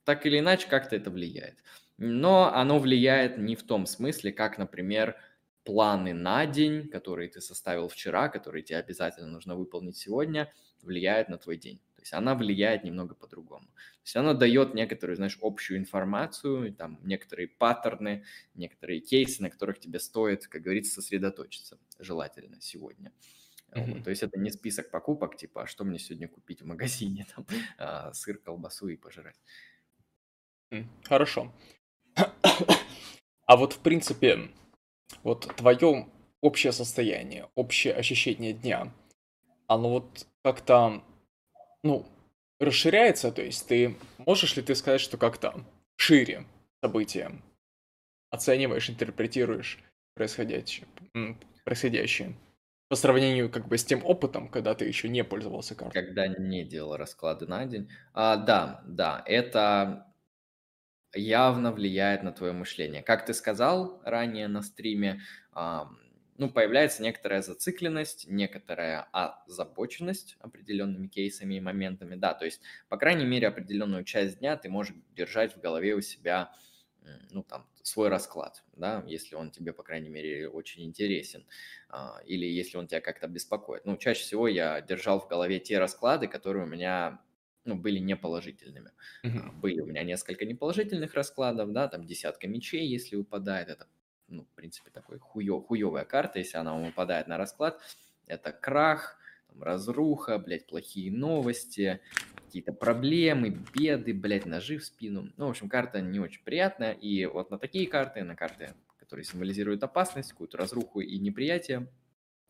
[SPEAKER 1] так или иначе как-то это влияет. Но оно влияет не в том смысле, как, например, планы на день, которые ты составил вчера, которые тебе обязательно нужно выполнить сегодня, влияют на твой день. То есть она влияет немного по-другому. То есть она дает некоторую, знаешь, общую информацию, там некоторые паттерны, некоторые кейсы, на которых тебе стоит, как говорится, сосредоточиться желательно сегодня. Mm-hmm. То есть это не список покупок, типа, а что мне сегодня купить в магазине, там, а, сыр, колбасу и пожрать.
[SPEAKER 2] Хорошо. А вот в принципе, вот твое общее состояние, общее ощущение дня, оно вот как-то, ну, расширяется, то есть ты, можешь ли ты сказать, что как-то шире события оцениваешь, интерпретируешь происходящее, происходящее по сравнению как бы с тем опытом, когда ты еще не пользовался картой?
[SPEAKER 1] Когда не делал расклады на день. А, да, да, это явно влияет на твое мышление. Как ты сказал ранее на стриме, ну, появляется некоторая зацикленность, некоторая озабоченность определенными кейсами и моментами. Да, то есть, по крайней мере, определенную часть дня ты можешь держать в голове у себя ну, там, свой расклад, да, если он тебе, по крайней мере, очень интересен, а, или если он тебя как-то беспокоит. Ну, чаще всего я держал в голове те расклады, которые у меня ну, были неположительными. Uh-huh. Были у меня несколько неположительных раскладов, да, там десятка мечей, если выпадает, это, ну, в принципе, такой хуё, хуёвая карта, если она вам выпадает на расклад, это крах, там, разруха, блядь, плохие новости, какие-то проблемы, беды, блядь, ножи в спину. Ну, в общем, карта не очень приятная, и вот на такие карты, на карты, которые символизируют опасность, какую-то разруху и неприятие,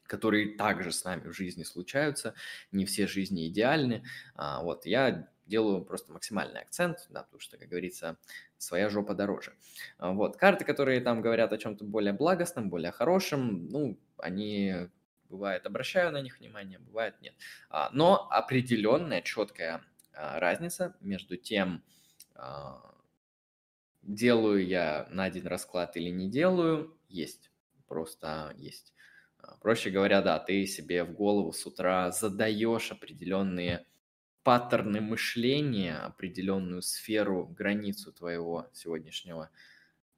[SPEAKER 1] которые также с нами в жизни случаются, не все жизни идеальны. А, вот, я делаю просто максимальный акцент, да, потому что, как говорится, своя жопа дороже. А, вот, карты, которые там говорят о чем-то более благостном, более хорошем, ну, они бывает обращаю на них внимание, бывает нет. А, но определенная четкая разница между тем, делаю я на один расклад или не делаю, есть. Просто есть. А, проще говоря, да, ты себе в голову с утра задаешь определенные паттерны мышления, определенную сферу, границу твоего сегодняшнего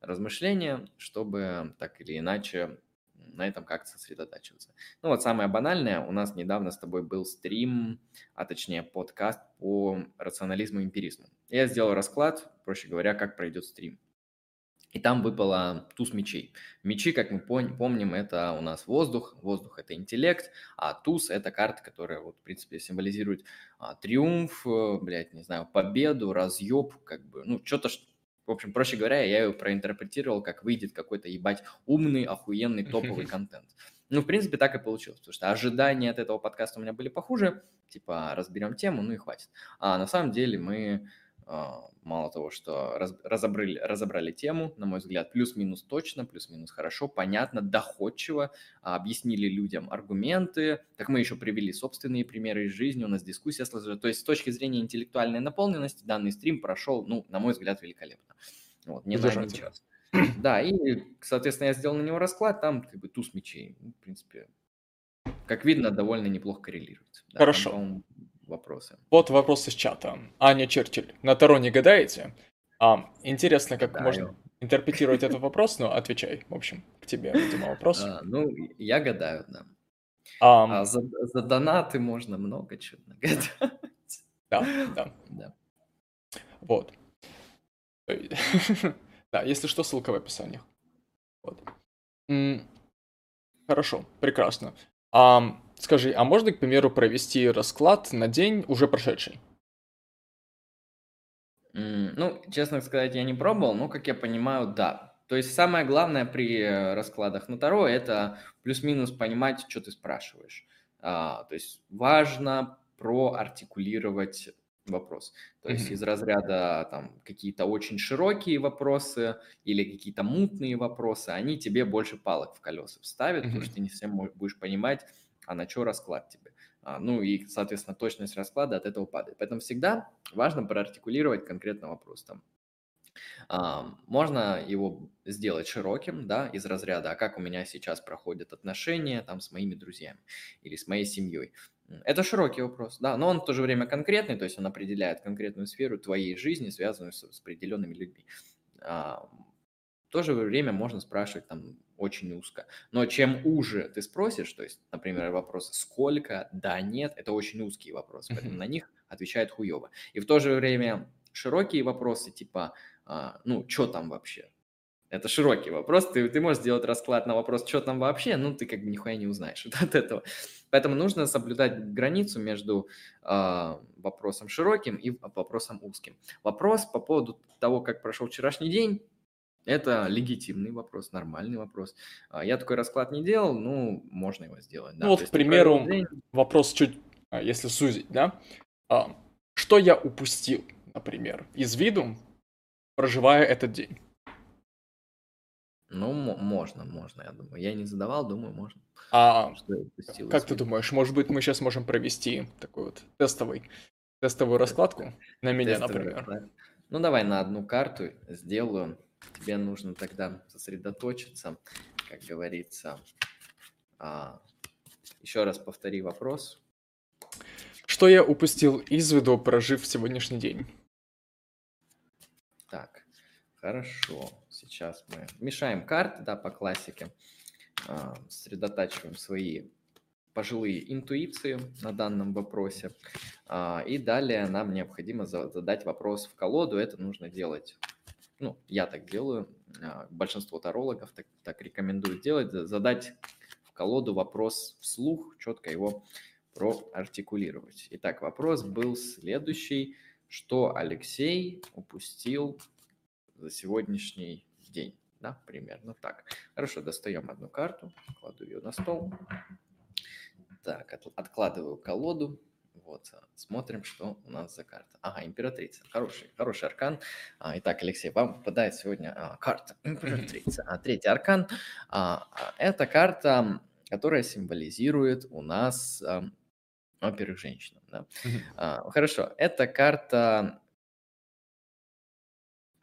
[SPEAKER 1] размышления, чтобы так или иначе на этом как-то сосредотачиваться. Ну вот самое банальное, у нас недавно с тобой был стрим, а точнее подкаст по рационализму и эмпиризму. Я сделал расклад, проще говоря, как пройдет стрим. И там выпало туз мечей. Мечи, как мы помним, это у нас воздух, воздух это интеллект, а туз это карта, которая, вот, в принципе, символизирует а, триумф, э, блядь, не знаю, победу, разъеб, как бы, ну, что-то, в общем, проще говоря, я ее проинтерпретировал, как выйдет какой-то, ебать, умный, охуенный, топовый контент. Ну, в принципе, так и получилось, потому что ожидания от этого подкаста у меня были похуже, типа, разберем тему, ну и хватит. А на самом деле мы мало того, что разобрали, разобрали тему, на мой взгляд, плюс-минус точно, плюс-минус хорошо, понятно, доходчиво, а, объяснили людям аргументы, так мы еще привели собственные примеры из жизни, у нас дискуссия сложилась. То есть с точки зрения интеллектуальной наполненности данный стрим прошел, ну, на мой взгляд, великолепно. Вот, не на один час. Да, и, соответственно, я сделал на него расклад, там как бы туз мечей. Ну, в принципе, как видно, довольно неплохо коррелируется.
[SPEAKER 2] Да, Хорошо. Там,
[SPEAKER 1] вопросы.
[SPEAKER 2] Вот вопрос из чата. Аня Черчилль. На Таро не гадаете? А, интересно, как Гадаю. можно интерпретировать этот вопрос, но отвечай. В общем, к тебе, видимо, вопрос.
[SPEAKER 1] А, ну, я гадаю, да. А, а за, за донаты можно много чего нагадать.
[SPEAKER 2] Да, да. да. Вот. Да, если что, ссылка в описании. Вот. Хорошо, прекрасно. А, скажи, а можно, к примеру, провести расклад на день уже прошедший?
[SPEAKER 1] Ну, честно сказать, я не пробовал, но, как я понимаю, да. То есть самое главное при э, раскладах на Таро – это плюс-минус понимать, что ты спрашиваешь. А, то есть важно проартикулировать вопрос. То есть из разряда там какие-то очень широкие вопросы или какие-то мутные вопросы, они тебе больше палок в колеса вставят, потому что ты не совсем будешь понимать, а на что расклад тебе. А, ну и, соответственно, точность расклада от этого падает. Поэтому всегда важно проартикулировать конкретно вопрос. Там, а, можно его сделать широким, да, из разряда, а как у меня сейчас проходят отношения там с моими друзьями или с моей семьей. Это широкий вопрос, да, но он в то же время конкретный, то есть он определяет конкретную сферу твоей жизни, связанную с, с определенными людьми. А, в то же время можно спрашивать там очень узко. Но чем уже ты спросишь, то есть, например, вопрос «сколько?», «да», «нет», это очень узкие вопросы, поэтому на них отвечает хуево. И в то же время широкие вопросы типа а, «ну, что там вообще?», это широкий вопрос. Ты, ты можешь сделать расклад на вопрос, что там вообще, ну, ты как бы нихуя не узнаешь от этого. Поэтому нужно соблюдать границу между э, вопросом широким и вопросом узким. Вопрос по поводу того, как прошел вчерашний день, это легитимный вопрос, нормальный вопрос. А, я такой расклад не делал, ну, можно его сделать.
[SPEAKER 2] Да. Ну, вот, к примеру, день... вопрос чуть, а, если сузить, да? Что я упустил, например, из виду, проживая этот день?
[SPEAKER 1] Ну, можно, можно, я думаю. Я не задавал, думаю, можно.
[SPEAKER 2] А как ты думаешь, может быть, мы сейчас можем провести такой вот тестовый, тестовую раскладку на меня, Тестовый например? Расклад.
[SPEAKER 1] Ну, давай на одну карту сделаю. Тебе нужно тогда сосредоточиться, как говорится. А, еще раз повтори вопрос.
[SPEAKER 2] Что я упустил из виду, прожив сегодняшний день?
[SPEAKER 1] Так, Хорошо. Сейчас мы мешаем карты, да, по классике. А, сосредотачиваем свои пожилые интуиции на данном вопросе. А, и далее нам необходимо задать вопрос в колоду. Это нужно делать, ну, я так делаю, а, большинство тарологов так, так рекомендуют делать, задать в колоду вопрос вслух, четко его проартикулировать. Итак, вопрос был следующий. Что Алексей упустил за сегодняшний день? Да, примерно так. Хорошо, достаем одну карту, кладу ее на стол. Так, от, откладываю колоду. Вот, а, смотрим, что у нас за карта. Ага, императрица. Хороший, хороший аркан. А, итак, Алексей, вам попадает сегодня а, карта императрица. А третий аркан а, а, это карта, которая символизирует у нас, а, во-первых, женщину. Да? А, хорошо, это карта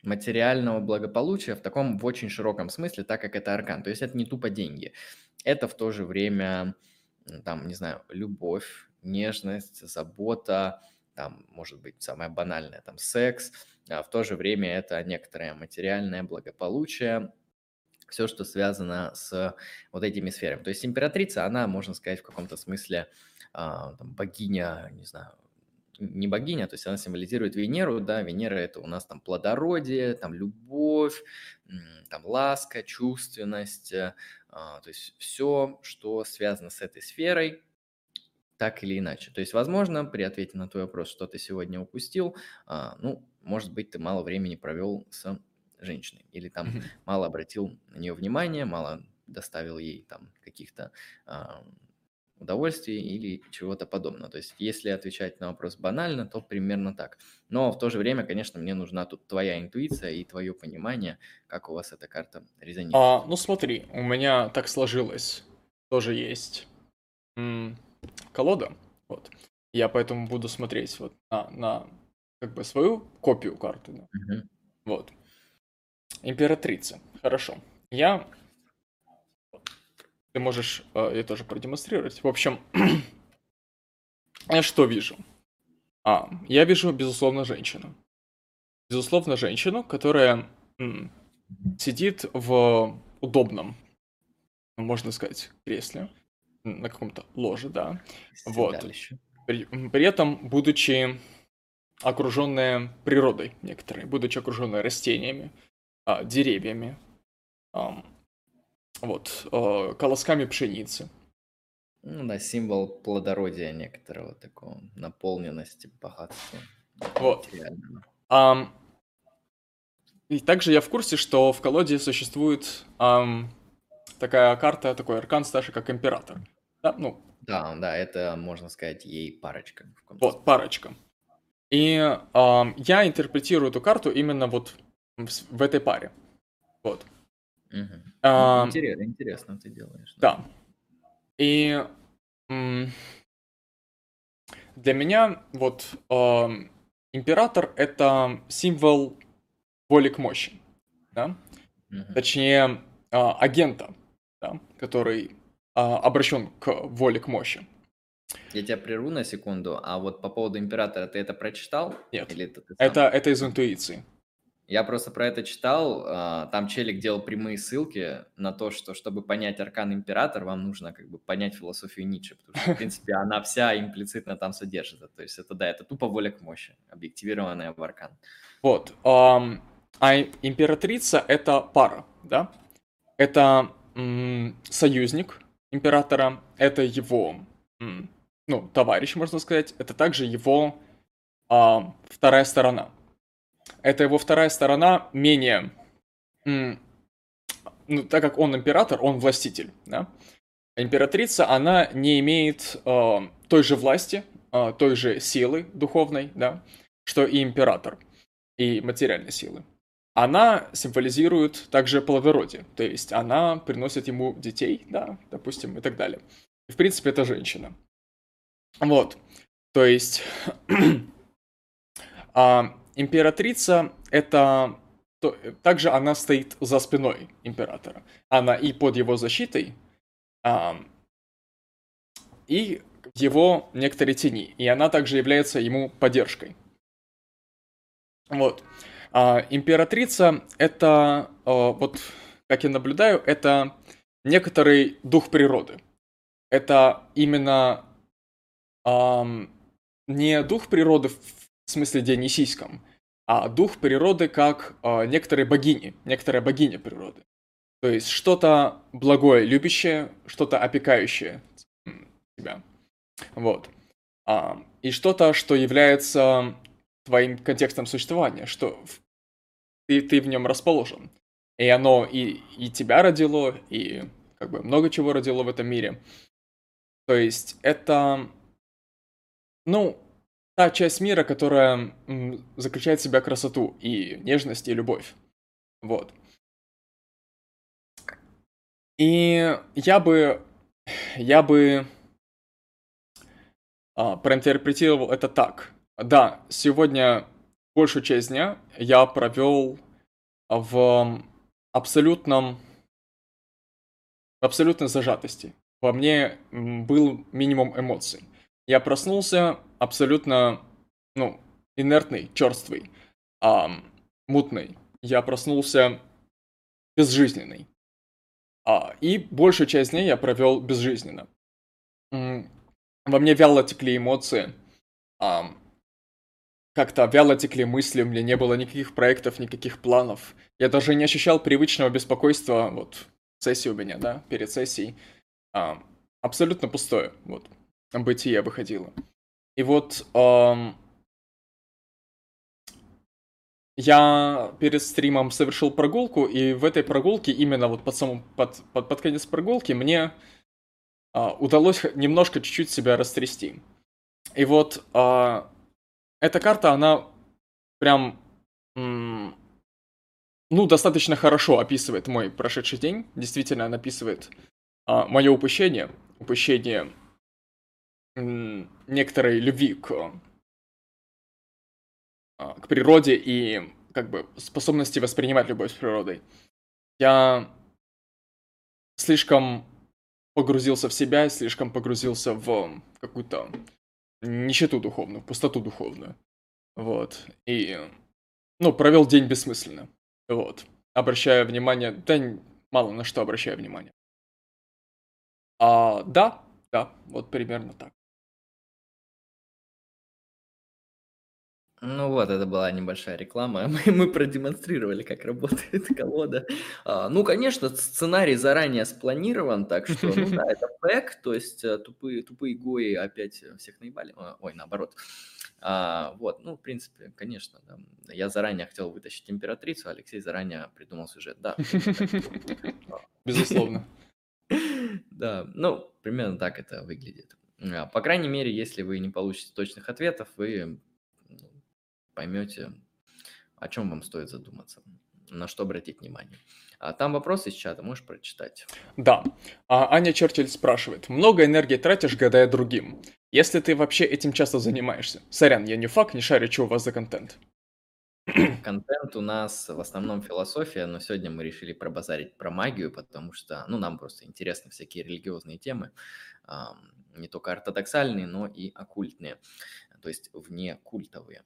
[SPEAKER 1] материального благополучия в таком в очень широком смысле, так как это аркан. То есть это не тупо деньги. Это в то же время там, не знаю, любовь, нежность, забота, там, может быть, самое банальное, там, секс, а в то же время это некоторое материальное благополучие, все, что связано с вот этими сферами. То есть императрица, она, можно сказать, в каком-то смысле а, там, богиня, не знаю, не богиня, то есть она символизирует Венеру, да, Венера это у нас там плодородие, там любовь, там ласка, чувственность, а, то есть все, что связано с этой сферой, так или иначе. То есть, возможно, при ответе на твой вопрос, что ты сегодня упустил, а, ну, может быть, ты мало времени провел с женщиной, или там mm-hmm. мало обратил на нее внимание, мало доставил ей там каких-то а, удовольствий или чего-то подобного. То есть, если отвечать на вопрос банально, то примерно так. Но в то же время, конечно, мне нужна тут твоя интуиция и твое понимание, как у вас эта карта резонирует.
[SPEAKER 2] А, ну смотри, у меня так сложилось. Тоже есть м- колода. Вот. Я поэтому буду смотреть вот на, на как бы свою копию карты. Да. Угу. Вот. Императрица. Хорошо. Я ты можешь э, ее тоже продемонстрировать. В общем, я что вижу? А, я вижу, безусловно, женщину. Безусловно, женщину, которая м, сидит в удобном, можно сказать, кресле, на каком-то ложе, да. Вот. При, при этом, будучи окруженная природой некоторой, будучи окруженная растениями, а, деревьями, а, вот, э, колосками пшеницы.
[SPEAKER 1] Ну да, символ плодородия некоторого такого, наполненности, богатства.
[SPEAKER 2] Вот. Um, и также я в курсе, что в колоде существует um, такая карта, такой аркан старший, как Император.
[SPEAKER 1] Да, ну. Да, да, это, можно сказать, ей парочка.
[SPEAKER 2] Вот, парочка. И um, я интерпретирую эту карту именно вот в, в этой паре. Вот.
[SPEAKER 1] Угу. А, интересно, интересно ты делаешь.
[SPEAKER 2] Да. И для меня вот э, император это символ воли к мощи, да? Угу. Точнее э, агента, да? который э, обращен к воле к мощи.
[SPEAKER 1] Я тебя прерву на секунду, а вот по поводу императора ты это прочитал?
[SPEAKER 2] Нет, Или это, это, это из интуиции.
[SPEAKER 1] Я просто про это читал. А, там челик делал прямые ссылки на то, что чтобы понять аркан император, вам нужно как бы понять философию Ницше, потому что, в принципе, она вся имплицитно там содержится. То есть это, да, это тупо воля к мощи, объективированная в аркан.
[SPEAKER 2] Вот. Um, а императрица — это пара, да? Это союзник императора, это его, ну, товарищ, можно сказать. Это также его а, вторая сторона — это его вторая сторона менее... Ну, так как он император, он властитель, да? Императрица, она не имеет э, той же власти, э, той же силы духовной, да, что и император, и материальной силы. Она символизирует также плодородие, то есть она приносит ему детей, да, допустим, и так далее. В принципе, это женщина. Вот, то есть... а, Императрица — это... Также она стоит за спиной императора. Она и под его защитой, а, и его некоторой тени. И она также является ему поддержкой. Вот. А, императрица — это, а, вот, как я наблюдаю, это некоторый дух природы. Это именно ам, не дух природы в смысле дионисийском, а дух природы как а, некоторые богини, некоторая богиня природы. То есть что-то благое, любящее, что-то опекающее тебя. Вот. А, и что-то, что является твоим контекстом существования, что ты, ты в нем расположен. И оно и, и тебя родило, и как бы много чего родило в этом мире. То есть это, ну, та часть мира, которая заключает в себя красоту и нежность и любовь. Вот. И я бы, я бы а, проинтерпретировал это так. Да, сегодня большую часть дня я провел в абсолютном в абсолютной зажатости. Во мне был минимум эмоций. Я проснулся абсолютно, ну, инертный, черствый, а, мутный. Я проснулся безжизненный. А, и большую часть дня я провел безжизненно. Во мне вяло текли эмоции. А, как-то вяло текли мысли, у меня не было никаких проектов, никаких планов. Я даже не ощущал привычного беспокойства, вот, сессии у меня, да, перед сессией. А, абсолютно пустое, вот, бытие выходило. И вот эм, я перед стримом совершил прогулку, и в этой прогулке, именно вот под, самым, под, под, под конец прогулки, мне э, удалось немножко чуть-чуть себя растрясти. И вот э, эта карта, она прям, ну, достаточно хорошо описывает мой прошедший день. Действительно, она описывает а, мое упущение, упущение некоторой любви к, а, к природе и как бы способности воспринимать любовь с природой. Я слишком погрузился в себя, слишком погрузился в какую-то нищету духовную, пустоту духовную. Вот. И, ну, провел день бессмысленно. Вот. Обращая внимание, да мало на что обращаю внимание. А, да, да, вот примерно так.
[SPEAKER 1] Ну вот, это была небольшая реклама. Мы, мы продемонстрировали, как работает колода. А, ну, конечно, сценарий заранее спланирован, так что, ну да, это пэк, то есть э, тупые, тупые гои опять всех наебали. Ой, наоборот. А, вот, ну, в принципе, конечно, да. я заранее хотел вытащить императрицу, Алексей заранее придумал сюжет. Да.
[SPEAKER 2] Безусловно.
[SPEAKER 1] Да, ну, примерно так это выглядит. А, по крайней мере, если вы не получите точных ответов, вы поймете, о чем вам стоит задуматься, на что обратить внимание. А там вопрос из чата, можешь прочитать?
[SPEAKER 2] Да. А, Аня Чертель спрашивает. Много энергии тратишь, гадая другим. Если ты вообще этим часто занимаешься. Сорян, я не факт, не шарю, что у вас за контент.
[SPEAKER 1] Контент у нас в основном философия, но сегодня мы решили пробазарить про магию, потому что, ну, нам просто интересны всякие религиозные темы, не только ортодоксальные, но и оккультные, то есть вне культовые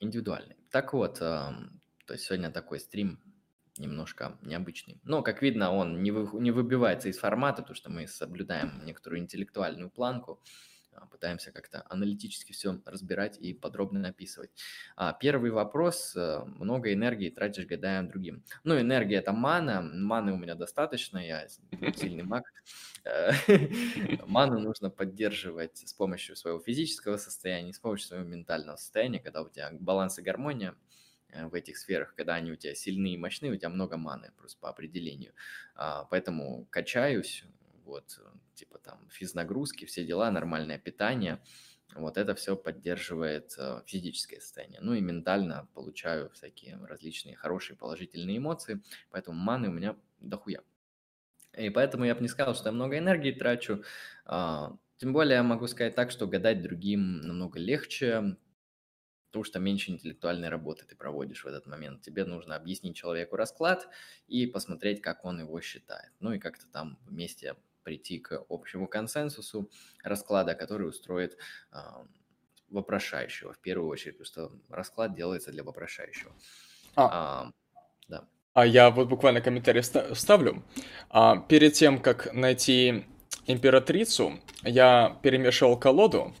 [SPEAKER 1] индивидуальный. Так вот, то есть сегодня такой стрим немножко необычный. Но, как видно, он не, вы, не выбивается из формата, потому что мы соблюдаем некоторую интеллектуальную планку. А, пытаемся как-то аналитически все разбирать и подробно описывать. А, первый вопрос. Э, много энергии тратишь, гадая другим. Ну, энергия – это мана. Маны у меня достаточно, я сильный маг. Э, ману нужно поддерживать с помощью своего физического состояния, с помощью своего ментального состояния, когда у тебя баланс и гармония э, в этих сферах, когда они у тебя сильные и мощные, у тебя много маны просто по определению. А, поэтому качаюсь, вот, типа там физнагрузки, все дела, нормальное питание, вот это все поддерживает э, физическое состояние. Ну и ментально получаю всякие различные хорошие положительные эмоции, поэтому маны у меня дохуя. И поэтому я бы не сказал, что я много энергии трачу. А, тем более я могу сказать так, что гадать другим намного легче, потому что меньше интеллектуальной работы ты проводишь в этот момент. Тебе нужно объяснить человеку расклад и посмотреть, как он его считает. Ну и как-то там вместе прийти к общему консенсусу расклада, который устроит вопрошающего в первую очередь, потому что расклад делается для вопрошающего.
[SPEAKER 2] А,
[SPEAKER 1] А, да.
[SPEAKER 2] а я вот буквально комментарий вста- вставлю. А, перед тем, как найти императрицу, я перемешивал колоду,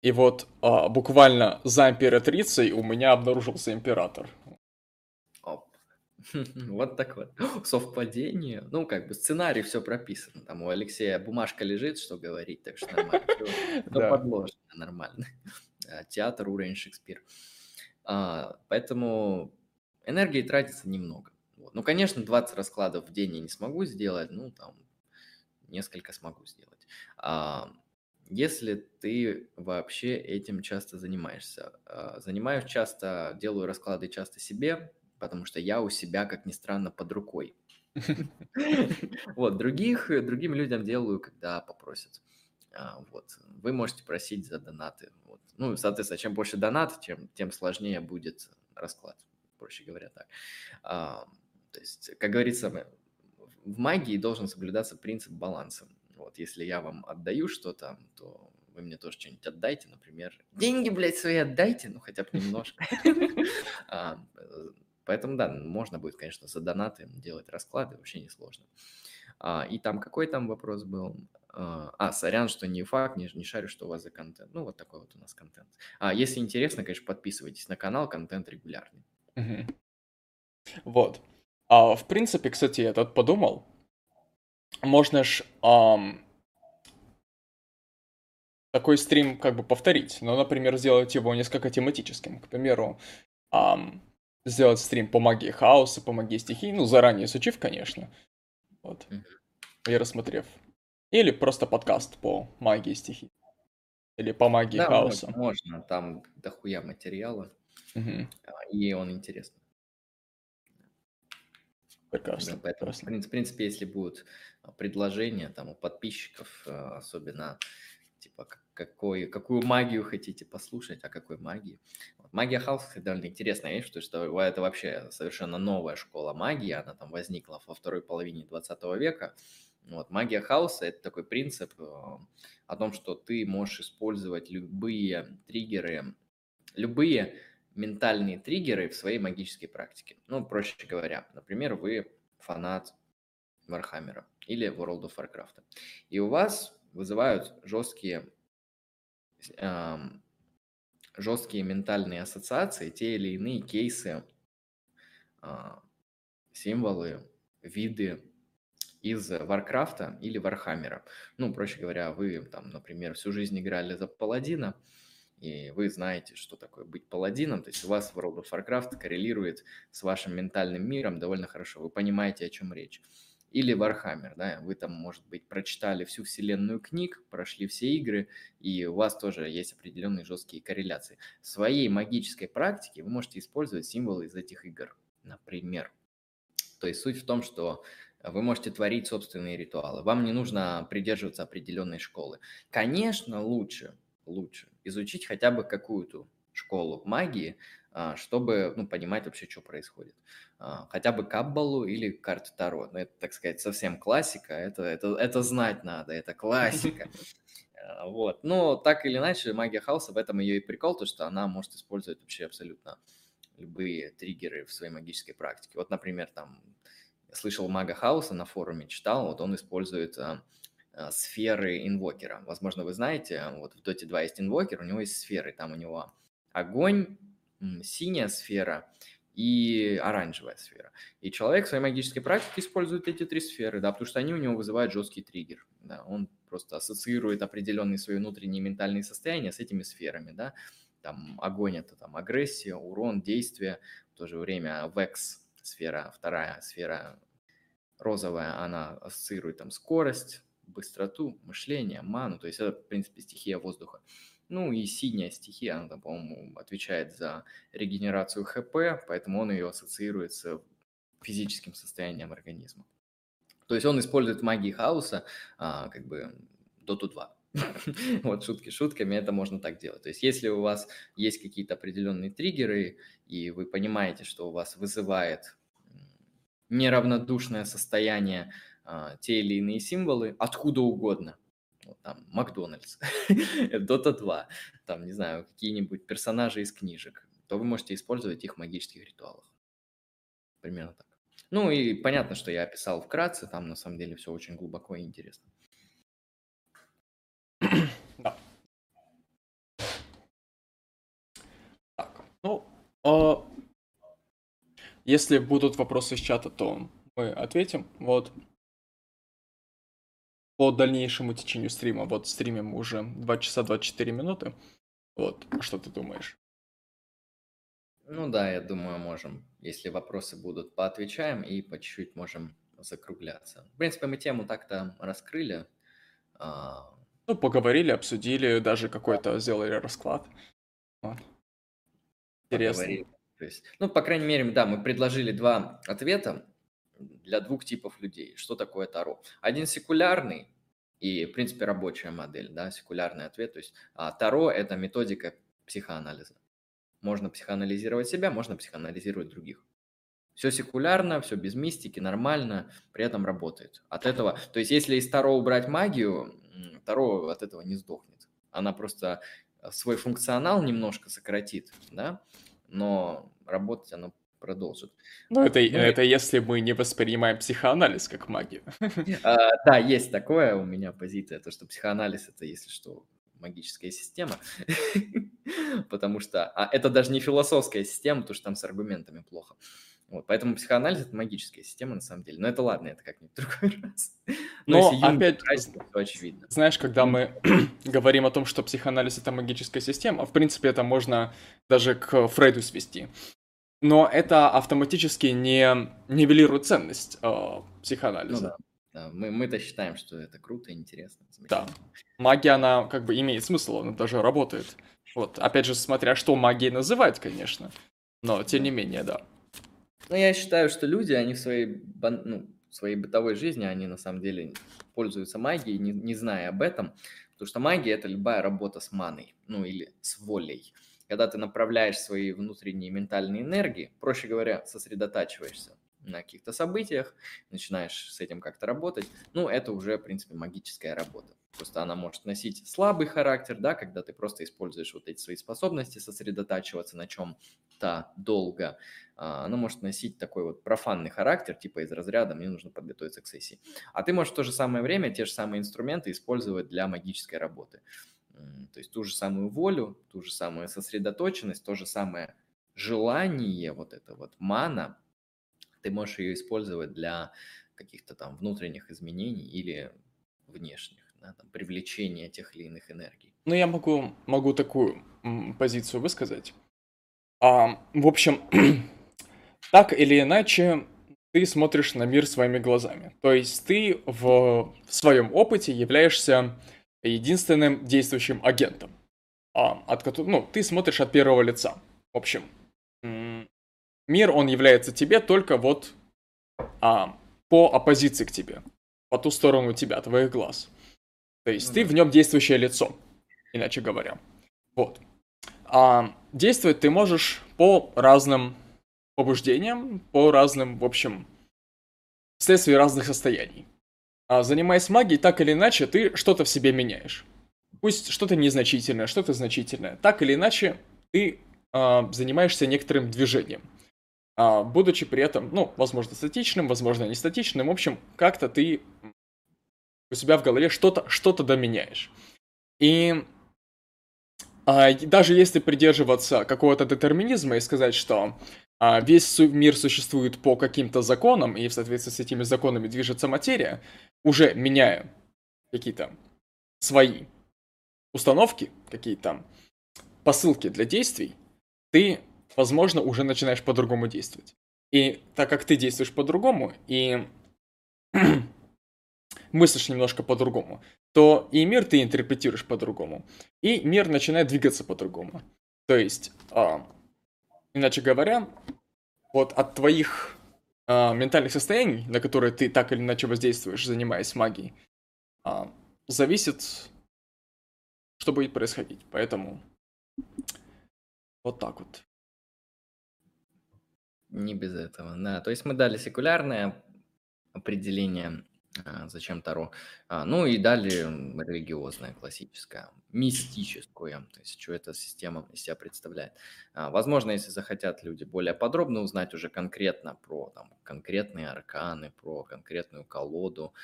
[SPEAKER 2] и вот а, буквально за императрицей у меня обнаружился император.
[SPEAKER 1] Вот так вот. Совпадение. Ну, как бы сценарий все прописано. Там у Алексея бумажка лежит, что говорить, так что нормально.
[SPEAKER 2] Да.
[SPEAKER 1] подложено нормально. А, Театр уровень Шекспир. А, Поэтому энергии тратится немного. Ну, конечно, 20 раскладов в день я не смогу сделать, ну, там, несколько смогу сделать. А, Если ты вообще этим часто занимаешься. Занимаюсь часто, делаю расклады часто себе, потому что я у себя, как ни странно, под рукой. Вот, других, другим людям делаю, когда попросят. А, Вот, вы можете просить за донаты. Вот. Ну, соответственно, чем больше донат, чем, тем сложнее будет расклад, проще говоря так. А, То есть, как говорится, в магии должен соблюдаться принцип баланса. Вот, если я вам отдаю что-то, то вы мне тоже что-нибудь отдайте, например. Деньги, блядь, свои отдайте, ну хотя бы немножко. Поэтому, да, можно будет, конечно, за донаты делать расклады, вообще не сложно. А, И там какой там вопрос был? А, а, сорян, что не факт, не, не шарю, что у вас за контент. Ну, вот такой вот у нас контент. А, если интересно, конечно, подписывайтесь на канал, контент регулярный.
[SPEAKER 2] Мгм. Вот. А, в принципе, кстати, я тут подумал, можно ж ам, такой стрим как бы повторить, но, например, сделать его несколько тематическим. К примеру, ам, сделать стрим по магии хаоса, по магии стихий, ну, заранее изучив, конечно, вот, и рассмотрев. Или просто подкаст по магии стихий. Или по магии
[SPEAKER 1] Да,
[SPEAKER 2] хаоса.
[SPEAKER 1] можно, там дохуя материала, а, и он интересный.
[SPEAKER 2] Прекрасно,
[SPEAKER 1] Да, поэтому, в
[SPEAKER 2] прекрасно.
[SPEAKER 1] принципе, в принципе, если будут предложения там у подписчиков, а, особенно типа как- какой, какую магию хотите послушать, а какой магии. Магия хаоса кстати, довольно интересная вещь, потому что это вообще совершенно новая школа магии, она там возникла во второй половине 20 века. Вот, магия хаоса – это такой принцип э, о том, что ты можешь использовать любые триггеры, любые ментальные триггеры в своей магической практике. Ну, проще говоря, например, вы фанат Вархаммера или World of Warcraft, и у вас вызывают жесткие, эм, жесткие ментальные ассоциации, те или иные кейсы, а, символы, виды из Варкрафта или Вархаммера. Ну, проще говоря, вы там, например, всю жизнь играли за паладина, и вы знаете, что такое быть паладином, то есть у вас World of Warcraft коррелирует с вашим ментальным миром довольно хорошо, вы понимаете, о чем речь. Или Warhammer, да, вы там, может быть, прочитали всю вселенную книг, прошли все игры, и у вас тоже есть определенные жесткие корреляции. В своей магической практике вы можете использовать символы из этих игр, например. То есть суть в том, что вы можете творить собственные ритуалы. Вам не нужно придерживаться определенной школы. Конечно, лучше, лучше изучить хотя бы какую-то школу магии, а, чтобы ну, понимать вообще, что происходит. А, Хотя бы Каббалу или карты Таро. Ну, это, так сказать, совсем классика, это, это, это знать надо, это классика. А, Вот. Но так или иначе, магия хаоса, в этом ее и прикол, то, что она может использовать вообще абсолютно любые триггеры в своей магической практике. Вот, например, там, слышал мага хаоса на форуме, читал, вот он использует а, а, сферы инвокера. Возможно, вы знаете, вот в Dota 2 есть инвокер, у него есть сферы, там у него огонь, синяя сфера и оранжевая сфера. И человек в своей магической практике использует эти три сферы, да, потому что они у него вызывают жесткий триггер, да, он просто ассоциирует определенные свои внутренние ментальные состояния с этими сферами, да, там огонь это там агрессия, урон, действие, в то же время Vex сфера, вторая сфера розовая, она ассоциирует там скорость, быстроту, мышление, ману, то есть это, в принципе, стихия воздуха. Ну и синяя стихия, она, по-моему, отвечает за регенерацию ХП, поэтому он ее ассоциирует с физическим состоянием организма. То есть он использует магии хаоса, а, как бы, Доту 2. Вот шутки шутками, это можно так делать. То есть если у вас есть какие-то определенные триггеры, и вы понимаете, что у вас вызывает неравнодушное состояние а, те или иные символы, откуда угодно, там Макдональдс, Дота 2, там, не знаю, какие-нибудь персонажи из книжек, то вы можете использовать их в магических ритуалах. примерно так. Ну и понятно, что я описал вкратце, там на самом деле все очень глубоко и интересно.
[SPEAKER 2] Да. Так, ну, а если будут вопросы из чата, то мы ответим. Вот. По дальнейшему течению стрима. Вот стримим уже 2 часа 24 минуты. Вот, что ты думаешь?
[SPEAKER 1] Ну да, я думаю, можем. Если вопросы будут, поотвечаем и по чуть-чуть можем закругляться. В принципе, мы тему так-то раскрыли.
[SPEAKER 2] А, ну, поговорили, обсудили, даже какой-то сделали расклад. Вот.
[SPEAKER 1] Интересно. Поговорили. То есть, ну, по крайней мере, да, мы предложили два ответа для двух типов людей. Что такое Таро? Один секулярный и, в принципе, рабочая модель, да, секулярный ответ. То есть а, Таро – это методика психоанализа. Можно психоанализировать себя, можно психоанализировать других. Все секулярно, все без мистики, нормально, при этом работает. От этого, то есть если из Таро убрать магию, Таро от этого не сдохнет. Она просто свой функционал немножко сократит, да, но работать оно продолжит.
[SPEAKER 2] Ну, это, ну, это если мы не воспринимаем психоанализ как магию.
[SPEAKER 1] А, да, есть такое у меня позиция, то, что психоанализ это, если что, магическая система, потому что а это даже не философская система, потому что там с аргументами плохо. Вот, поэтому психоанализ это магическая система на самом деле. Но это ладно, это как-нибудь другой раз.
[SPEAKER 2] Но, Но опять, красит, то очевидно. Знаешь, когда мы говорим о том, что психоанализ это магическая система, в принципе, это можно даже к Фрейду свести. Но это автоматически не нивелирует ценность э, психоанализа. Ну, да.
[SPEAKER 1] Да, мы, мы-то считаем, что это круто, интересно.
[SPEAKER 2] Да. Магия, она как бы имеет смысл, она даже работает. Вот, опять же, смотря что магией называть, конечно. Но, тем не менее, да.
[SPEAKER 1] Ну, я считаю, что люди, они в своей, ну, в своей бытовой жизни, они на самом деле пользуются магией, не, не зная об этом. Потому что магия – это любая работа с маной, ну, или с волей. Когда ты направляешь свои внутренние ментальные энергии, проще говоря, сосредотачиваешься на каких-то событиях, начинаешь с этим как-то работать, ну, это уже, в принципе, магическая работа. Просто она может носить слабый характер, да, когда ты просто используешь вот эти свои способности, сосредотачиваться на чем-то долго. А, она может носить такой вот профанный характер, типа из разряда «мне нужно подготовиться к сессии». А ты можешь в то же самое время те же самые инструменты использовать для магической работы. То есть ту же самую волю, ту же самую сосредоточенность, то же самое желание, вот это вот мана, ты можешь ее использовать для каких-то там внутренних изменений или внешних да, там, привлечения тех или иных энергий.
[SPEAKER 2] Ну, я могу, могу такую позицию высказать. А, в общем, так или иначе, ты смотришь на мир своими глазами. То есть ты в, в своем опыте являешься единственным действующим агентом. А, от которого, ну, ты смотришь от первого лица. В общем, мир, он является тебе только вот а, по оппозиции к тебе, по ту сторону тебя, твоих глаз. То есть ну, ты в нем действующее лицо, иначе говоря. Вот. А действовать ты можешь по разным побуждениям, по разным, в общем, вследствие разных состояний. А занимаясь магией, так или иначе, ты что-то в себе меняешь. Пусть что-то незначительное, что-то значительное. Так или иначе, ты а, занимаешься некоторым движением. А, будучи при этом, ну, возможно, статичным, возможно, не статичным. В общем, как-то ты у себя в голове что-то что доменяешь. И а, даже если придерживаться какого-то детерминизма и сказать, что а, весь мир существует по каким-то законам, и в соответствии с этими законами движется материя, уже меняя какие-то свои установки, какие-то посылки для действий, ты, возможно, уже начинаешь по-другому действовать. И так как ты действуешь по-другому, и мыслишь немножко по-другому, то и мир ты интерпретируешь по-другому. И мир начинает двигаться по-другому. То есть, э, иначе говоря, вот от твоих э, ментальных состояний, на которые ты так или иначе воздействуешь, занимаясь магией, э, зависит, что будет происходить. Поэтому вот так вот.
[SPEAKER 1] Не без этого, да. То есть мы дали секулярное определение зачем Таро? А, ну и далее религиозное, классическое, мистическое, то есть что эта система из себя представляет. А, возможно, если захотят люди более подробно узнать уже конкретно про там, конкретные арканы, про конкретную колоду,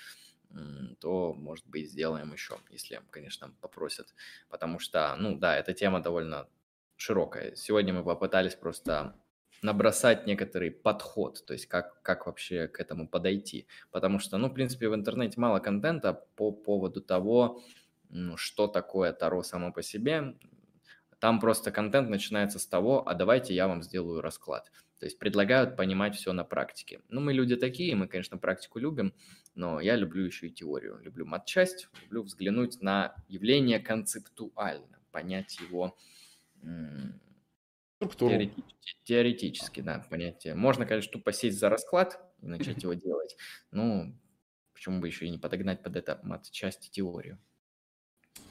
[SPEAKER 1] то, может быть, сделаем еще, если, конечно, попросят. Потому что, ну да, эта тема довольно широкая. Сегодня мы попытались просто набросать некоторый подход, то есть как, как вообще к этому подойти. Потому что, ну, в принципе, в интернете мало контента по поводу того, что такое Таро само по себе. Там просто контент начинается с того, а давайте я вам сделаю расклад. То есть предлагают понимать все на практике. Ну, мы люди такие, мы, конечно, практику любим, но я люблю еще и теорию. Люблю матчасть, люблю взглянуть на явление концептуально, понять его
[SPEAKER 2] Структуру.
[SPEAKER 1] Теоретически, теоретически, да, понятие. Можно, конечно, тупо сесть за расклад и начать его делать. Ну, почему бы еще и не подогнать под это мат-часть теорию.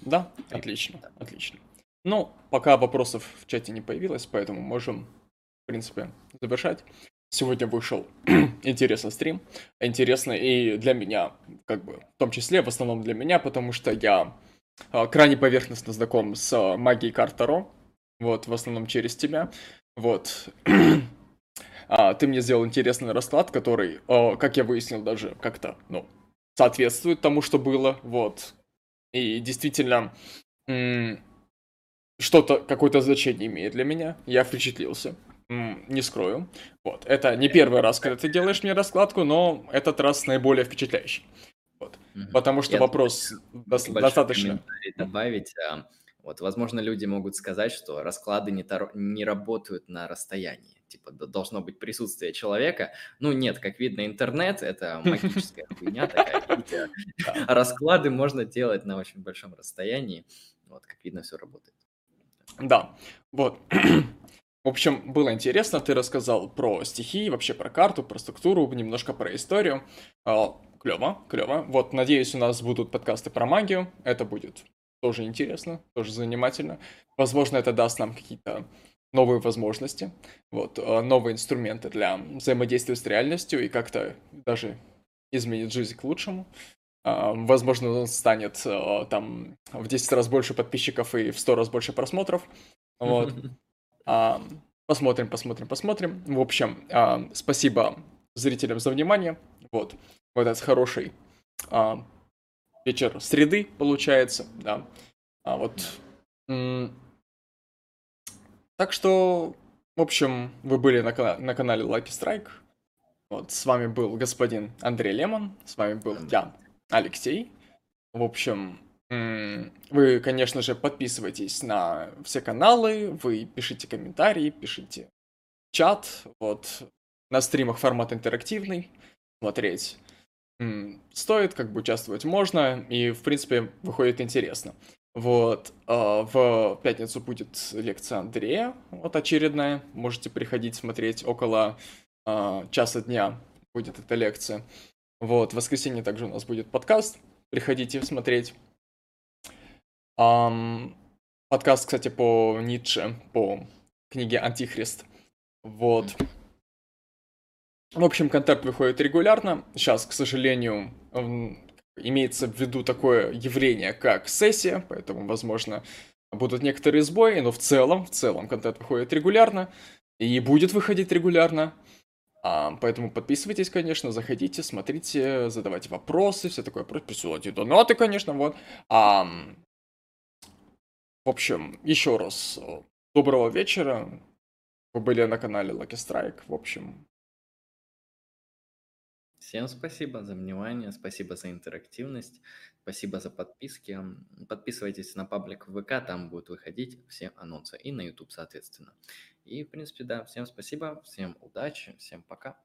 [SPEAKER 2] Да, отлично, отлично. Ну, пока вопросов в чате не появилось, поэтому можем, в принципе, завершать. Сегодня вышел интересный стрим. Интересно и для меня, как бы, в том числе, в основном для меня, потому что я а, крайне поверхностно знаком с а, магией карт Таро вот, в основном через тебя, вот. а, ты мне сделал интересный расклад, который, о, как я выяснил, даже как-то, ну, соответствует тому, что было, вот. И действительно, что-то, какое-то значение имеет для меня, я впечатлился. не скрою. Вот. Это не первый раз, когда ты делаешь мне раскладку, но этот раз наиболее впечатляющий. Вот. Угу. Потому что я вопрос достаточно...
[SPEAKER 1] Добавить, а, вот, возможно, люди могут сказать, что расклады не, тор... не работают на расстоянии. Типа, должно быть присутствие человека. Ну, нет, как видно, интернет – это магическая хуйня такая. Расклады можно делать на очень большом расстоянии. Вот, как видно, все работает.
[SPEAKER 2] Да, вот. В общем, было интересно, ты рассказал про стихи, вообще про карту, про структуру, немножко про историю. А, клево, клево. Вот, надеюсь, у нас будут подкасты про магию. Это будет тоже интересно, тоже занимательно. Возможно, это даст нам какие-то новые возможности, вот, э, новые инструменты для взаимодействия с реальностью и как-то даже изменит жизнь к лучшему. А, возможно, он станет э, там в 10 раз больше подписчиков и в 100 раз больше просмотров. Вот. А, посмотрим, посмотрим, посмотрим. В общем, а, спасибо зрителям за внимание. Вот, вот этот хороший вечер среды, получается, да. А вот... Так что, в общем, вы были на, кана- на канале Lucky Strike. Вот, с вами был господин Андрей Лемон, с вами был я, Алексей. В общем, вы, конечно же, подписывайтесь на все каналы, вы пишите комментарии, пишите чат. Вот, на стримах формат интерактивный. Смотреть стоит, как бы участвовать можно, и, в принципе, выходит интересно. Вот, а, в пятницу будет лекция Андрея, вот очередная, можете приходить смотреть около а, часа дня будет эта лекция. Вот, в воскресенье также у нас будет подкаст, приходите смотреть. подкаст, кстати, по Ницше, по книге «Антихрист». Вот. В общем, контент выходит регулярно. Сейчас, к сожалению, имеется в виду такое явление, как сессия, поэтому, возможно, будут некоторые сбои, но в целом, в целом контент выходит регулярно и будет выходить регулярно. А, поэтому подписывайтесь, конечно, заходите, смотрите, задавайте вопросы, все такое, присылайте донаты, конечно, вот. А, в общем, еще раз, доброго вечера. Вы были на канале Lucky Strike, в общем,
[SPEAKER 1] Всем спасибо за внимание, спасибо за интерактивность, спасибо за подписки. Подписывайтесь на паблик ВК, там будут выходить все анонсы и на YouTube, соответственно. И, в принципе, да, всем спасибо, всем удачи, всем пока.